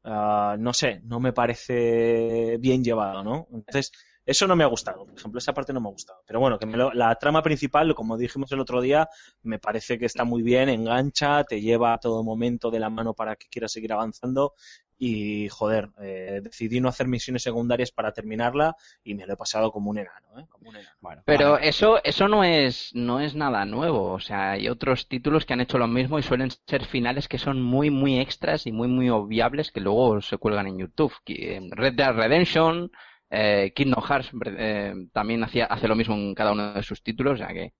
ah, no sé, no me parece bien llevado, ¿no? Entonces, eso no me ha gustado, por ejemplo, esa parte no me ha gustado. Pero bueno, que me lo- la trama principal, como dijimos el otro día, me parece que está muy bien, engancha, te lleva a todo momento de la mano para que quieras seguir avanzando. Y joder, eh, decidí no hacer misiones secundarias para terminarla y me lo he pasado como un enano, ¿eh? Como un enano. Bueno, Pero vale. eso, eso no es, no es nada nuevo. O sea, hay otros títulos que han hecho lo mismo y suelen ser finales que son muy, muy extras y muy, muy obviables que luego se cuelgan en YouTube. Red Dead Redemption, eh, Kingdom Hearts eh, también hacía, hace lo mismo en cada uno de sus títulos, sea que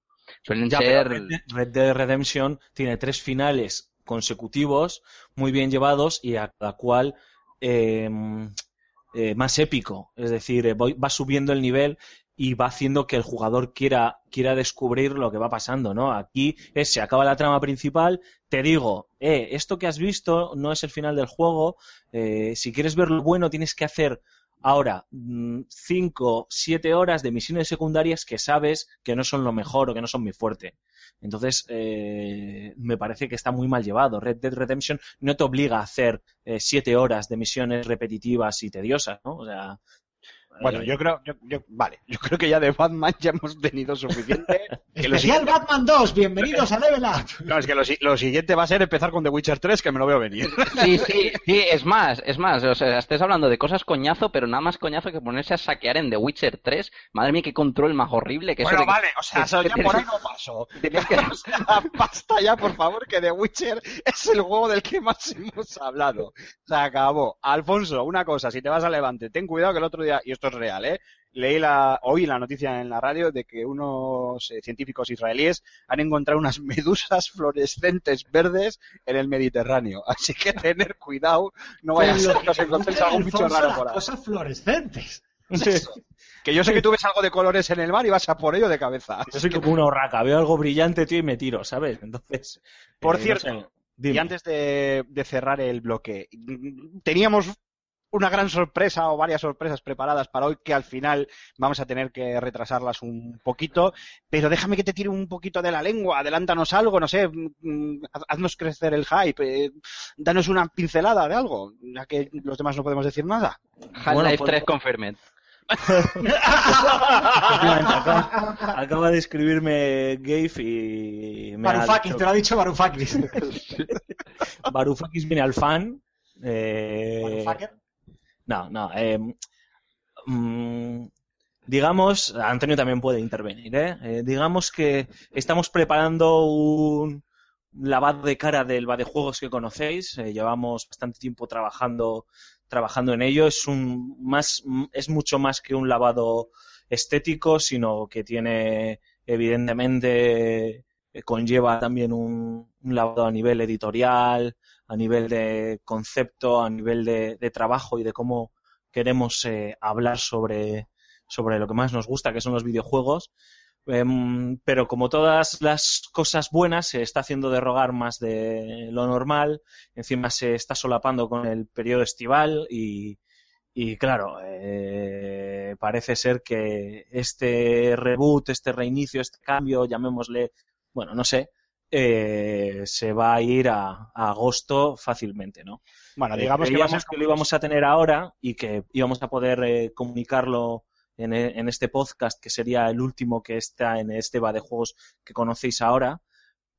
suelen Ya, ser. Red Dead- Red Dead Redemption tiene tres finales consecutivos muy bien llevados y a cada cual eh, eh, más épico. Es decir, eh, va subiendo el nivel y va haciendo que el jugador quiera, quiera descubrir lo que va pasando, ¿no? Aquí es, se acaba la trama principal, te digo, eh, esto que has visto no es el final del juego, si quieres ver lo bueno tienes que hacer ahora 5, 7 horas de misiones secundarias que sabes que no son lo mejor o que no son muy fuerte. Entonces, eh, me parece que está muy mal llevado. Red Dead Redemption no te obliga a hacer 7 horas de misiones repetitivas y tediosas, ¿no? O sea, Bueno, yo creo, yo, yo- vale, yo creo que ya de Batman ya hemos tenido suficiente. Que lo Especial siguiente- Batman 2, bienvenidos a Level Up. no, es que lo, si- lo siguiente va a ser empezar con The Witcher 3, que me lo veo venir. Sí, sí, sí, es más, es más, o sea, estés hablando de cosas coñazo, pero nada más coñazo que ponerse a saquear en The Witcher 3. Madre mía, qué control más horrible que eso Bueno, que- vale, o sea, que- eso ya por ahí no paso. tenías que- O sea, basta ya, por favor, que The Witcher es el juego del que más hemos hablado. Se acabó. Alfonso, una cosa, si te vas a Levante, ten cuidado que el otro día, y esto es real, ¿eh? Leí la, oí la noticia en la radio de que unos eh, científicos israelíes han encontrado unas medusas fluorescentes verdes en el Mediterráneo. Así que tener cuidado, no vaya a ser que os encontréis algún bicho Alfonso, raro por ahí. Cosas fluorescentes. Que yo sé que tú ves algo de colores en el mar y vas a por ello de cabeza. yo soy como una horraca, veo algo brillante, tío, y me tiro, ¿sabes? Entonces, Por eh, no cierto, sé. Y antes de, de cerrar el bloque, teníamos una gran sorpresa o varias sorpresas preparadas para hoy que al final vamos a tener que retrasarlas un poquito, pero déjame que te tire un poquito de la lengua, adelántanos algo, no sé, mm, haz- haznos crecer el hype, eh, danos una pincelada de algo, ya que los demás no podemos decir nada. Half-Life Bueno, pues- 3 Confirmed. Efectivamente, acaba, acaba de escribirme Gabe y me dicho- te lo ha dicho Varoufakis. Varoufakis viene al fan. eh, Varoufakis. No, no. eh, mm, digamos, Antonio también puede intervenir. ¿eh? Eh, digamos que estamos preparando un lavado de cara del juegos que conocéis. eh, llevamos bastante tiempo trabajando trabajando en ello. Es un más es mucho más que un lavado estético, sino que tiene evidentemente conlleva también un lavado a nivel editorial, a nivel de concepto, a nivel de, trabajo y de cómo queremos eh, hablar sobre, sobre lo que más nos gusta, que son los videojuegos. Em, pero como todas las cosas buenas, se está haciendo derrogar más de lo normal. Encima se está solapando con el periodo estival y, y claro, eh, parece ser que este reboot, este reinicio, este cambio, llamémosle, bueno, no sé, eh, se va a ir a, a agosto fácilmente, ¿no? Bueno, Eh, digamos que va a ser creíamos que lo íbamos a tener ahora y que íbamos a poder eh, comunicarlo en, en este podcast, que sería el último que está en este va de juegos que conocéis ahora,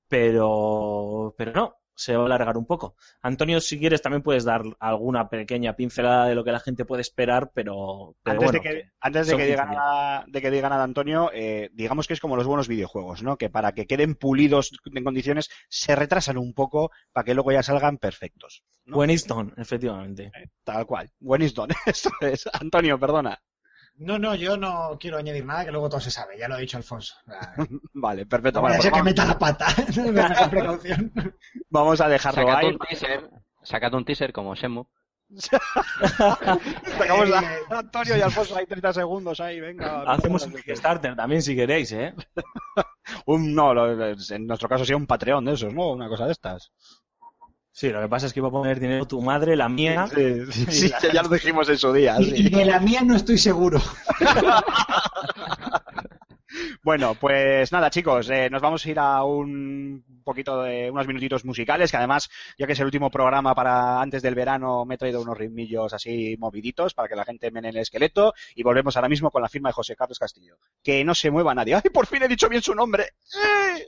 pero, pero no, se va a alargar un poco. Antonio, si quieres, también puedes dar alguna pequeña pincelada de lo que la gente puede esperar, pero, pero Antes, bueno, de que, antes de que diga 15 nada, de que diga nada Antonio, eh, digamos que es como los buenos videojuegos, ¿no? Que para que queden pulidos en condiciones se retrasan un poco para que luego ya salgan perfectos. ¿no? Efectivamente. Tal cual. Winston. Esto es. Antonio, perdona. No, no, yo no quiero añadir nada, que luego todo se sabe, ya lo ha dicho Alfonso. Vale, perfecto. No vaya ser pues que vamos, meta la pata, precaución. vamos a dejarlo Sacad ahí. un teaser, sacad un teaser como Shemu. Sacamos Eh, a Antonio y Alfonso ahí 30 segundos ahí, venga. Hacemos un Kickstarter también si queréis, ¿eh? Un, no, lo- en nuestro caso sería un Patreon de esos, ¿no? Una cosa de estas. Sí, lo que pasa es que iba a poner dinero tu madre, la mía. Sí, sí, sí, ya lo dijimos en su día. Y, sí. y de la mía no estoy seguro. Bueno, pues nada, chicos, eh, nos vamos a ir a un poquito de unos minutitos musicales, que además, ya que es el último programa para antes del verano, me he traído unos ritmillos así moviditos para que la gente mene el esqueleto y volvemos ahora mismo con la firma de José Carlos Castillo. Que no se mueva nadie. ¡Ay, por fin he dicho bien su nombre! ¡Eh!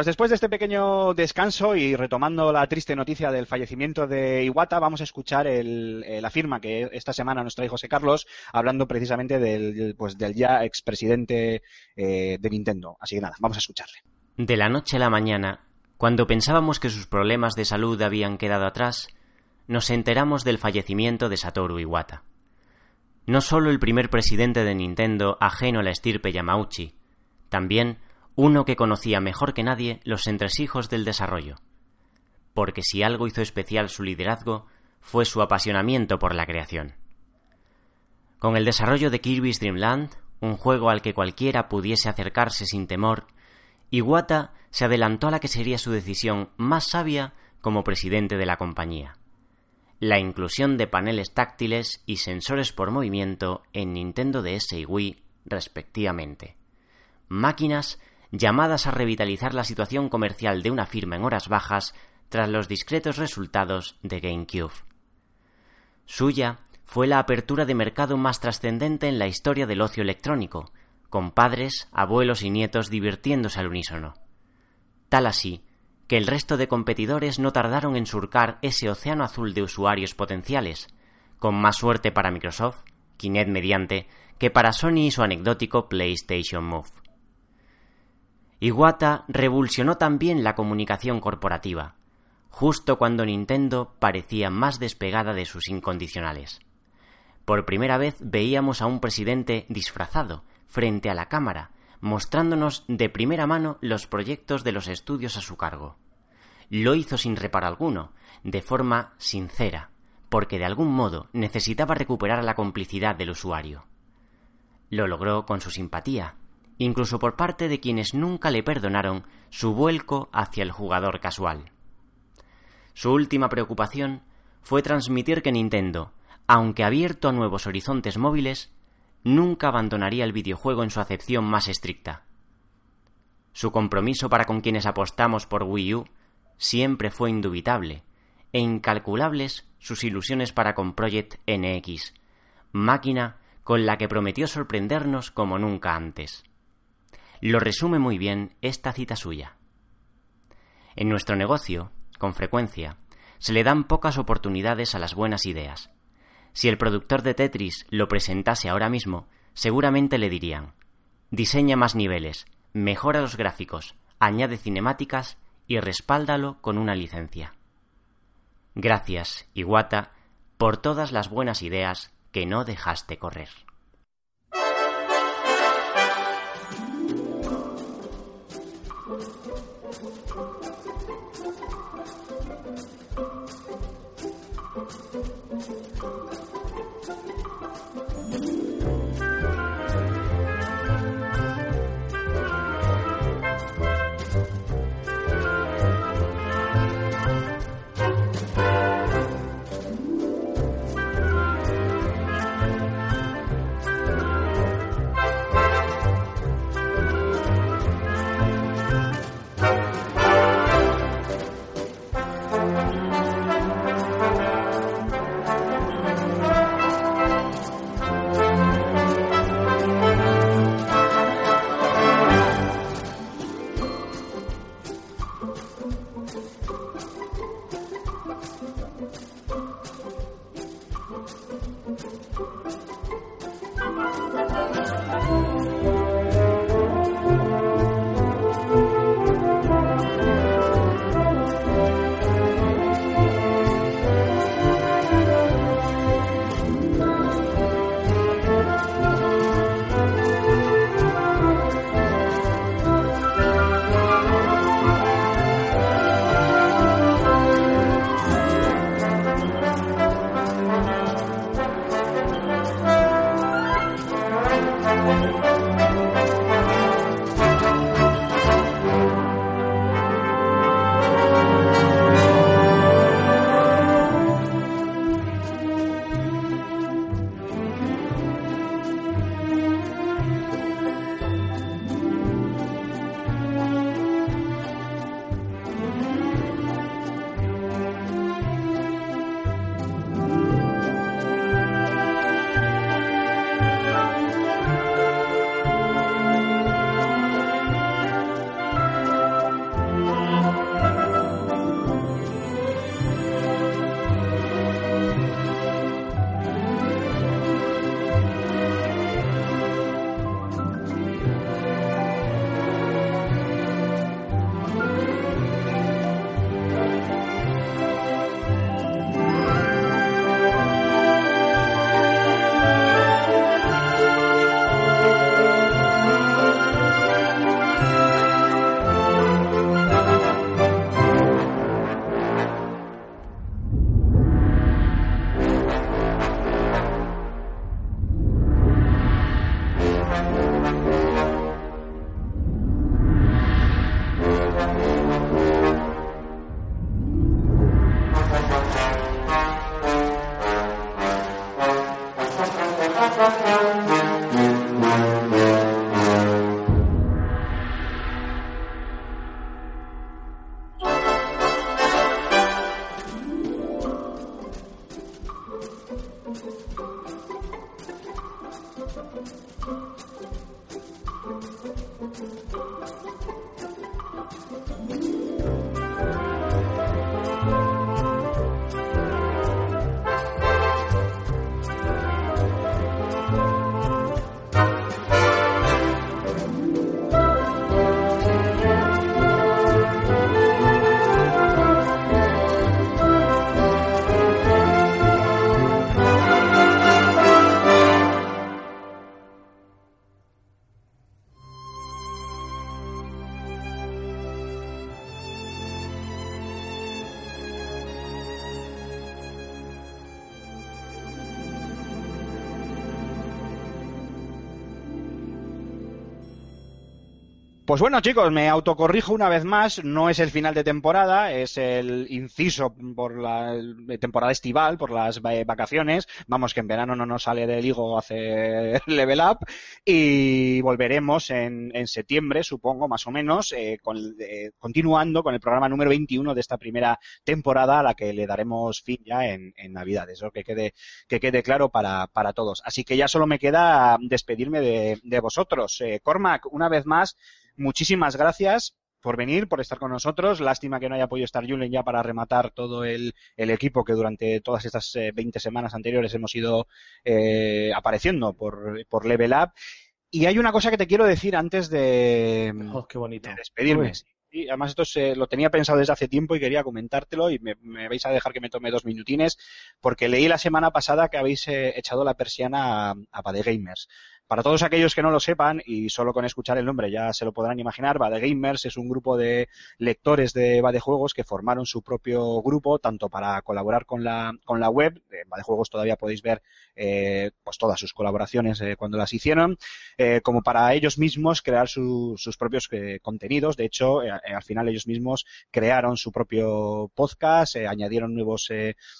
Pues después de este pequeño descanso y retomando la triste noticia del fallecimiento de Iwata, vamos a escuchar el- la firma que esta semana nos trae José Carlos, hablando precisamente del, pues, del ya expresidente eh, de Nintendo. Así que nada, vamos a escucharle. De la noche a la mañana, cuando pensábamos que sus problemas de salud habían quedado atrás, nos enteramos del fallecimiento de Satoru Iwata. No solo el primer presidente de Nintendo ajeno a la estirpe Yamauchi, también uno que conocía mejor que nadie los entresijos del desarrollo. Porque si algo hizo especial su liderazgo, fue su apasionamiento por la creación. Con el desarrollo de Kirby's Dream Land, un juego al que cualquiera pudiese acercarse sin temor, Iwata se adelantó a la que sería su decisión más sabia como presidente de la compañía. La inclusión de paneles táctiles y sensores por movimiento en Nintendo DS y Wii, respectivamente. Máquinas llamadas a revitalizar la situación comercial de una firma en horas bajas tras los discretos resultados de GameCube. Suya fue la apertura de mercado más trascendente en la historia del ocio electrónico, con padres, abuelos y nietos divirtiéndose al unísono. Tal así que el resto de competidores no tardaron en surcar ese océano azul de usuarios potenciales, con más suerte para Microsoft, Kinect mediante, que para Sony y su anecdótico PlayStation Move. Iwata revolucionó también la comunicación corporativa, justo cuando Nintendo parecía más despegada de sus incondicionales. Por primera vez veíamos a un presidente disfrazado frente a la cámara, mostrándonos de primera mano los proyectos de los estudios a su cargo. Lo hizo sin reparo alguno, de forma sincera, porque de algún modo necesitaba recuperar la complicidad del usuario. Lo logró con su simpatía, incluso por parte de quienes nunca le perdonaron su vuelco hacia el jugador casual. Su última preocupación fue transmitir que Nintendo, aunque abierto a nuevos horizontes móviles, nunca abandonaría el videojuego en su acepción más estricta. Su compromiso para con quienes apostamos por Wii U siempre fue indubitable, e incalculables sus ilusiones para con Project NX, máquina con la que prometió sorprendernos como nunca antes. Lo resume muy bien esta cita suya. En nuestro negocio, con frecuencia, se le dan pocas oportunidades a las buenas ideas. Si el productor de Tetris lo presentase ahora mismo, seguramente le dirían diseña más niveles, mejora los gráficos, añade cinemáticas y respáldalo con una licencia. Gracias, Iwata, por todas las buenas ideas que no dejaste correr. Pues bueno, chicos, me autocorrijo una vez más. No es el final de temporada, es el inciso por la temporada estival, por las va- vacaciones. Vamos, que en verano no nos sale del higo hacer level up. Y volveremos en, en septiembre, supongo, más o menos, eh, con, eh, continuando con el programa número 21 de esta primera temporada, a la que le daremos fin ya en, en Navidades. Eso que quede, que quede claro para, para todos. Así que ya solo me queda despedirme de, de vosotros. Eh, Cormac, una vez más, muchísimas gracias por venir, por estar con nosotros. Lástima que no haya podido estar Julen ya para rematar todo el, el equipo que durante todas estas eh, 20 semanas anteriores hemos ido eh, apareciendo por, por Level Up. Y hay una cosa que te quiero decir antes de, Oh, qué bonito. de despedirme. Sí, además esto se, lo tenía pensado desde hace tiempo y quería comentártelo y me, me vais a dejar que me tome dos minutines porque leí la semana pasada que habéis eh, echado la persiana a, a Bade Gamers. Para todos aquellos que no lo sepan y solo con escuchar el nombre ya se lo podrán imaginar, Bade Gamers es un grupo de lectores de Bade Juegos que formaron su propio grupo tanto para colaborar con la, con la web, de Bade Juegos todavía podéis ver eh, pues todas sus colaboraciones eh, cuando las hicieron, eh, como para ellos mismos crear su- sus propios eh, contenidos. De hecho, al final ellos mismos crearon su propio podcast, añadieron nuevos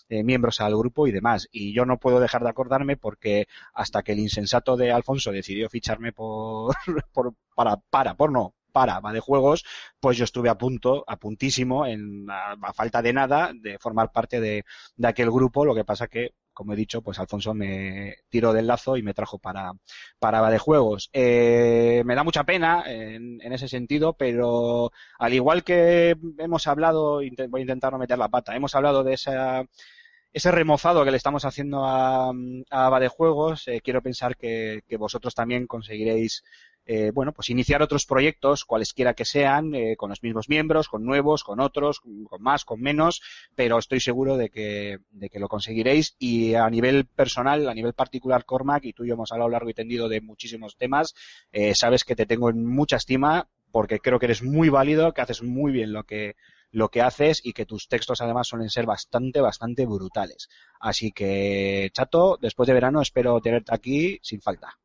miembros al grupo y demás. Y yo no puedo dejar de acordarme porque hasta que el insensato de Alfonso decidió ficharme por, por para, para, por no, para va de juegos, pues yo estuve a punto, a puntísimo, en, a, falta de nada, de formar parte de, de aquel grupo. Lo que pasa que, como he dicho, pues Alfonso me tiró del lazo y me trajo para, para va de juegos. Eh, me da mucha pena en, ese sentido, pero al igual que hemos hablado, voy a intentar no meter la pata, hemos hablado de esa ese remozado que le estamos haciendo a, a Ava de Juegos, eh, quiero pensar que, que vosotros también conseguiréis, eh, bueno, pues iniciar otros proyectos, cualesquiera que sean, eh, con los mismos miembros, con nuevos, con otros, con más, con menos, pero estoy seguro de que, de que lo conseguiréis. Y a nivel personal, a nivel particular, Cormac, y tú y yo hemos hablado largo y tendido de muchísimos temas, eh, sabes que te tengo en mucha estima porque creo que eres muy válido, que haces muy bien lo que, lo que haces y que tus textos además suelen ser bastante, bastante brutales. Así que, chato, después de verano espero tenerte aquí sin falta.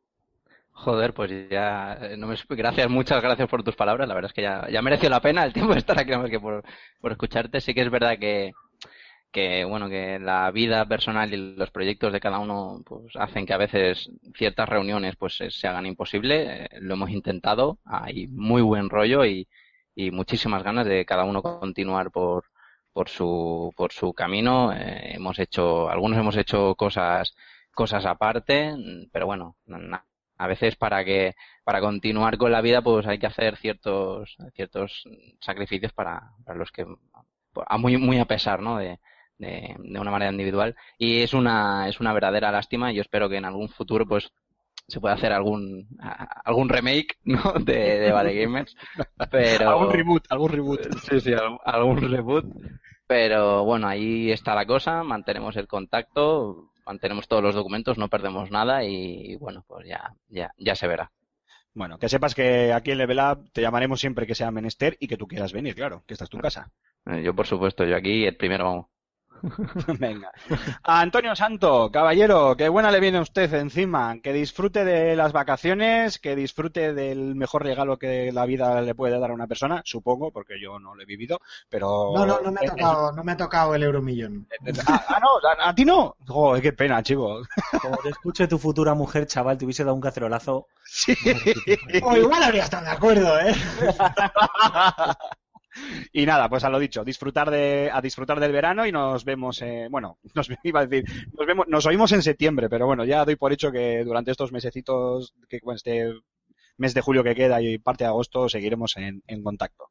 Joder, pues ya, eh, no me, gracias, muchas gracias por tus palabras. La verdad es que ya, ya mereció la pena el tiempo de estar aquí, más que por, por escucharte. Sí que es verdad que, que, bueno, que la vida personal y los proyectos de cada uno, pues hacen que a veces ciertas reuniones, pues se, se hagan imposible. Eh, lo hemos intentado, hay muy buen rollo y, y muchísimas ganas de cada uno continuar por, por su, por su camino. Eh, hemos hecho, algunos hemos hecho cosas, cosas aparte, pero bueno, a veces para que para continuar con la vida pues hay que hacer ciertos ciertos sacrificios para, para los que a muy muy a pesar no de, de, de una manera individual y es una es una verdadera lástima y yo espero que en algún futuro pues se pueda hacer algún algún remake no de, de Bad Gamers pero Algún reboot, algún reboot. sí sí algún, reboot pero bueno ahí está la cosa mantenemos el contacto mantenemos todos los documentos no perdemos nada y bueno pues ya ya ya se verá Bueno, que sepas que aquí en Level Up te llamaremos siempre que sea menester y que tú quieras venir, claro, que esta es tu casa. Eh, Yo, por supuesto, yo aquí el primero vamos. Venga. A Antonio Santo, caballero, qué buena le viene a usted encima. Que disfrute de las vacaciones, que disfrute del mejor regalo que la vida le puede dar a una persona, supongo, porque yo no lo he vivido, pero... No, no, no me ha tocado, no me ha tocado el euromillón. Ah, ah, no, a, a ti no. Joder, qué pena, chico. Como te escuche tu futura mujer, chaval, te hubiese dado un cacerolazo. Sí. O igual habría estado de acuerdo, ¿eh? Y nada, pues a lo dicho, disfrutar de, a disfrutar del verano y nos vemos, eh, bueno, nos iba a decir, nos vemos, nos oímos en septiembre, pero bueno, ya doy por hecho que durante estos mesecitos, que bueno, este mes de julio que queda y parte de agosto seguiremos en, en contacto.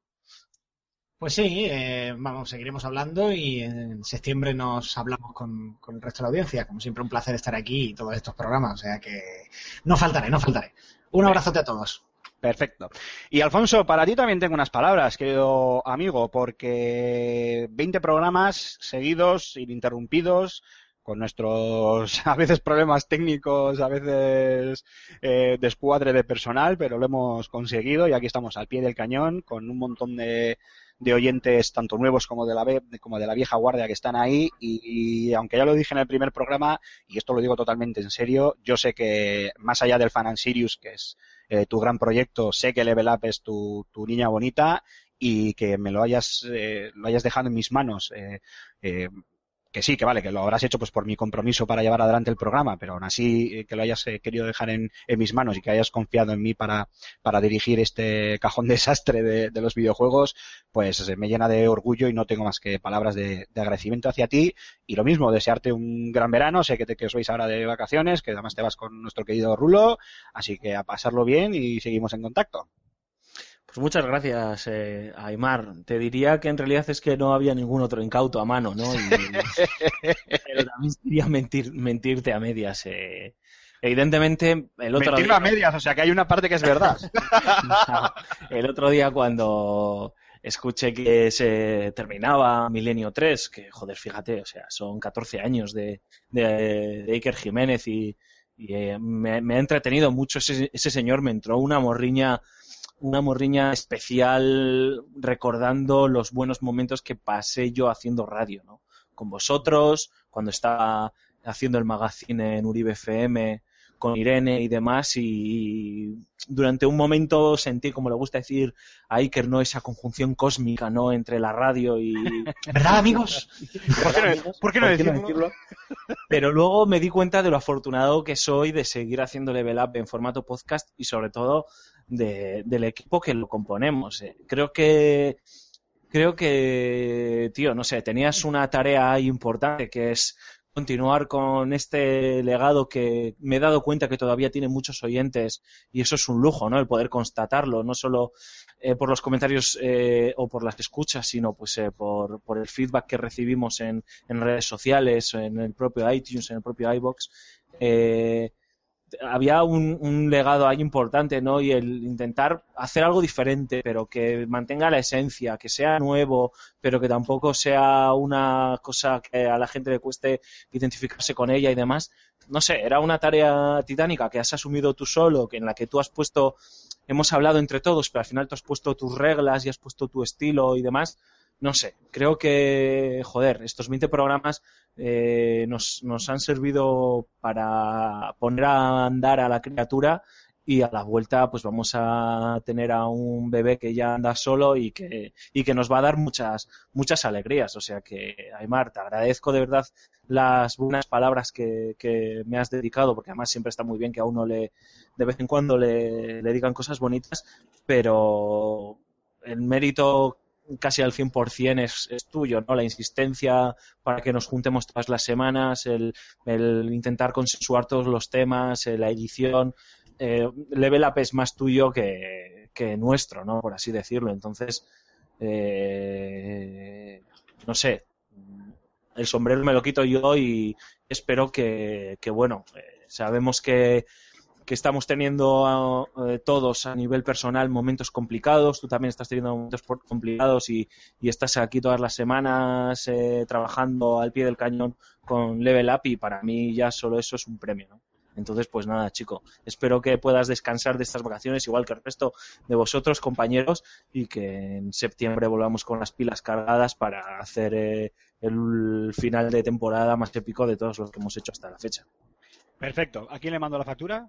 Pues sí, eh, vamos, seguiremos hablando y en septiembre nos hablamos con, con el resto de la audiencia. Como siempre, un placer estar aquí y todos estos programas. O sea que no faltaré, no faltaré. Un abrazote a todos. Perfecto. Y Alfonso, para ti también tengo unas palabras, querido amigo, porque 20 programas seguidos, ininterrumpidos, con nuestros a veces problemas técnicos, a veces eh, descuadre de personal, pero lo hemos conseguido y aquí estamos al pie del cañón con un montón de, de oyentes, tanto nuevos como de la, como de la vieja guardia que están ahí. Y, y aunque ya lo dije en el primer programa, y esto lo digo totalmente en serio, yo sé que más allá del Fan Sirius, que es eh, tu gran proyecto, sé que Level Up es tu, tu niña bonita y que me lo hayas, eh, lo hayas dejado en mis manos. eh, eh, que sí, que vale, que lo habrás hecho pues por mi compromiso para llevar adelante el programa, pero aún así eh, que lo hayas eh, querido dejar en, mis manos y que hayas confiado en mí para, dirigir este cajón desastre de, los videojuegos, pues eh, me llena de orgullo y no tengo más que palabras de, de agradecimiento hacia ti. Y lo mismo, desearte un gran verano, sé que, te, que os vais ahora de vacaciones, que además te vas con nuestro querido Rulo, así que a pasarlo bien y seguimos en contacto. Pues muchas gracias, eh, Aymar. Te diría que en realidad es que no había ningún otro incauto a mano, ¿no? Y- pero también sería mentir, mentirte a medias. eh. Evidentemente, el otro Mentirme día... a medias, o sea que hay una parte que es verdad. el otro día cuando escuché que se terminaba Milenio 3, que joder, fíjate, o sea, son 14 años de, de, de Iker Jiménez y, y, eh, me, me ha entretenido mucho ese, ese señor, me entró una morriña una morriña especial recordando los buenos momentos que pasé yo haciendo radio, ¿no? Con vosotros, cuando estaba haciendo el magazine en Uribe FM, con Irene y demás, y durante un momento sentí, como le gusta decir a Iker, ¿no? Esa conjunción cósmica, ¿no? Entre la radio y... ¿Verdad, amigos? ¿Por qué no, por qué no decirlo? Pero luego me di cuenta de lo afortunado que soy de seguir haciendo Level Up en formato podcast y sobre todo de- del equipo que lo componemos. eh. Creo que creo que, tío, no sé, tenías una tarea ahí importante que es continuar con este legado que me he dado cuenta que todavía tiene muchos oyentes y eso es un lujo, ¿no? El poder constatarlo, no solo eh, por los comentarios eh, o por las escuchas, sino pues eh, por, por el feedback que recibimos en, en redes sociales, en el propio iTunes, en el propio iBox. Eh, había un, legado ahí importante, ¿no? Y el intentar hacer algo diferente, pero que mantenga la esencia, que sea nuevo, pero que tampoco sea una cosa que a la gente le cueste identificarse con ella y demás. No sé, era una tarea titánica que has asumido tú solo, que en la que tú has puesto, hemos hablado entre todos, pero al final tú has puesto tus reglas y has puesto tu estilo y demás. No sé, creo que, joder, estos 20 programas eh, nos, nos han servido para poner a andar a la criatura y a la vuelta pues vamos a tener a un bebé que ya anda solo y que, y que nos va a dar muchas, muchas alegrías. O sea que, Aymar, te agradezco de verdad las buenas palabras que, que me has dedicado, porque además siempre está muy bien que a uno le, de vez en cuando le, le digan cosas bonitas, pero el mérito casi al 100% es, es tuyo, ¿no? La insistencia para que nos juntemos todas las semanas, el, el intentar consensuar todos los temas, eh, la edición. Eh, Level Up es más tuyo que, que nuestro, ¿no? Por así decirlo. Entonces, eh, no sé, el sombrero me lo quito yo y espero que, que bueno, eh, sabemos que, que estamos teniendo eh, todos a nivel personal momentos complicados, tú también estás teniendo momentos complicados y, y estás aquí todas las semanas eh, trabajando al pie del cañón con Level Up y para mí ya solo eso es un premio, ¿no? Entonces, pues nada, chico, espero que puedas descansar de estas vacaciones igual que el resto de vosotros, compañeros, y que en septiembre volvamos con las pilas cargadas para hacer eh, el final de temporada más épico de todos los que hemos hecho hasta la fecha. Perfecto. ¿A quién le mando la factura?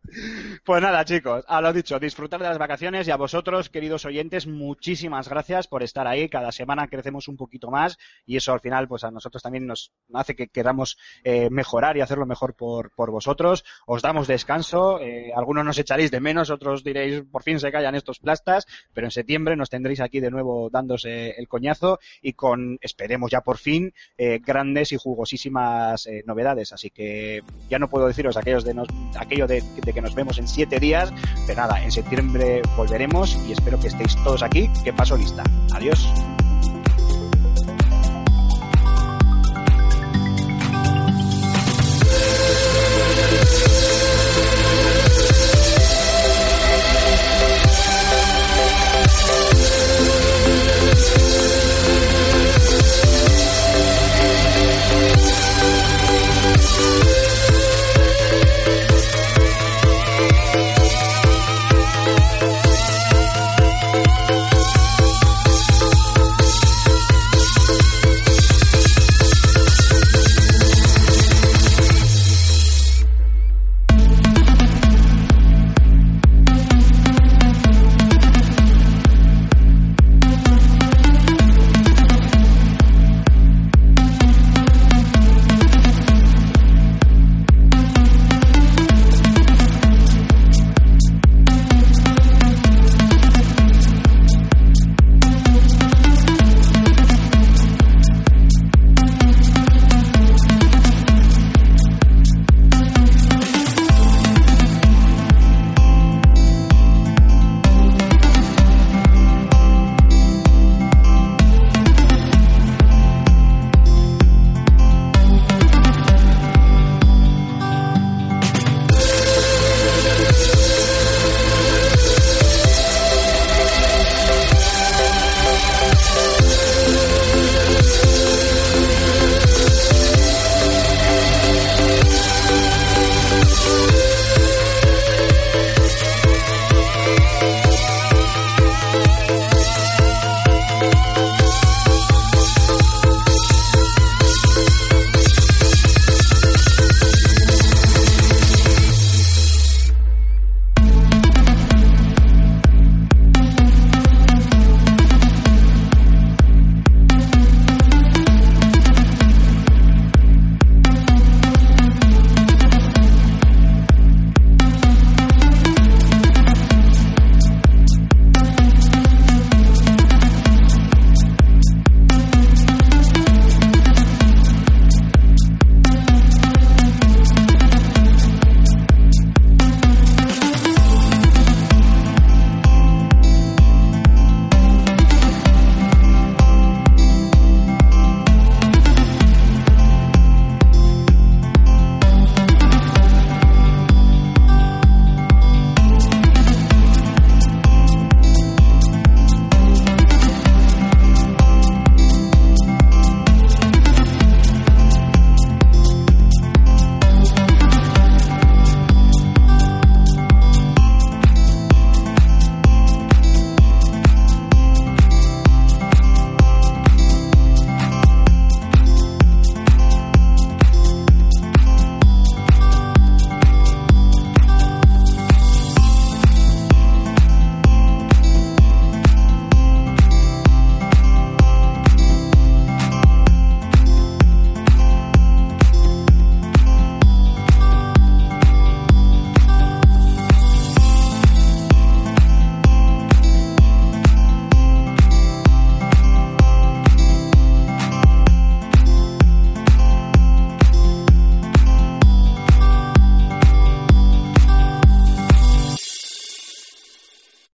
Pues nada, chicos, a lo dicho, disfrutar de las vacaciones y a vosotros, queridos oyentes, muchísimas gracias por estar ahí. Cada semana crecemos un poquito más y eso al final, pues a nosotros también nos hace que queramos eh, mejorar y hacerlo mejor por, por vosotros. Os damos descanso, eh, algunos nos echaréis de menos, otros diréis, por fin se callan estos plastas, pero en septiembre nos tendréis aquí de nuevo dándose el coñazo y con, esperemos ya por fin, eh, grandes y jugosísimas novedades. Así que ya no puedo deciros aquellos de nos, aquello de, de nos vemos en siete días, pero nada, en septiembre volveremos y espero que estéis todos aquí, que paso lista. Adiós.